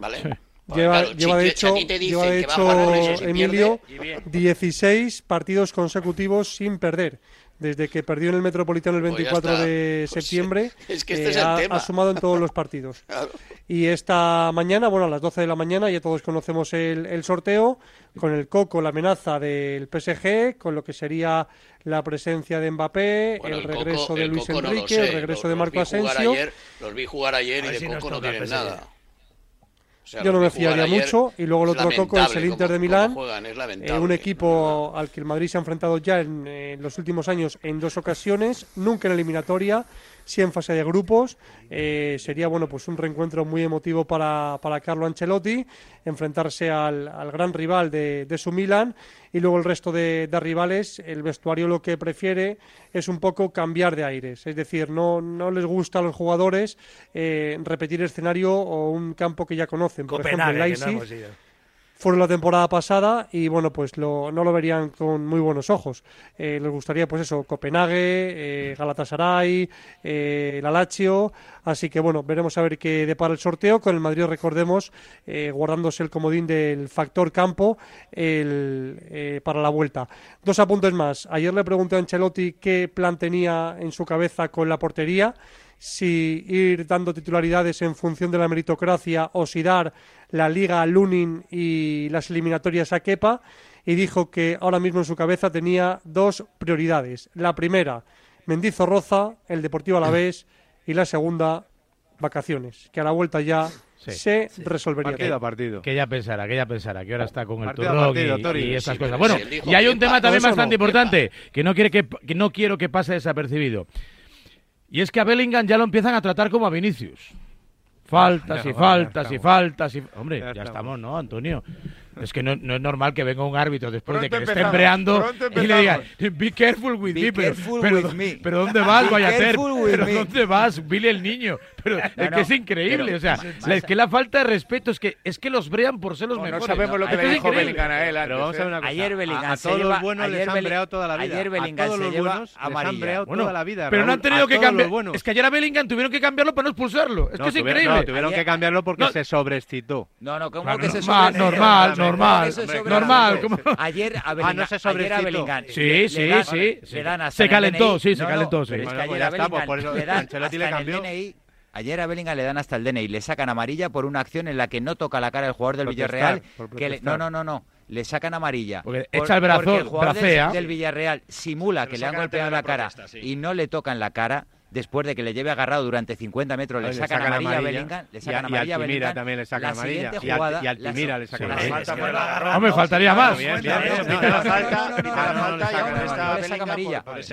Speaker 11: ¿Vale?
Speaker 10: Lleva,
Speaker 11: claro,
Speaker 10: lleva de hecho, lleva de hecho Emilio
Speaker 11: pierde,
Speaker 10: 16 partidos consecutivos sin perder. Desde que perdió en el Metropolitano el
Speaker 11: Pues ya
Speaker 10: 24
Speaker 11: está.
Speaker 10: de
Speaker 11: Pues
Speaker 10: septiembre,
Speaker 11: es que este
Speaker 10: eh,
Speaker 11: es el
Speaker 10: ha,
Speaker 11: tema.
Speaker 10: ha sumado en todos los partidos.
Speaker 11: Claro.
Speaker 10: Y esta mañana, bueno, a las 12 de la mañana, ya todos conocemos el, el sorteo, con el coco, la amenaza del PSG, con lo que sería la presencia de Mbappé,
Speaker 11: Bueno,
Speaker 10: el
Speaker 11: el Coco-
Speaker 10: regreso de
Speaker 11: el
Speaker 10: Luis
Speaker 11: no
Speaker 10: Enrique,
Speaker 11: sé,
Speaker 10: el regreso
Speaker 11: los-
Speaker 10: de
Speaker 11: los
Speaker 10: Marco
Speaker 11: jugar
Speaker 10: Asensio.
Speaker 11: ayer, los vi jugar ayer y de
Speaker 6: si
Speaker 11: Coco no
Speaker 6: toca
Speaker 11: tienen nada. O sea,
Speaker 10: Yo no me fiaría mucho. Y luego el otro coco es el Inter de Milán.
Speaker 11: juegan, es
Speaker 10: eh, un equipo al que el Madrid se ha enfrentado ya en, eh, los últimos años en dos ocasiones, nunca en eliminatoria, sí en fase de grupos. Eh, sería bueno pues un reencuentro muy emotivo para, para Carlo Ancelotti, enfrentarse al, al gran rival de, de su Milan y luego el resto de, de rivales. El vestuario lo que prefiere es un poco cambiar de aires, es decir, no, no les gusta a los jugadores eh, repetir escenario o un campo que ya conocen. Por ejemplo, el Leipzig. Fueron la temporada pasada y bueno pues lo, no lo verían con muy buenos ojos. Eh, les gustaría pues eso Copenhague eh, Galatasaray eh, la así que bueno veremos a ver qué depara el sorteo. Con el Madrid recordemos eh, guardándose el comodín del factor campo el, eh, para la vuelta. Dos apuntes más. Ayer le pregunté a Ancelotti qué plan tenía en su cabeza con la portería si ir dando titularidades en función de la meritocracia o si dar la Liga a Lunin y las eliminatorias a Kepa y dijo que ahora mismo en su cabeza tenía dos prioridades. La primera, Mendizorroza, el Deportivo Alavés y la segunda, vacaciones, que a la vuelta ya
Speaker 1: Sí.
Speaker 10: se resolvería.
Speaker 3: Partido a partido.
Speaker 1: Que ya pensara, que ya pensara, que ahora está con el
Speaker 3: Partido
Speaker 1: turrón
Speaker 3: partido,
Speaker 1: y-
Speaker 3: Tori.
Speaker 1: y, estas
Speaker 11: Sí,
Speaker 1: cosas. Bueno, y hay un tema también
Speaker 10: no,
Speaker 1: bastante importante que no quiere que que no quiero que pase desapercibido. Y es que a Bellingham ya lo empiezan a tratar como a Vinicius. Faltas
Speaker 3: Ya,
Speaker 1: y faltas y faltas y hombre,
Speaker 3: Ya
Speaker 1: ya,
Speaker 3: estamos.
Speaker 1: estamos, ¿no, Antonio? Es que no, no es normal que venga un árbitro después de
Speaker 2: Pronto
Speaker 1: que le esté
Speaker 2: empezamos,
Speaker 1: embreando
Speaker 2: pronto
Speaker 1: y le diga, be careful with
Speaker 5: Be
Speaker 1: me, pero,
Speaker 5: careful
Speaker 1: pero,
Speaker 5: with me.
Speaker 1: pero ¿dónde vas,
Speaker 5: with
Speaker 1: ¿Pero
Speaker 5: me.
Speaker 1: dónde vas, Billy el niño? Pero es
Speaker 5: no,
Speaker 1: que es increíble,
Speaker 5: pero
Speaker 1: o sea, la- es que la falta de respeto es que es que los brean por ser los
Speaker 2: No, no
Speaker 1: mejores.
Speaker 2: sabemos lo
Speaker 1: Es
Speaker 2: que le
Speaker 1: es
Speaker 2: dijo. Bellingham a él
Speaker 3: Pero vamos a ver
Speaker 2: ¿eh?
Speaker 3: una cosa.
Speaker 5: Ayer Bellingham
Speaker 3: a, a
Speaker 5: se
Speaker 3: todos los buenos les
Speaker 5: ayer
Speaker 3: han breado toda la vida.
Speaker 5: ayer
Speaker 3: a
Speaker 5: Bellingham
Speaker 3: todos
Speaker 5: se
Speaker 3: los
Speaker 5: lleva
Speaker 3: buenos les
Speaker 5: amarilla.
Speaker 3: toda la vida.
Speaker 1: pero no han tenido que cambiar. Es que ayer a Bellingham tuvieron que cambiarlo para no expulsarlo. Es
Speaker 3: No,
Speaker 1: que es increíble.
Speaker 3: no, tuvieron que cambiarlo porque se sobreexcitó.
Speaker 5: No, no, ¿cómo que se
Speaker 1: normal,
Speaker 5: sobreexcitó?
Speaker 1: normal,
Speaker 5: ¿Cómo
Speaker 1: normal, normal, ¿cómo?
Speaker 5: Ayer a
Speaker 3: Ah,
Speaker 5: Bellingham,
Speaker 3: no se
Speaker 5: ayer a. Bellingham
Speaker 1: Sí,
Speaker 5: le-
Speaker 1: sí,
Speaker 5: le dan-
Speaker 1: sí,
Speaker 5: le
Speaker 1: sí.
Speaker 5: dan hasta
Speaker 1: Se calentó,
Speaker 5: DNI.
Speaker 1: sí, se
Speaker 5: No, no,
Speaker 1: calentó, sí.
Speaker 5: pero es
Speaker 3: Bueno,
Speaker 5: que
Speaker 3: pues
Speaker 5: ayer a
Speaker 3: pues
Speaker 5: Bellingham
Speaker 3: por eso
Speaker 5: le dan
Speaker 3: le
Speaker 5: hasta en el. DNI Ayer a Bellingham le dan hasta el DNI, le sacan amarilla por una acción en la que no toca la cara el jugador del
Speaker 3: Protestar,
Speaker 5: Villarreal.
Speaker 3: por
Speaker 5: Que le- no, no, no, no. Le sacan amarilla.
Speaker 1: Porque
Speaker 5: Por-
Speaker 1: echa el brazo,
Speaker 5: porque el jugador del-
Speaker 1: bracea.
Speaker 5: del, Villarreal simula que le han golpeado
Speaker 7: la
Speaker 5: la cara
Speaker 7: sí.
Speaker 5: y no le tocan la cara después de que le lleve agarrado durante 50 metros, le,
Speaker 3: Ay,
Speaker 5: sacan,
Speaker 3: sacan,
Speaker 5: amarilla,
Speaker 3: amarilla.
Speaker 5: Bellingham, le sacan
Speaker 3: y,
Speaker 5: amarilla y
Speaker 3: a
Speaker 5: Bellingham,
Speaker 3: también le sacan
Speaker 5: la
Speaker 3: amarilla.
Speaker 5: Siguiente
Speaker 3: y al Altimira le sacan amarilla. Sí,
Speaker 5: no
Speaker 1: me faltaría más.
Speaker 5: No,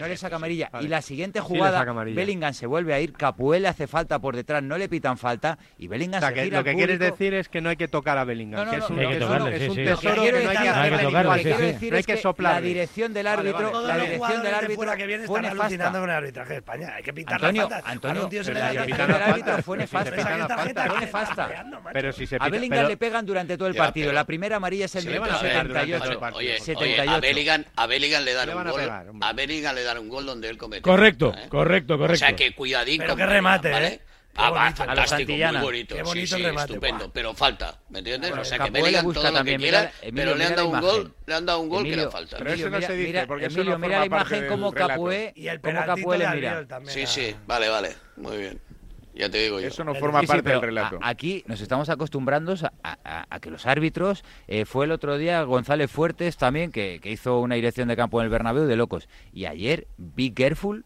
Speaker 5: le saca amarilla. Y la siguiente jugada, Bellingham se vuelve a ir, Capué le hace falta por detrás, no le pitan falta y Bellingham se
Speaker 3: Lo que quieres decir es que no hay que tocar a Bellingham, que es un tesoro no hay que hacer
Speaker 5: que soplar. La dirección del árbitro, la dirección del árbitro
Speaker 6: con el arbitraje de España, hay que
Speaker 5: Antonio, Antonio, fue nefasta. Fue nefasta.
Speaker 3: Pero si se pita, a
Speaker 5: Bellingham
Speaker 3: pero...
Speaker 5: le pegan durante todo el partido.
Speaker 11: Pero...
Speaker 5: La primera amarilla es el minuto 78.
Speaker 11: Oye,
Speaker 5: 78.
Speaker 11: Oye, a, Bellingham, a Bellingham le dan
Speaker 3: le
Speaker 11: un
Speaker 3: gol. A, pegar,
Speaker 11: a Bellingham le dan un gol donde él comete.
Speaker 1: Correcto,
Speaker 11: correcto,
Speaker 1: correcto.
Speaker 11: O sea que cuidadito.
Speaker 6: Pero
Speaker 11: que
Speaker 6: remate, ¿eh?
Speaker 11: Ah, va, fantástico, muy bonito.
Speaker 6: Qué bonito
Speaker 11: sí,
Speaker 6: sí, remate,
Speaker 11: estupendo, pero falta, ¿me entiendes?
Speaker 5: Bueno,
Speaker 11: o sea, que Bellingham todo también, lo que quiera,
Speaker 5: mira,
Speaker 11: pero le han dado un gol, le han dado un gol que le falta.
Speaker 2: Pero eso no
Speaker 5: mira,
Speaker 2: se dice, porque
Speaker 5: Emilio, eso
Speaker 2: no
Speaker 5: mira la imagen como Capoe
Speaker 6: y el
Speaker 5: como
Speaker 6: Capoe
Speaker 5: le mira.
Speaker 11: Sí, sí, vale, vale, muy bien. Ya te digo yo.
Speaker 2: Eso no forma
Speaker 5: sí,
Speaker 2: parte
Speaker 5: sí,
Speaker 2: del relato.
Speaker 5: A, aquí nos estamos acostumbrando a, a, a que los árbitros. Eh, fue el otro día González Fuertes también, que, que, hizo una dirección de campo en el Bernabéu de locos. Y ayer, Be Careful,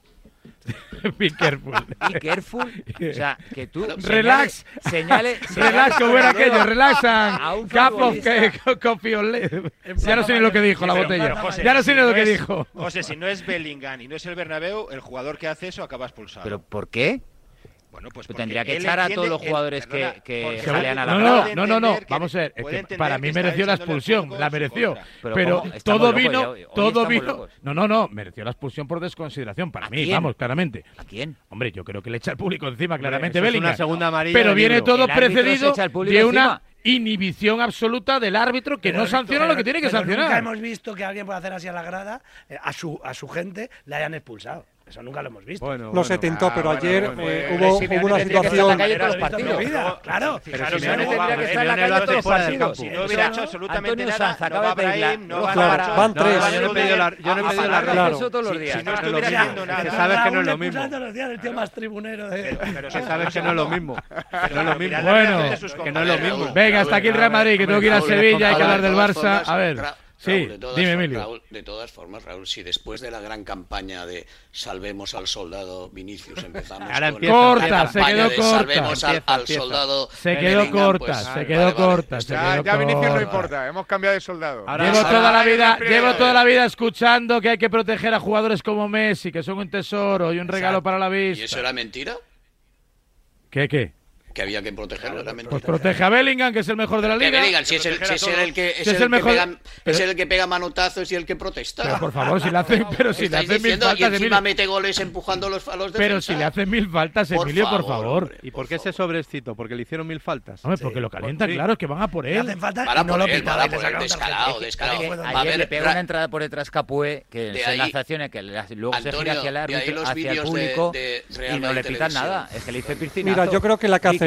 Speaker 1: Be careful.
Speaker 5: Be careful. O sea, que tú.
Speaker 1: Relax.
Speaker 5: Señales.
Speaker 1: señales relax, como era aquello. Relaxan. Capo, copiole. Ya no sé ni lo que dijo sí,
Speaker 7: la
Speaker 1: botella.
Speaker 7: José,
Speaker 1: ya no sé ni lo que dijo.
Speaker 7: José, si no es Bellingham y no es el Bernabéu, el jugador que hace eso acaba expulsado.
Speaker 5: ¿Pero por qué? Tendría que echar a todos los jugadores que, que a la
Speaker 1: No, no, no, no, no, vamos a ver.
Speaker 7: Eh,
Speaker 1: para mí mereció la expulsión, la mereció.
Speaker 5: Pero,
Speaker 1: todo vino, todo vino. No, no, no, mereció la expulsión por desconsideración, para mí, vamos, claramente.
Speaker 5: ¿A quién?
Speaker 1: Hombre, yo creo que le echa al público encima, claramente, Bellingham.
Speaker 3: Una segunda amarilla.
Speaker 1: Pero viene todo precedido de una inhibición absoluta del árbitro que no sanciona lo que tiene que
Speaker 6: sancionar. Nunca hemos visto que alguien por hacer así a la grada, eh, a su, a su gente, le hayan expulsado. Eso nunca lo hemos visto.
Speaker 3: Bueno,
Speaker 10: no
Speaker 3: bueno,
Speaker 10: se tentó, ah,
Speaker 2: pero
Speaker 10: ayer
Speaker 2: bueno,
Speaker 10: eh, hubo, hubo, una
Speaker 5: situación. Que en la calle los
Speaker 6: no, claro,
Speaker 2: pero
Speaker 5: claro, Simeone
Speaker 2: no
Speaker 5: tendría que estar en la calle todos los partidos.
Speaker 7: Si no hubiera hecho absolutamente
Speaker 5: Antonio
Speaker 7: nada,
Speaker 5: Sanz,
Speaker 7: no va Brahim, no va
Speaker 10: claro, Van tres.
Speaker 3: Yo no he pedido la, yo no he pedido la
Speaker 10: claro.
Speaker 5: todos los.
Speaker 7: Si no estuviera haciendo nada.
Speaker 3: sabes que no es lo mismo.
Speaker 6: los días del tío más tribunero.
Speaker 3: Sabes que no es lo mismo. No es lo mismo.
Speaker 1: Bueno,
Speaker 3: que no es lo mismo.
Speaker 1: Venga, hasta aquí el Real Madrid, que tengo que ir a Sevilla, hay que hablar del Barça. A ver. Sí,
Speaker 11: Raúl, de todas,
Speaker 1: dime, Emilio.
Speaker 11: Raúl, de todas formas, Raúl, si después de la gran campaña de Salvemos al soldado Vinicius empezamos
Speaker 3: Ahora
Speaker 11: con
Speaker 3: empieza,
Speaker 1: corta, se quedó corta.
Speaker 11: Salvemos al,
Speaker 3: empieza,
Speaker 11: soldado
Speaker 1: Se quedó
Speaker 11: Bellingham, pues,
Speaker 1: corta,
Speaker 11: pues,
Speaker 1: se quedó
Speaker 11: vale,
Speaker 1: corta. Vale. Se
Speaker 2: ya,
Speaker 1: quedó
Speaker 2: ya. Vinicius no importa, hemos cambiado de soldado.
Speaker 3: Ahora,
Speaker 1: llevo toda la vida, llevo toda la vida escuchando que hay que proteger a jugadores como Messi, que son un tesoro y un regalo o sea, para la vista.
Speaker 11: ¿Y eso era mentira?
Speaker 1: ¿Qué qué?
Speaker 11: que había que protegerlo. Claro,
Speaker 1: pues protege a Bellingham, que es el mejor de la liga.
Speaker 11: Bellingham, si es el, que el,
Speaker 1: mejor...
Speaker 11: pega, es el que pega manotazos y el que protesta.
Speaker 1: Pero por favor, si le hacen, pero si le hacen mil
Speaker 11: faltas, y encima mete goles empujando los, a los defensas.
Speaker 1: Pero si le hacen mil faltas, Emilio, por
Speaker 11: favor.
Speaker 3: ¿Y por, qué se sobrescito? Porque le hicieron mil faltas.
Speaker 1: Hombre, porque lo
Speaker 3: calienta?
Speaker 1: claro, es que van a por él.
Speaker 6: Hacen falta
Speaker 11: para
Speaker 6: no lo pitan.
Speaker 11: Descarado, descarado.
Speaker 5: Ayer le pega una entrada por detrás Capué, que son
Speaker 11: las
Speaker 5: acciones que luego se gira hacia el público, y no le pitan nada. Es que le hice piscinazo.
Speaker 10: Mira, yo creo que la
Speaker 2: que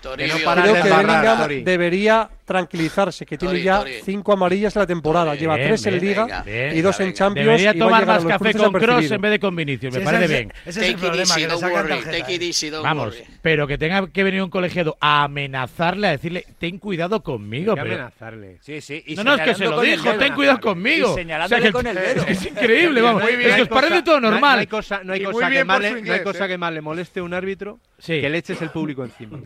Speaker 10: Que
Speaker 3: no
Speaker 10: Creo que Bellingham debería tranquilizarse, que tiene
Speaker 11: Tori,
Speaker 10: ya
Speaker 11: Tori.
Speaker 10: cinco amarillas en la temporada. Lleva
Speaker 1: Bien,
Speaker 10: tres en
Speaker 1: bien,
Speaker 10: Liga
Speaker 6: venga,
Speaker 10: y dos en. Champions.
Speaker 1: Debería
Speaker 10: y
Speaker 1: tomar más café con Cross en vez de con Vinicius, me
Speaker 6: Sí,
Speaker 1: parece bien.
Speaker 6: Ese es el problema, que
Speaker 11: worry. easy,
Speaker 1: Vamos,
Speaker 11: worry.
Speaker 1: pero que tenga que venir un colegiado a amenazarle, a decirle, ten cuidado conmigo. Pero-
Speaker 3: amenazarle.
Speaker 5: Sí, sí. y
Speaker 1: No, no, es que se lo dijo, ten cuidado conmigo. O sea, que-
Speaker 5: con el.
Speaker 1: Es increíble, vamos. Es que os parece todo normal.
Speaker 3: no hay cosa,
Speaker 2: ¿eh?
Speaker 3: que más le, moleste a un árbitro que le eches el público encima.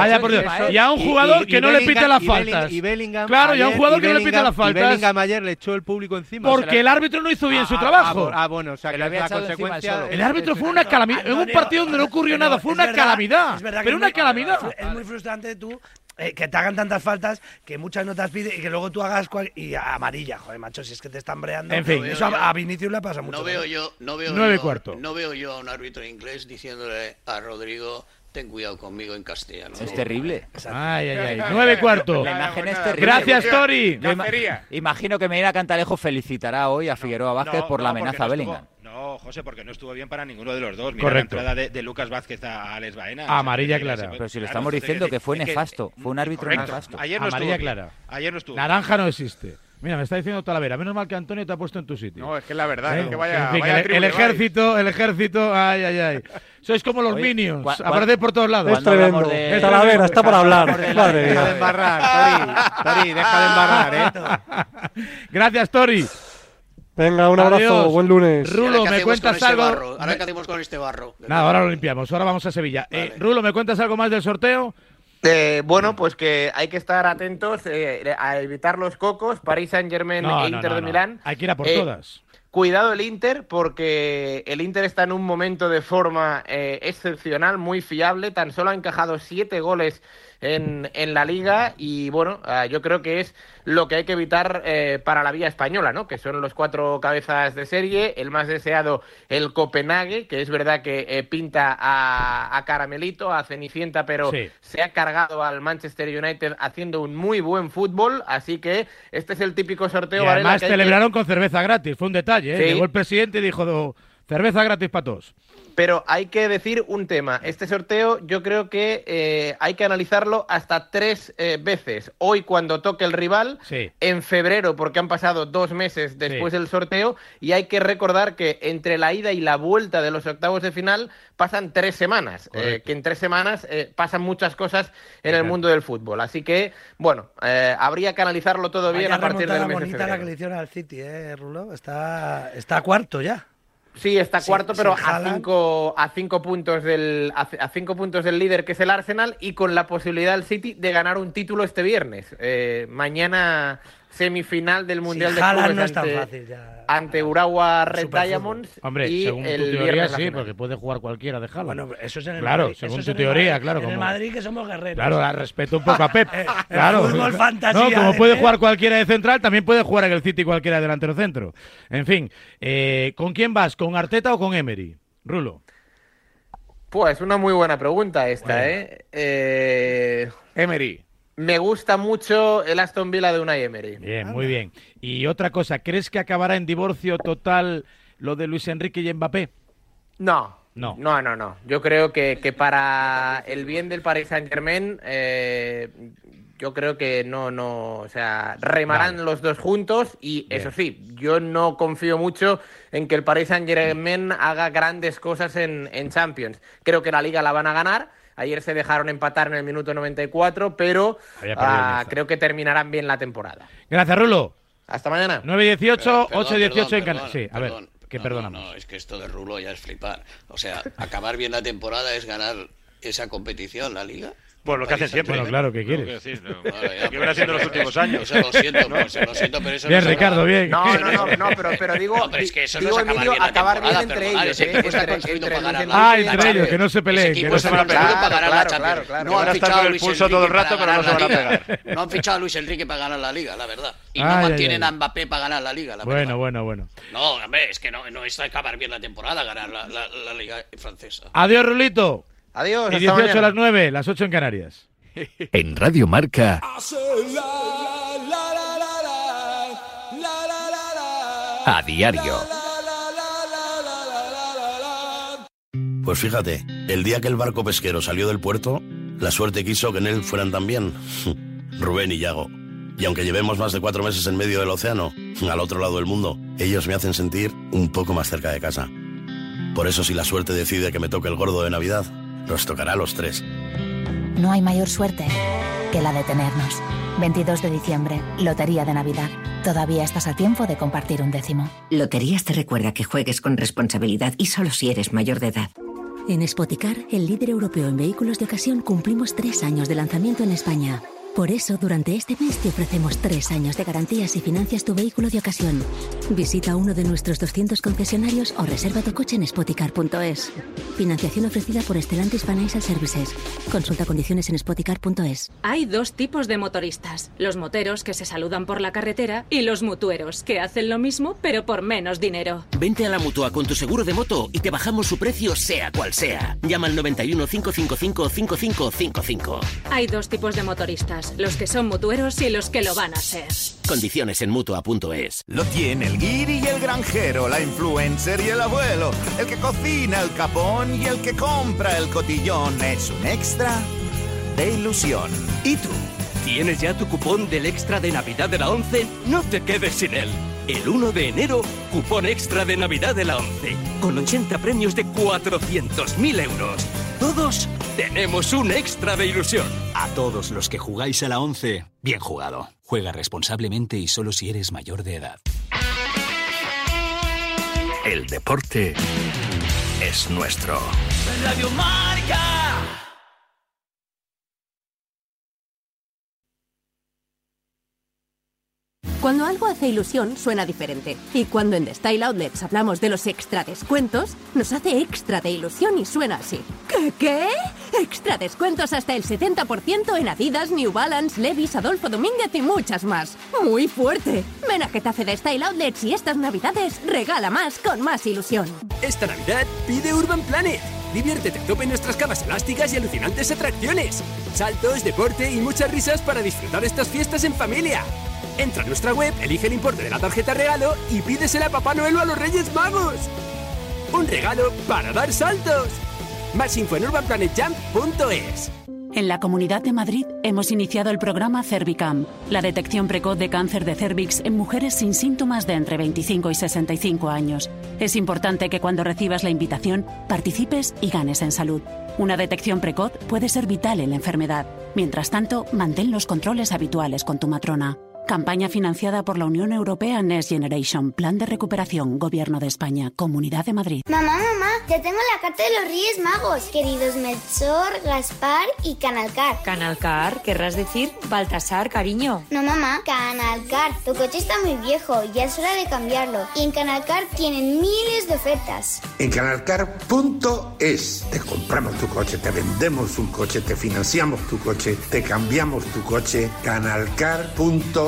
Speaker 1: Vaya por Dios.
Speaker 5: Eso-
Speaker 1: Y a un jugador
Speaker 3: y-
Speaker 1: que no le pite las faltas.
Speaker 3: Y Bellingham
Speaker 1: Claro, y a un
Speaker 3: ayer-
Speaker 1: jugador que no le pite las
Speaker 3: Y
Speaker 1: faltas.
Speaker 3: Bellingham ayer le echó el público encima.
Speaker 1: Porque el árbitro no hizo bien su
Speaker 3: Ah,
Speaker 1: trabajo.
Speaker 3: Ah, ah, bueno, o sea,
Speaker 5: Se
Speaker 3: que la consecuencia.
Speaker 1: El árbitro fue una calamidad. En un partido donde no ocurrió
Speaker 6: pero
Speaker 1: nada, fue una calamidad.
Speaker 6: es verdad que
Speaker 1: Pero una
Speaker 6: muy-
Speaker 1: calamidad.
Speaker 6: Es muy frustrante tú eh, que te hagan tantas faltas que muchas no te las pide y que luego tú hagas cual- y amarilla, joder, macho, si es que te están breando.
Speaker 1: En fin.
Speaker 6: eso a, a Vinicius le pasa mucho.
Speaker 11: No veo yo, no veo
Speaker 1: Nueve
Speaker 11: yo,
Speaker 1: cuarto.
Speaker 11: no veo yo a un árbitro inglés diciéndole a Rodrigo, ten cuidado conmigo en castellano.
Speaker 5: Es terrible.
Speaker 1: Ay, ay, ay. Nueve cuarto.
Speaker 5: La imagen es terrible.
Speaker 1: Gracias, Tori.
Speaker 5: Ima- imagino que Medina Cantalejo felicitará hoy a Figueroa Vázquez
Speaker 7: No,
Speaker 5: por la
Speaker 7: no,
Speaker 5: amenaza a
Speaker 7: no
Speaker 5: Bellingham.
Speaker 7: estuvo- No, José, porque no estuvo bien para ninguno de los dos. Mira
Speaker 1: Correcto.
Speaker 7: la entrada de, de Lucas Vázquez a Alex Baena.
Speaker 1: Amarilla
Speaker 7: O sea, que-
Speaker 1: clara.
Speaker 7: que-
Speaker 5: Pero si le
Speaker 7: claro,
Speaker 5: estamos
Speaker 7: entonces,
Speaker 5: diciendo que fue nefasto, fue un árbitro
Speaker 7: correcto.
Speaker 5: nefasto.
Speaker 7: Ayer no
Speaker 1: Amarilla
Speaker 7: estuvo bien.
Speaker 1: clara.
Speaker 7: Ayer no estuvo.
Speaker 1: Naranja no existe. Mira, me está diciendo Talavera. Menos mal que Antonio te ha puesto en tu sitio.
Speaker 2: No, es que es la verdad,
Speaker 1: ¿Eh?
Speaker 2: es que vaya,
Speaker 1: En fin,
Speaker 2: vaya
Speaker 1: el,
Speaker 2: tribu
Speaker 1: el
Speaker 2: lleváis.
Speaker 1: ejército, el ejército, ay, ay, ay. Sois como los
Speaker 5: Oye,
Speaker 1: Minions,
Speaker 5: cua- cua-
Speaker 1: aparecéis por todos lados.
Speaker 10: Es tremendo.
Speaker 1: Es
Speaker 10: Talavera, está para hablar.
Speaker 5: Madre
Speaker 10: Madre
Speaker 2: Deja de
Speaker 10: mía.
Speaker 2: embarrar, Tori. Tori, deja de embarrar, ¿eh?
Speaker 1: Gracias, Tori.
Speaker 10: Venga, un abrazo.
Speaker 1: Adiós.
Speaker 10: Buen lunes.
Speaker 11: ¿Y ahora
Speaker 1: Rulo, me
Speaker 11: hacemos
Speaker 1: cuentas
Speaker 11: con este
Speaker 1: algo.
Speaker 11: barro? ¿Ahora qué hacemos con este barro?
Speaker 1: Nada, ahora lo limpiamos. Ahora vamos a Sevilla. Eh, Rulo, ¿me cuentas algo más del sorteo?
Speaker 20: Eh, bueno, pues que hay que estar atentos eh, a evitar los cocos, París Saint Germain
Speaker 1: No,
Speaker 20: e Inter
Speaker 1: no,
Speaker 20: de. Milán.
Speaker 1: Hay que ir a por
Speaker 20: Eh,
Speaker 1: todas.
Speaker 20: Cuidado el Inter, porque el Inter está en un momento de forma excepcional, muy fiable. Tan solo ha encajado siete goles en, en la liga y bueno, ah, yo creo que es lo que hay que evitar eh, para la vía española, ¿no? Que son los cuatro cabezas de serie. El más deseado, el Copenhague, que es verdad que eh, pinta a, a Caramelito, a Cenicienta, pero
Speaker 1: Sí.
Speaker 20: se ha cargado al Manchester United haciendo un muy buen fútbol. Así que este es el típico sorteo.
Speaker 1: Y
Speaker 20: Varela,
Speaker 1: además
Speaker 20: que hay que-
Speaker 1: celebraron con cerveza gratis. Fue un detalle, ¿eh?
Speaker 20: Sí.
Speaker 1: Llegó el presidente y dijo, "Do- cerveza gratis para todos.
Speaker 20: Pero hay que decir un tema. Este sorteo yo creo que eh, hay que analizarlo hasta tres eh, veces. Hoy cuando toque el rival,
Speaker 1: Sí.
Speaker 20: en febrero porque han pasado dos meses después
Speaker 1: Sí.
Speaker 20: del sorteo y hay que recordar que entre la ida y la vuelta de los octavos de final pasan tres semanas. eh, que en tres semanas eh, pasan muchas cosas en el mundo del fútbol. Así que, bueno, eh, habría que analizarlo todo bien
Speaker 6: Vaya
Speaker 20: a partir del mes de
Speaker 6: bonita la que
Speaker 20: febrero.
Speaker 6: le hicieron al City, ¿eh, Rulo? Está, está cuarto ya.
Speaker 20: Sí, está cuarto, pero a cinco, a cinco puntos del a, a cinco puntos del líder que es el Arsenal y con la posibilidad del City de ganar un título este viernes. Eh, mañana semifinal del Mundial de Clubes
Speaker 6: no es tan
Speaker 20: ante,
Speaker 6: fácil ya.
Speaker 20: ante Urawa Red. Diamonds
Speaker 1: Hombre,
Speaker 20: y
Speaker 1: según
Speaker 20: el
Speaker 1: tu teoría sí,
Speaker 20: final.
Speaker 1: porque puede jugar cualquiera de Haaland.
Speaker 6: Bueno, eso es en el
Speaker 1: Claro,
Speaker 6: Madrid.
Speaker 1: según
Speaker 6: eso es
Speaker 1: tu
Speaker 6: en el
Speaker 1: teoría,
Speaker 6: Madrid.
Speaker 1: claro.
Speaker 6: En el
Speaker 1: como-
Speaker 6: Madrid que somos guerreros.
Speaker 1: Claro, la respeto un poco a Pep.
Speaker 6: Eh, el
Speaker 1: claro.
Speaker 6: fútbol fantasía
Speaker 1: No, como
Speaker 6: de
Speaker 1: puede jugar cualquiera de central, también puede jugar en el City cualquiera de delantero centro. En fin, eh, ¿con quién vas? ¿Con Arteta o con Emery? Rulo.
Speaker 20: Pues una muy buena pregunta esta,
Speaker 1: Bueno.
Speaker 20: ¿eh? Eh,
Speaker 2: Emery.
Speaker 20: Me gusta mucho el Aston Villa de Unai Emery.
Speaker 1: Bien, muy bien. Y otra cosa, ¿crees que acabará en divorcio total lo de Luis Enrique y Mbappé?
Speaker 20: No.
Speaker 1: No.
Speaker 20: No, no, no. Yo creo que, que para el bien del Paris Saint Germain, yo creo que no, no, o sea, remarán los dos juntos y eso sí, yo no confío mucho en que el Paris Saint Germain haga grandes cosas en, en Champions. Creo que la liga la van a ganar. Ayer se dejaron empatar en el minuto 94, pero ah, creo que terminarán bien la temporada.
Speaker 1: Gracias, Rulo.
Speaker 20: Hasta mañana.
Speaker 1: 9 y 18,
Speaker 11: Perdón,
Speaker 1: 8 y 18 en Canarias. Sí, a ver. ¿qué
Speaker 11: No,
Speaker 1: perdonamos?
Speaker 11: No, no, es que esto de Rulo ya es flipar. O sea, acabar bien la temporada es ganar esa competición, la liga.
Speaker 21: Pues lo que hacen siempre.
Speaker 1: Bueno, claro, ¿qué quieres?
Speaker 21: Que no.
Speaker 11: Bueno, ya,
Speaker 21: Que viene haciendo los últimos años.
Speaker 11: Eso lo siento, pues, lo siento, pero eso
Speaker 1: Bien,
Speaker 11: no se
Speaker 1: Ricardo, bien.
Speaker 20: No, no, no, no, pero, pero digo,
Speaker 11: No, pero es que eso
Speaker 20: digo,
Speaker 11: no es acabar
Speaker 20: Emilio,
Speaker 11: bien la
Speaker 20: acabar bien
Speaker 11: temporada,
Speaker 20: entre ellos, ¿eh? Entre- entre
Speaker 1: Ah, entre ellos, que no se peleen. Que no se
Speaker 11: para ganar la
Speaker 20: Claro, claro, claro.
Speaker 11: No
Speaker 21: van a estar con
Speaker 11: a
Speaker 21: el
Speaker 11: Luis
Speaker 21: pulso
Speaker 11: Enrique
Speaker 21: todo el
Speaker 11: para
Speaker 21: rato, pero
Speaker 11: ganar
Speaker 21: no se
Speaker 11: la
Speaker 21: van a
Speaker 11: Liga.
Speaker 21: pegar.
Speaker 11: No han fichado a Luis Enrique para ganar la liga, la verdad. Y no mantienen a Mbappé para ganar la liga, la
Speaker 1: Bueno,
Speaker 11: verdad.
Speaker 1: bueno, bueno.
Speaker 11: No, hombre, es que no, no es acabar bien la temporada, ganar la, la- la liga francesa.
Speaker 1: Adiós, Rulito.
Speaker 20: Adiós,
Speaker 1: Y
Speaker 20: hasta
Speaker 1: 18 a las 9, las 8 en Canarias.
Speaker 22: En Radio Marca, a diario.
Speaker 23: Pues fíjate, el día que el barco pesquero salió del puerto, la suerte quiso que en él fueran también Rubén y Yago. Y aunque llevemos más de cuatro meses en medio del océano, al otro lado del mundo, ellos me hacen sentir un poco más cerca de casa. Por eso si la suerte decide que me toque el gordo de Navidad, nos tocará a los tres.
Speaker 24: No hay mayor suerte que la de tenernos. 22 de diciembre, Lotería de Navidad. Todavía estás a tiempo de compartir un décimo.
Speaker 25: Loterías te recuerda que juegues con responsabilidad y solo si eres mayor de edad.
Speaker 26: En Spoticar, el líder europeo en vehículos de ocasión, cumplimos tres años de lanzamiento en España. Por eso, durante este mes te ofrecemos tres años de garantías si financias tu vehículo de ocasión. Visita uno de nuestros 200 concesionarios o reserva tu coche en spoticar.es. Financiación ofrecida por Stellantis Financial Services. Consulta condiciones en spoticar.es.
Speaker 27: Hay dos tipos de motoristas, los moteros que se saludan por la carretera y los mutueros que hacen lo mismo pero por menos dinero.
Speaker 28: Vente a la mutua con tu seguro de moto y te bajamos su precio sea cual sea. Llama al 91 555 5555.
Speaker 27: Hay dos tipos de motoristas, los que son mutueros y los que lo van a ser.
Speaker 28: Condiciones en mutua.es.
Speaker 29: Lo tiene el guiri y el granjero, la influencer y el abuelo, el que cocina el capón y el que compra el cotillón. Es un extra de ilusión. ¿Y tú?
Speaker 21: ¿Tienes ya tu cupón del extra de Navidad de la 11? No te quedes sin él. El 1 de enero, cupón extra de Navidad de la 11, con 80 premios de 400.000 euros. Todos tenemos un extra de ilusión.
Speaker 30: A todos los que jugáis a la 11, bien jugado. Juega responsablemente y solo si eres mayor de edad.
Speaker 22: El deporte es nuestro.
Speaker 21: Radio Marca.
Speaker 31: Cuando algo hace ilusión, suena diferente. Y cuando en The Style Outlets hablamos de los extra descuentos, nos hace extra de ilusión y suena así. ¿Qué? ¿Qué? Extra descuentos hasta el 70% en Adidas, New Balance, Levi's, Adolfo Domínguez y muchas más. ¡Muy fuerte! Ven a Getafe de Style Outlets y estas navidades regala más con más ilusión.
Speaker 21: Esta Navidad pide Urban Planet. Diviértete a tope en nuestras camas elásticas y alucinantes atracciones. Saltos, deporte y muchas risas para disfrutar estas fiestas en familia. Entra a nuestra web, elige el importe de la tarjeta regalo y pídesela a Papá Noel o a los Reyes Magos. Un regalo para dar saltos. Más info en urbanplanetjump.es.
Speaker 32: En la Comunidad de Madrid hemos iniciado el programa Cervicam, la detección precoz de cáncer de cervix en mujeres sin síntomas de entre 25 y 65 años. Es importante que cuando recibas la invitación participes y ganes en salud. Una detección precoz puede ser vital en la enfermedad. Mientras tanto, mantén los controles habituales con tu matrona. Campaña financiada por la Unión Europea Next Generation, Plan de Recuperación, Gobierno de España, Comunidad de Madrid.
Speaker 33: Mamá, mamá, ya tengo la carta de los Reyes Magos. Queridos Melchor, Gaspar y Canalcar.
Speaker 34: Canalcar, querrás decir Baltasar, cariño.
Speaker 33: No, mamá, Canalcar. Tu coche está muy viejo, ya es hora de cambiarlo. Y en Canalcar tienen miles de ofertas.
Speaker 35: En canalcar.es te compramos tu coche, te vendemos un coche, te financiamos tu coche, te cambiamos tu coche. Canalcar.es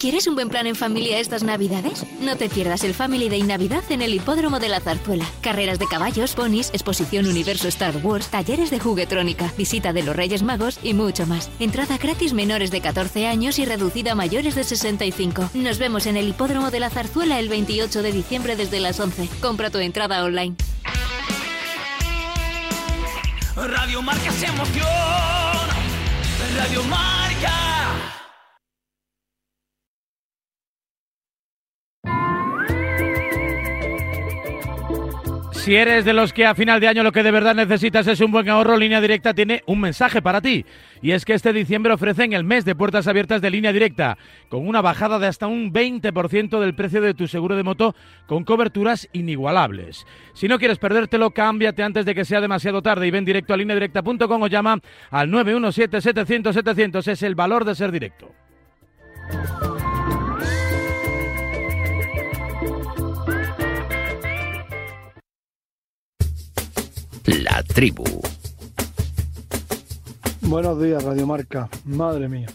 Speaker 26: ¿Quieres un buen plan en familia estas Navidades? No te pierdas el Family Day Navidad en el Hipódromo de la Zarzuela. Carreras de caballos, ponis, exposición Universo Star Wars, talleres de juguetrónica, visita de los Reyes Magos y mucho más. Entrada gratis menores de 14 años y reducida a mayores de 65. Nos vemos en el Hipódromo de la Zarzuela el 28 de diciembre desde las 11. Compra tu entrada online.
Speaker 21: Radio Marca se emoción. Radio Marca.
Speaker 1: Si eres de los que a final de año lo que de verdad necesitas es un buen ahorro, Línea Directa tiene un mensaje para ti. Y es que este diciembre ofrecen el mes de puertas abiertas de Línea Directa, con una bajada de hasta un 20% del precio de tu seguro de moto, con coberturas inigualables. Si no quieres perdértelo, cámbiate antes de que sea demasiado tarde y ven directo a lineadirecta.com o llama al 917-700-700. Es el valor de ser directo.
Speaker 22: La tribu.
Speaker 36: Buenos días, Radio Marca. Madre mía.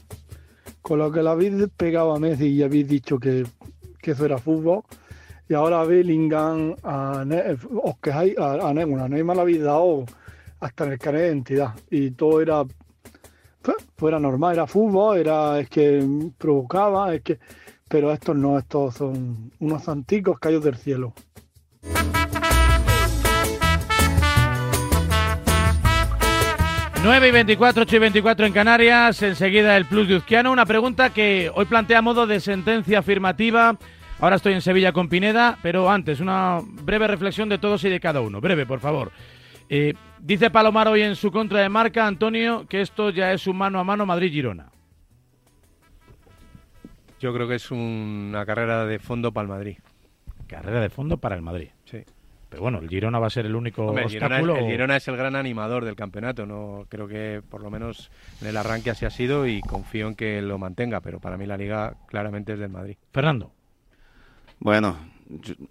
Speaker 36: Con lo que le habéis pegado a Messi y habéis dicho que, que eso era fútbol, y ahora a Bellingham, a Ne- os quejáis, a, a Neymar, a Neymar le habéis dado hasta en el carnet de identidad. Y todo era, normal, era fútbol, era, es que provocaba, es que, pero estos no, estos son unos santicos caídos del cielo.
Speaker 1: Nueve y 24, 8 y 24 en Canarias, enseguida el Plus de Uzquiano. Una pregunta que hoy plantea a modo de sentencia afirmativa. Ahora estoy en Sevilla con Pineda, pero antes una breve reflexión de todos y de cada uno. Breve, por favor. Eh, dice Palomar hoy en su contra de marca, Antonio, que esto ya es un mano a mano Madrid-Girona.
Speaker 3: Yo creo que es una carrera de fondo para el Madrid.
Speaker 1: Carrera de fondo para el Madrid.
Speaker 3: Sí.
Speaker 1: Pero bueno, el Girona va a ser el único
Speaker 3: Hombre, el Girona, es,
Speaker 1: obstáculo.
Speaker 3: el Girona es el gran animador del campeonato. No creo que por lo menos en el arranque así ha sido y confío en que lo mantenga. Pero para mí la liga claramente es del Madrid.
Speaker 1: Fernando.
Speaker 8: Bueno,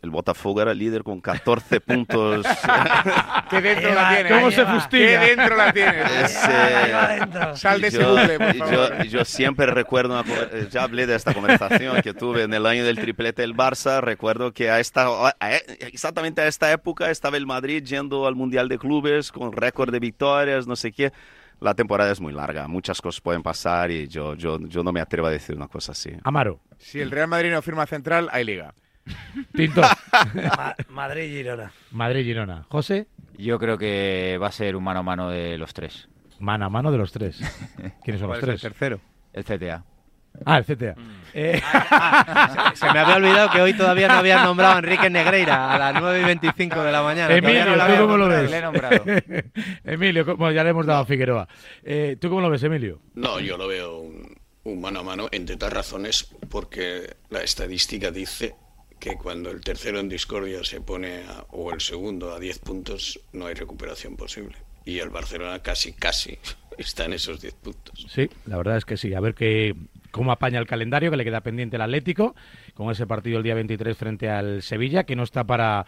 Speaker 8: el Botafogo era líder con 14 puntos.
Speaker 2: ¿Qué dentro la tiene?
Speaker 8: ¿cómo se fustiga?
Speaker 2: ¿Qué dentro la tiene?
Speaker 8: Eh,
Speaker 2: Sal de ese
Speaker 8: yo,
Speaker 2: bucle, por
Speaker 8: yo-
Speaker 2: favor.
Speaker 8: yo siempre recuerdo, una eh, ya hablé de esta conversación que tuve en el año del triplete del Barça, recuerdo que a esta, a- exactamente a esta época estaba el Madrid yendo al Mundial de Clubes con récord de victorias, no sé qué. La temporada es muy larga, muchas cosas pueden pasar y yo, yo, yo no me atrevo a decir una cosa así.
Speaker 1: Amaro.
Speaker 2: Si el Real Madrid no firma central, hay liga.
Speaker 1: Tinto.
Speaker 6: Ma- Madrid-Girona.
Speaker 1: Madrid-Girona. José.
Speaker 5: Yo creo que va a ser un mano a mano de los tres.
Speaker 1: Mano a mano de los tres. ¿Quiénes son los
Speaker 3: ¿Cuál es el
Speaker 1: tres?
Speaker 3: tercero?
Speaker 5: El CTA.
Speaker 1: Ah, el CTA. Eh,
Speaker 3: Se me había olvidado que hoy todavía no habían nombrado a Enrique Negreira a las 9 y 25 de la mañana.
Speaker 1: Emilio,
Speaker 3: no
Speaker 1: ¿tú cómo lo ves?
Speaker 5: Le he nombrado.
Speaker 1: Emilio, ¿cómo- ya le hemos dado a Figueroa. Eh, ¿Tú cómo lo ves, Emilio?
Speaker 11: No, yo lo veo un, un mano a mano, entre otras razones, porque la estadística dice que cuando el tercero en discordia se pone, a- o el segundo, a 10 puntos, no hay recuperación posible. Y el Barcelona casi, casi está en esos 10 puntos.
Speaker 1: Sí, la verdad es que sí. A ver qué, cómo apaña el calendario, que le queda pendiente el Atlético, con ese partido el día 23 frente al Sevilla, que no está para,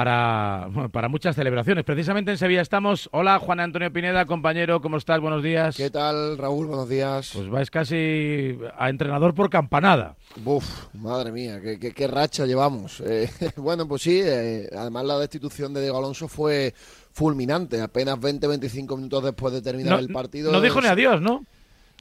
Speaker 1: para, bueno, para muchas celebraciones. Precisamente en Sevilla estamos. Hola, Juan Antonio Pineda, compañero, ¿cómo estás? Buenos días.
Speaker 37: ¿Qué tal, Raúl? Buenos días.
Speaker 1: Pues vais casi a entrenador por campanada.
Speaker 37: Buf, madre mía, qué, qué- qué racha llevamos. Eh, bueno, pues sí, eh, además la destitución de Diego Alonso fue fulminante. Apenas 20-25 minutos después de terminar
Speaker 1: No,
Speaker 37: el partido.
Speaker 1: no dijo ni adiós, ¿no?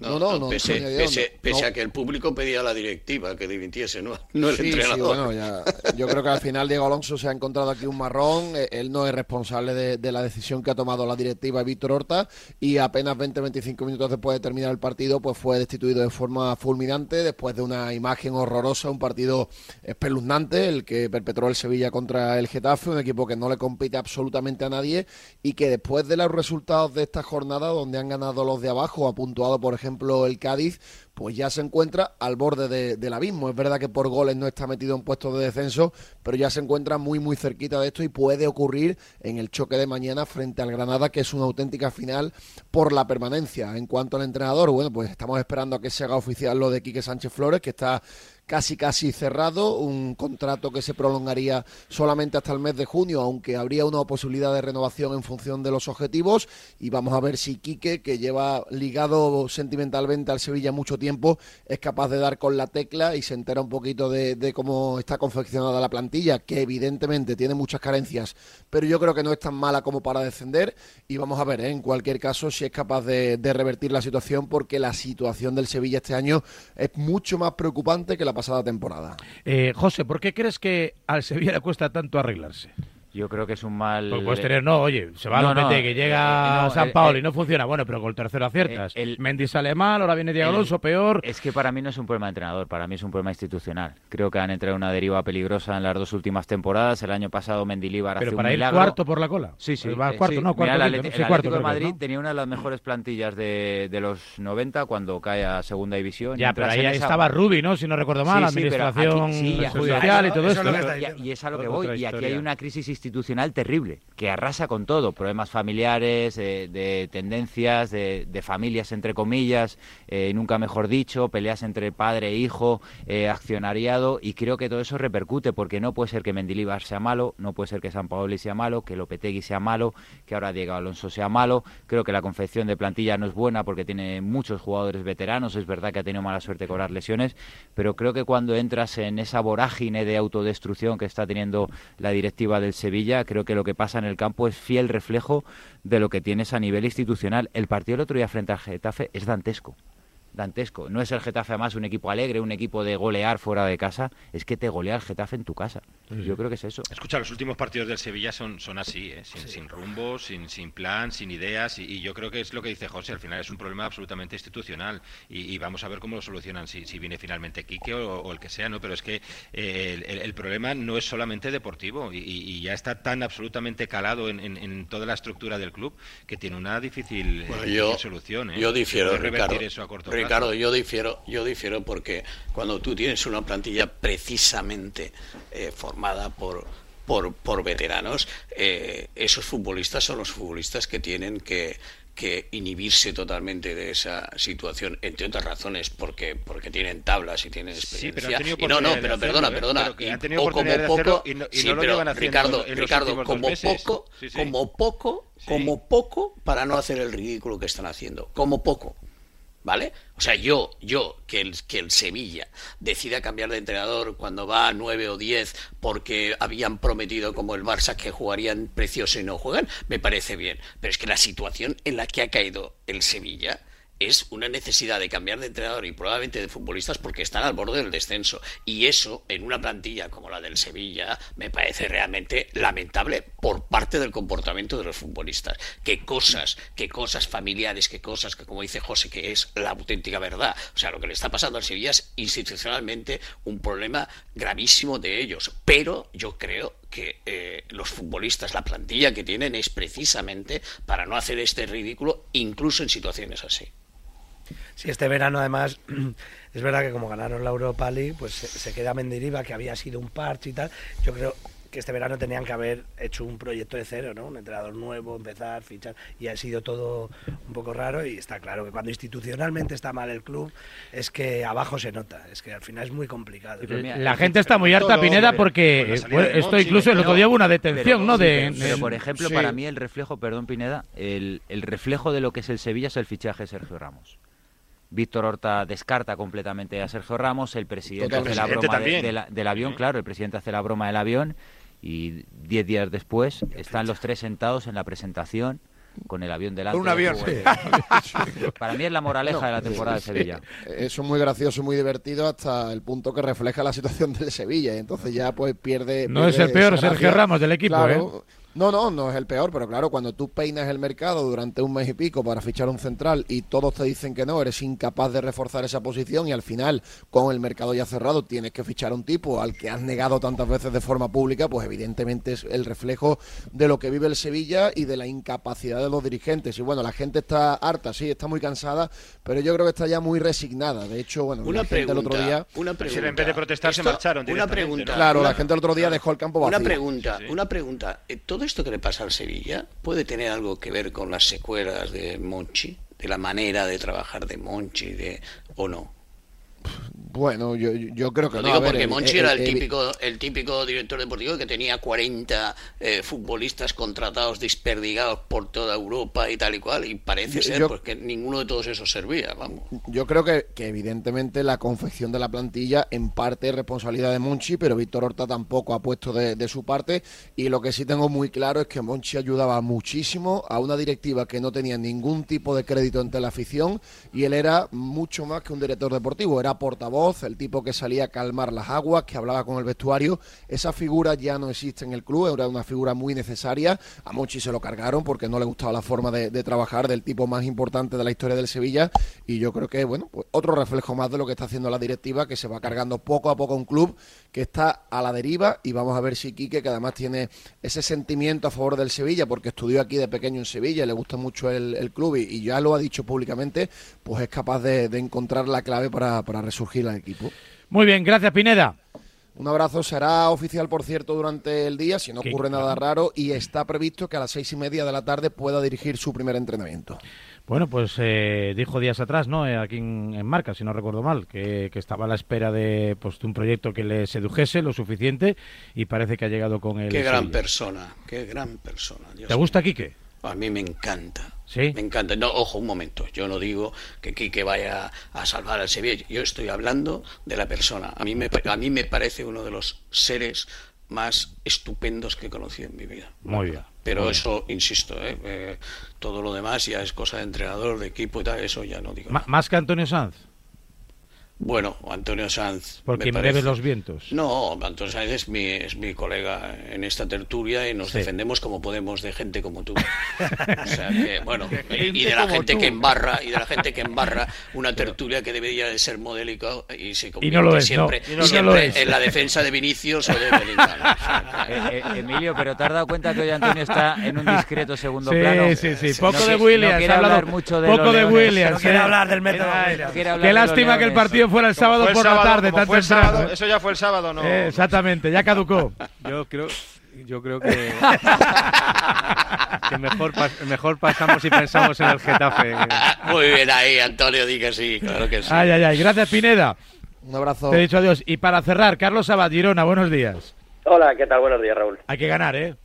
Speaker 37: No, no, no.
Speaker 11: pese, pese- a que el público pedía a la directiva que dimitiese, no, no el
Speaker 37: Sí, sí,
Speaker 11: entrenador.
Speaker 37: bueno, ya- yo creo que al final Diego Alonso se ha encontrado aquí un marrón. eh, Él no es responsable de, de la decisión que ha tomado la directiva Víctor Horta y apenas 20-25 minutos después de terminar el partido, pues fue destituido de forma fulminante después de una imagen horrorosa, un partido espeluznante, el que perpetró el Sevilla contra el Getafe, un equipo que no le compite absolutamente a nadie y que después de los resultados de esta jornada, donde han ganado los de abajo, ha puntuado, por ejemplo, el Cádiz, pues ya se encuentra al borde de- del abismo. Es verdad que por goles no está metido en puestos de descenso, pero ya se encuentra muy, muy cerquita de esto y puede ocurrir en el choque de mañana frente al Granada, que es una auténtica final por la permanencia. En cuanto al entrenador, bueno, pues estamos esperando a que se haga oficial lo de Quique Sánchez Flores, que está casi casi cerrado, un contrato que se prolongaría solamente hasta el mes de junio, aunque habría una posibilidad de renovación en función de los objetivos y vamos a ver si Quique, que lleva ligado sentimentalmente al Sevilla mucho tiempo, es capaz de dar con la tecla y se entera un poquito de, cómo está confeccionada la plantilla, que evidentemente tiene muchas carencias, pero yo creo que no es tan mala como para descender y vamos a ver, ¿eh? en cualquier caso, si es capaz de, de revertir la situación, porque la situación del Sevilla este año es mucho más preocupante que la pasada temporada.
Speaker 1: Eh, José, ¿por qué crees que al Sevilla le cuesta tanto arreglarse?
Speaker 5: Yo creo que es un mal.
Speaker 1: Porque puedes tener, no, oye, se va
Speaker 5: No,
Speaker 1: a
Speaker 5: no,
Speaker 1: que llega
Speaker 5: eh, no,
Speaker 1: San Paolo
Speaker 5: el-
Speaker 1: y no funciona. Bueno, pero con el tercero aciertas.
Speaker 5: Eh, el-
Speaker 1: Mendy sale mal, ahora viene Diego Alonso, peor.
Speaker 5: Es que para mí no es un problema de entrenador, para mí es un problema institucional. Creo que han entrado en una deriva peligrosa en las dos últimas temporadas. El año pasado Mendilíbar
Speaker 1: Pero
Speaker 5: hace
Speaker 1: para
Speaker 5: un
Speaker 1: ir
Speaker 5: milagro.
Speaker 1: cuarto por la cola.
Speaker 5: Sí, sí.
Speaker 1: Va
Speaker 5: eh,
Speaker 1: cuarto,
Speaker 5: sí.
Speaker 1: no, cuarto,
Speaker 5: Mira, el, el
Speaker 1: cuarto,
Speaker 5: Atlético de Madrid
Speaker 1: ¿no?
Speaker 5: tenía una de las mejores plantillas de, de los 90 cuando cae a segunda división.
Speaker 1: Ya, pero ahí
Speaker 5: esa-
Speaker 1: estaba Rubi, ¿no? Si no recuerdo mal,
Speaker 5: Sí, sí,
Speaker 1: administración
Speaker 5: aquí-
Speaker 1: judicial y todo
Speaker 5: eso y, es a lo que voy. Y aquí hay una crisis institucional terrible, que arrasa con todo. Problemas familiares, eh, de tendencias, de, de familias, entre comillas, eh, nunca mejor dicho, peleas entre padre e hijo, eh, accionariado. Y creo que todo eso repercute, porque no puede ser que Mendilibar sea malo, no puede ser que San Paoli sea malo, que Lopetegui sea malo, que ahora Diego Alonso sea malo. Creo que la confección de plantilla no es buena porque tiene muchos jugadores veteranos. Es verdad que ha tenido mala suerte de cobrar lesiones, pero creo que cuando entras en esa vorágine de autodestrucción que está teniendo la directiva del Sevilla, creo que lo que pasa en el campo es fiel reflejo de lo que tienes a nivel institucional. El partido el otro día frente al Getafe es dantesco. Dantesco. No es el Getafe además un equipo alegre, un equipo de golear fuera de casa, es que te golea el Getafe en tu casa. Yo creo que es eso.
Speaker 7: Escucha, los últimos partidos del Sevilla son, son así, ¿eh? sin, sin rumbo, sin, sin plan, sin ideas, y, y yo creo que es lo que dice José, al final es un problema absolutamente institucional, y, y vamos a ver cómo lo solucionan, si, si viene finalmente Quique o, o el que sea, ¿no? Pero es que eh, el, el- el problema no es solamente deportivo, y, ya está tan absolutamente calado en, en- en toda la estructura del club que tiene una difícil,
Speaker 11: Bueno,
Speaker 7: difícil
Speaker 11: yo,
Speaker 7: solución. ¿eh?
Speaker 11: yo difiero,
Speaker 7: revertir
Speaker 11: Ricardo.
Speaker 7: eso a corto plazo.
Speaker 11: Ricardo, yo difiero, yo difiero porque cuando tú tienes una plantilla precisamente eh, formada por, por, por veteranos, eh, esos futbolistas son los futbolistas que tienen que, que inhibirse totalmente de esa situación, entre otras razones, porque, porque tienen tablas y tienen
Speaker 7: Sí, pero
Speaker 11: experiencia. y no, no, pero perdona,
Speaker 7: ¿eh?
Speaker 11: perdona. O como poco, Ricardo, Ricardo, como poco,
Speaker 7: Sí, sí.
Speaker 11: como poco, como poco para no hacer el ridículo que están haciendo, como poco. ¿Vale? O sea, yo, yo, que el, que el Sevilla decida cambiar de entrenador cuando va a 9 o 10 porque habían prometido como el Barça que jugarían precioso y no juegan, me parece bien. Pero es que la situación en la que ha caído el Sevilla es una necesidad de cambiar de entrenador y probablemente de futbolistas porque están al borde del descenso. Y eso, en una plantilla como la del Sevilla, me parece realmente lamentable por parte del comportamiento de los futbolistas. Qué cosas, qué cosas familiares, qué cosas que, como dice José, que es la auténtica verdad. O sea, lo que le está pasando al Sevilla es institucionalmente un problema gravísimo de ellos. Pero yo creo que eh, los futbolistas, la plantilla que tienen es precisamente para no hacer este ridículo, incluso en situaciones así.
Speaker 6: Sí, este verano además es verdad que como ganaron la Europa League, pues se, se queda Mendiriva, que había sido un parche y tal. Yo creo que este verano tenían que haber hecho un proyecto de cero, ¿no? Un entrenador nuevo, empezar, fichar, y ha sido todo un poco raro y está claro que cuando institucionalmente está mal el club es que abajo se nota, es que al final es muy complicado.
Speaker 1: La gente está muy harta, Pineda, porque bueno, esto incluso el otro día hubo una detención, ¿no? De,
Speaker 5: Pero, pero, por ejemplo,
Speaker 1: Sí.
Speaker 5: para mí el reflejo, perdón Pineda, el, el reflejo de lo que es el Sevilla es el fichaje de Sergio Ramos. Víctor Horta descarta completamente a Sergio Ramos, el presidente hace la broma de-
Speaker 7: También.
Speaker 5: de la- del avión, claro, el presidente hace la broma del avión y diez días después están los tres sentados en la presentación con el avión delante.
Speaker 37: Un avión.
Speaker 5: Para mí es la moraleja
Speaker 37: No,
Speaker 5: de la temporada de
Speaker 37: sí.
Speaker 5: Sevilla.
Speaker 37: Eso es muy gracioso y muy divertido hasta el punto que refleja la situación del Sevilla. Y entonces ya pues pierde.
Speaker 1: No es el peor Sergio. Ramos del equipo,
Speaker 37: Claro. No, no, no es el peor, pero claro, cuando tú peinas el mercado durante un mes y pico para fichar un central y todos te dicen que no, eres incapaz de reforzar esa posición y al final, con el mercado ya cerrado, tienes que fichar un tipo al que has negado tantas veces de forma pública, pues evidentemente es el reflejo de lo que vive el Sevilla y de la incapacidad de los dirigentes. Y bueno, la gente está harta, sí, está muy cansada, pero yo creo que está ya muy resignada. De hecho, bueno,
Speaker 11: Una
Speaker 37: la gente el otro
Speaker 11: pregunta,
Speaker 37: día...
Speaker 11: una
Speaker 7: si
Speaker 11: pregunta.
Speaker 7: en vez de protestar se marcharon
Speaker 11: Una pregunta.
Speaker 7: ¿no?
Speaker 37: Claro,
Speaker 11: una-
Speaker 37: la gente el otro día dejó el campo vacío.
Speaker 11: Una pregunta, una pregunta. Eh, ¿Todo esto que le pasa al Sevilla puede tener algo que ver con las secuelas de Monchi? ¿De la manera de trabajar de Monchi de, o no?
Speaker 37: Bueno, yo, yo creo que
Speaker 11: Lo
Speaker 37: no.
Speaker 11: digo
Speaker 37: A ver,
Speaker 11: porque Monchi era el típico, el típico director deportivo que tenía 40 eh, futbolistas contratados desperdigados por toda Europa y tal y cual, y parece ser
Speaker 37: yo-
Speaker 11: pues, que ninguno de todos esos servía, vamos.
Speaker 37: Yo creo que, que evidentemente la confección de la plantilla en parte es responsabilidad de Monchi, pero Víctor Horta tampoco ha puesto de, de su parte. Y lo que sí tengo muy claro es que Monchi ayudaba muchísimo a una directiva que no tenía ningún tipo de crédito entre la afición y él era mucho más que un director deportivo, era portavoz, el tipo que salía a calmar las aguas, que hablaba con el vestuario. Esa figura ya no existe en el club, era una figura muy necesaria. A Monchi se lo cargaron porque no le gustaba la forma de, trabajar del tipo más importante de la historia del Sevilla y yo creo que, bueno, pues otro reflejo más de lo que está haciendo la directiva, que se va cargando poco a poco un club que está a la deriva y vamos a ver si Quique, que además tiene ese sentimiento a favor del Sevilla, porque estudió aquí de pequeño en Sevilla, le gusta mucho el, club y, ya lo ha dicho públicamente, pues es capaz de, de encontrar la clave para, para resurgir al equipo.
Speaker 1: Muy bien, gracias Pineda.
Speaker 37: Un abrazo, será oficial, por cierto, durante el día, si no ocurre nada raro, y está previsto que a las seis y media de la tarde pueda dirigir su primer entrenamiento.
Speaker 1: Bueno, pues eh, dijo días atrás, ¿no? Eh, aquí en, en Marca, si no recuerdo mal, que, que estaba a la espera de, pues, de un proyecto que le sedujese lo suficiente y parece que ha llegado con el
Speaker 11: Qué gran
Speaker 1: Sevilla.
Speaker 11: persona, qué gran persona. Dios
Speaker 1: ¿Te gusta Quique?
Speaker 11: A mí me encanta.
Speaker 1: Sí.
Speaker 11: Me encanta. No, ojo, un momento. Yo no digo que Quique vaya a salvar al Sevilla. Yo estoy hablando de la persona. A mí me, a mí me parece uno de los seres más estupendos que he conocido en mi vida.
Speaker 1: Muy bien.
Speaker 11: Pero
Speaker 1: Muy
Speaker 11: eso, insisto, ¿eh? Eh, todo lo demás ya es cosa de entrenador, de equipo y tal. Eso ya no digo.
Speaker 1: ¿Más que Antonio Sanz?
Speaker 11: Bueno, Antonio Sanz.
Speaker 1: Por
Speaker 11: me
Speaker 1: quien
Speaker 11: parece-
Speaker 1: bebe los vientos.
Speaker 11: No, Antonio Sanz es mi, es mi colega en esta tertulia y nos
Speaker 1: Sí.
Speaker 11: defendemos como podemos de gente como tú. O sea que, bueno, y de la gente
Speaker 1: tú.
Speaker 11: que embarra, y de la gente que embarra una tertulia que debería de ser modélico y se
Speaker 1: Y
Speaker 11: convierte
Speaker 1: no lo es,
Speaker 11: siempre,
Speaker 1: no. Y no lo
Speaker 11: siempre
Speaker 1: es.
Speaker 11: en la defensa de Vinicius o de Bellingham. O sea que-
Speaker 5: Eh, eh, Emilio, pero te has dado cuenta que hoy Antonio está en un discreto segundo
Speaker 1: Sí,
Speaker 5: plano.
Speaker 1: sí, sí.
Speaker 5: No
Speaker 1: Poco de Williams.
Speaker 5: No quiere hablar mucho de
Speaker 1: poco de. Williams.
Speaker 6: No quiere
Speaker 1: eh.
Speaker 6: hablar del método
Speaker 1: Ay,
Speaker 6: Williams.
Speaker 5: quiere hablar
Speaker 1: Qué lástima que el
Speaker 5: Leones.
Speaker 1: Fuera el sábado
Speaker 7: el
Speaker 1: por
Speaker 7: sábado,
Speaker 1: la tarde, tan
Speaker 7: fue el eso ya fue el sábado, no.
Speaker 1: Eh, exactamente, ya caducó.
Speaker 3: Yo creo, yo creo que, que mejor, mejor pasamos y pensamos en el Getafe.
Speaker 11: Muy bien ahí, Antonio, di que sí, claro que sí.
Speaker 1: Ay, ay, ay. Gracias, Pineda.
Speaker 37: Un abrazo.
Speaker 1: Te he dicho adiós. Y para cerrar, Carlos Abad, Girona, buenos días.
Speaker 38: Hola, ¿qué tal? Buenos días, Raúl.
Speaker 1: Hay que ganar, ¿eh?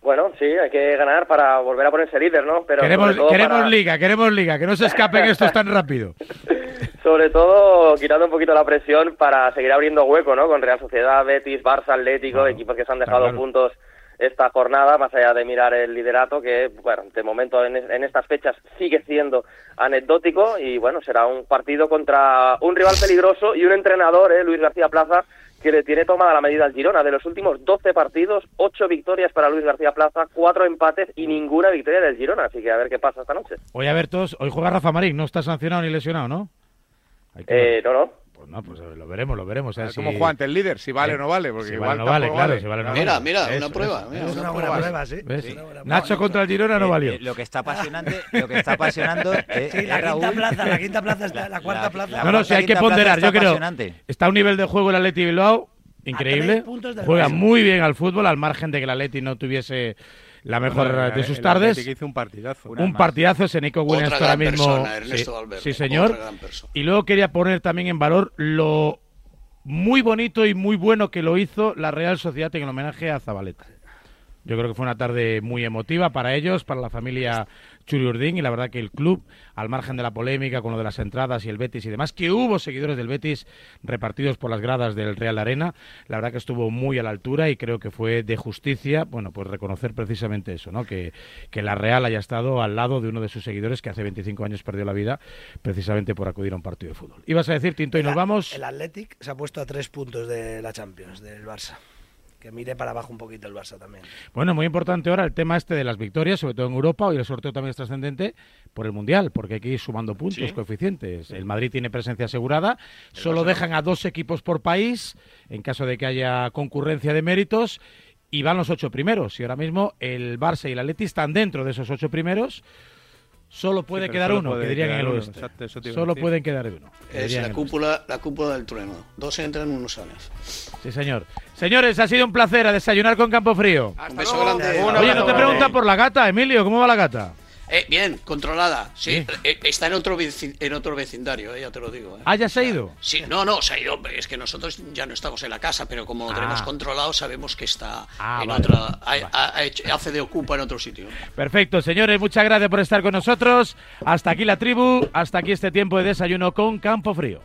Speaker 38: Bueno, sí, hay que ganar para volver a ponerse líder, ¿no? Pero
Speaker 1: queremos
Speaker 38: para-
Speaker 1: liga, queremos liga. Que no se escapen estos tan rápido.
Speaker 38: Sobre todo quitando un poquito la presión para seguir abriendo hueco, ¿no? Con Real Sociedad, Betis, Barça, Atlético, equipos que se han dejado
Speaker 1: claro.
Speaker 38: puntos esta jornada, más allá de mirar el liderato, que, bueno, de momento en, en estas fechas sigue siendo anecdótico y, bueno, será un partido contra un rival peligroso y un entrenador, ¿eh? Luis García Plaza, que le tiene tomada la medida al Girona. De los últimos 12 partidos, 8 victorias para Luis García Plaza, 4 empates y ninguna victoria del Girona. Así que a ver qué pasa esta noche.
Speaker 1: Hoy a ver todos, hoy juega Rafa Marín, no está sancionado ni lesionado, ¿no? Que.
Speaker 38: Eh, no, no.
Speaker 1: Pues no, pues lo veremos, lo veremos. a ver
Speaker 2: ¿Cómo
Speaker 1: si-
Speaker 2: juega ante el líder? Si vale o no vale. Porque
Speaker 1: Si
Speaker 2: igual
Speaker 1: vale o no vale, claro, si vale o no
Speaker 39: Mira,
Speaker 1: vale.
Speaker 39: mira, una prueba. mira.
Speaker 6: Es una buena prueba, sí.
Speaker 1: Nacho contra el Girona no
Speaker 5: Eh,
Speaker 1: valió.
Speaker 5: eh, lo que está apasionante, lo que está apasionando eh,
Speaker 6: Sí, la
Speaker 5: eh,
Speaker 6: quinta
Speaker 5: Raúl,
Speaker 6: plaza, la quinta plaza está, la cuarta
Speaker 5: la-
Speaker 6: plaza.
Speaker 5: la
Speaker 1: No, no, si hay que ponderar, yo creo. Está a un nivel de juego el Atleti Bilbao increíble. Juega muy bien al fútbol, al margen de que el Atleti no tuviese la mejor
Speaker 3: Bueno,
Speaker 1: de sus tardes.
Speaker 3: Hizo un partidazo.
Speaker 1: un partidazo ese Nico Williams
Speaker 39: Otra
Speaker 1: ahora
Speaker 39: gran
Speaker 1: mismo.
Speaker 39: persona, Ernesto
Speaker 1: sí,
Speaker 39: Valverde,
Speaker 1: sí, señor.
Speaker 39: otra gran persona.
Speaker 1: Y luego quería poner también en valor lo muy bonito y muy bueno que lo hizo la Real Sociedad en el homenaje a Zabaleta. Yo creo que fue una tarde muy emotiva para ellos, para la familia Churiurdín y la verdad que el club, al margen de la polémica con lo de las entradas y el Betis y demás, que hubo seguidores del Betis repartidos por las gradas del Real Arena, la verdad que estuvo muy a la altura y creo que fue de justicia, bueno, pues reconocer precisamente eso, ¿no? Que, que la Real haya estado al lado de uno de sus seguidores que hace 25 años perdió la vida precisamente por acudir a un partido de fútbol. Ibas a decir, Tinto, y nos vamos.
Speaker 6: El Athletic se ha puesto a tres puntos de la Champions, del Barça. Que mire para abajo un poquito el Barça también.
Speaker 1: Bueno, muy importante ahora el tema este de las victorias, sobre todo en Europa, hoy el sorteo también es trascendente por el Mundial, porque hay que ir sumando puntos,
Speaker 40: Sí.
Speaker 1: coeficientes. El Madrid tiene presencia asegurada, solo dejan a dos equipos por país, en caso de que haya concurrencia de méritos, y van los ocho primeros. Y ahora mismo el Barça y el Atleti están dentro de esos ocho primeros. Solo puede quedar
Speaker 3: solo
Speaker 1: uno,
Speaker 3: puede
Speaker 1: que dirían en el
Speaker 3: uno,
Speaker 1: oeste.
Speaker 3: exacto, eso
Speaker 1: Solo
Speaker 3: decir.
Speaker 1: pueden quedar uno. que
Speaker 39: Es la
Speaker 1: oeste.
Speaker 39: cúpula, la cúpula del trueno. Dos entran, uno sale.
Speaker 1: Sí, señor. Señores, ha sido un placer a desayunar con Campo Frío.
Speaker 39: Un beso grande.
Speaker 1: Oye, no te preguntan por la gata, Emilio, ¿cómo va la gata?
Speaker 39: Eh, bien, controlada. Sí, eh, está en otro, en otro vecindario, eh, ya te lo digo. eh.
Speaker 1: Ah, ya se ha ido.
Speaker 39: Sí, no, no, se ha ido. Es que nosotros ya no estamos en la casa, pero como lo tenemos
Speaker 1: Ah.
Speaker 39: controlado, sabemos que está
Speaker 1: Ah,
Speaker 39: en
Speaker 1: vale,
Speaker 39: otra.
Speaker 1: vale,
Speaker 39: ha- ha- ha hecho- hace de ocupa en otro sitio.
Speaker 1: Perfecto, señores, muchas gracias por estar con nosotros. Hasta aquí la tribu, hasta aquí este tiempo de desayuno con Campo Frío.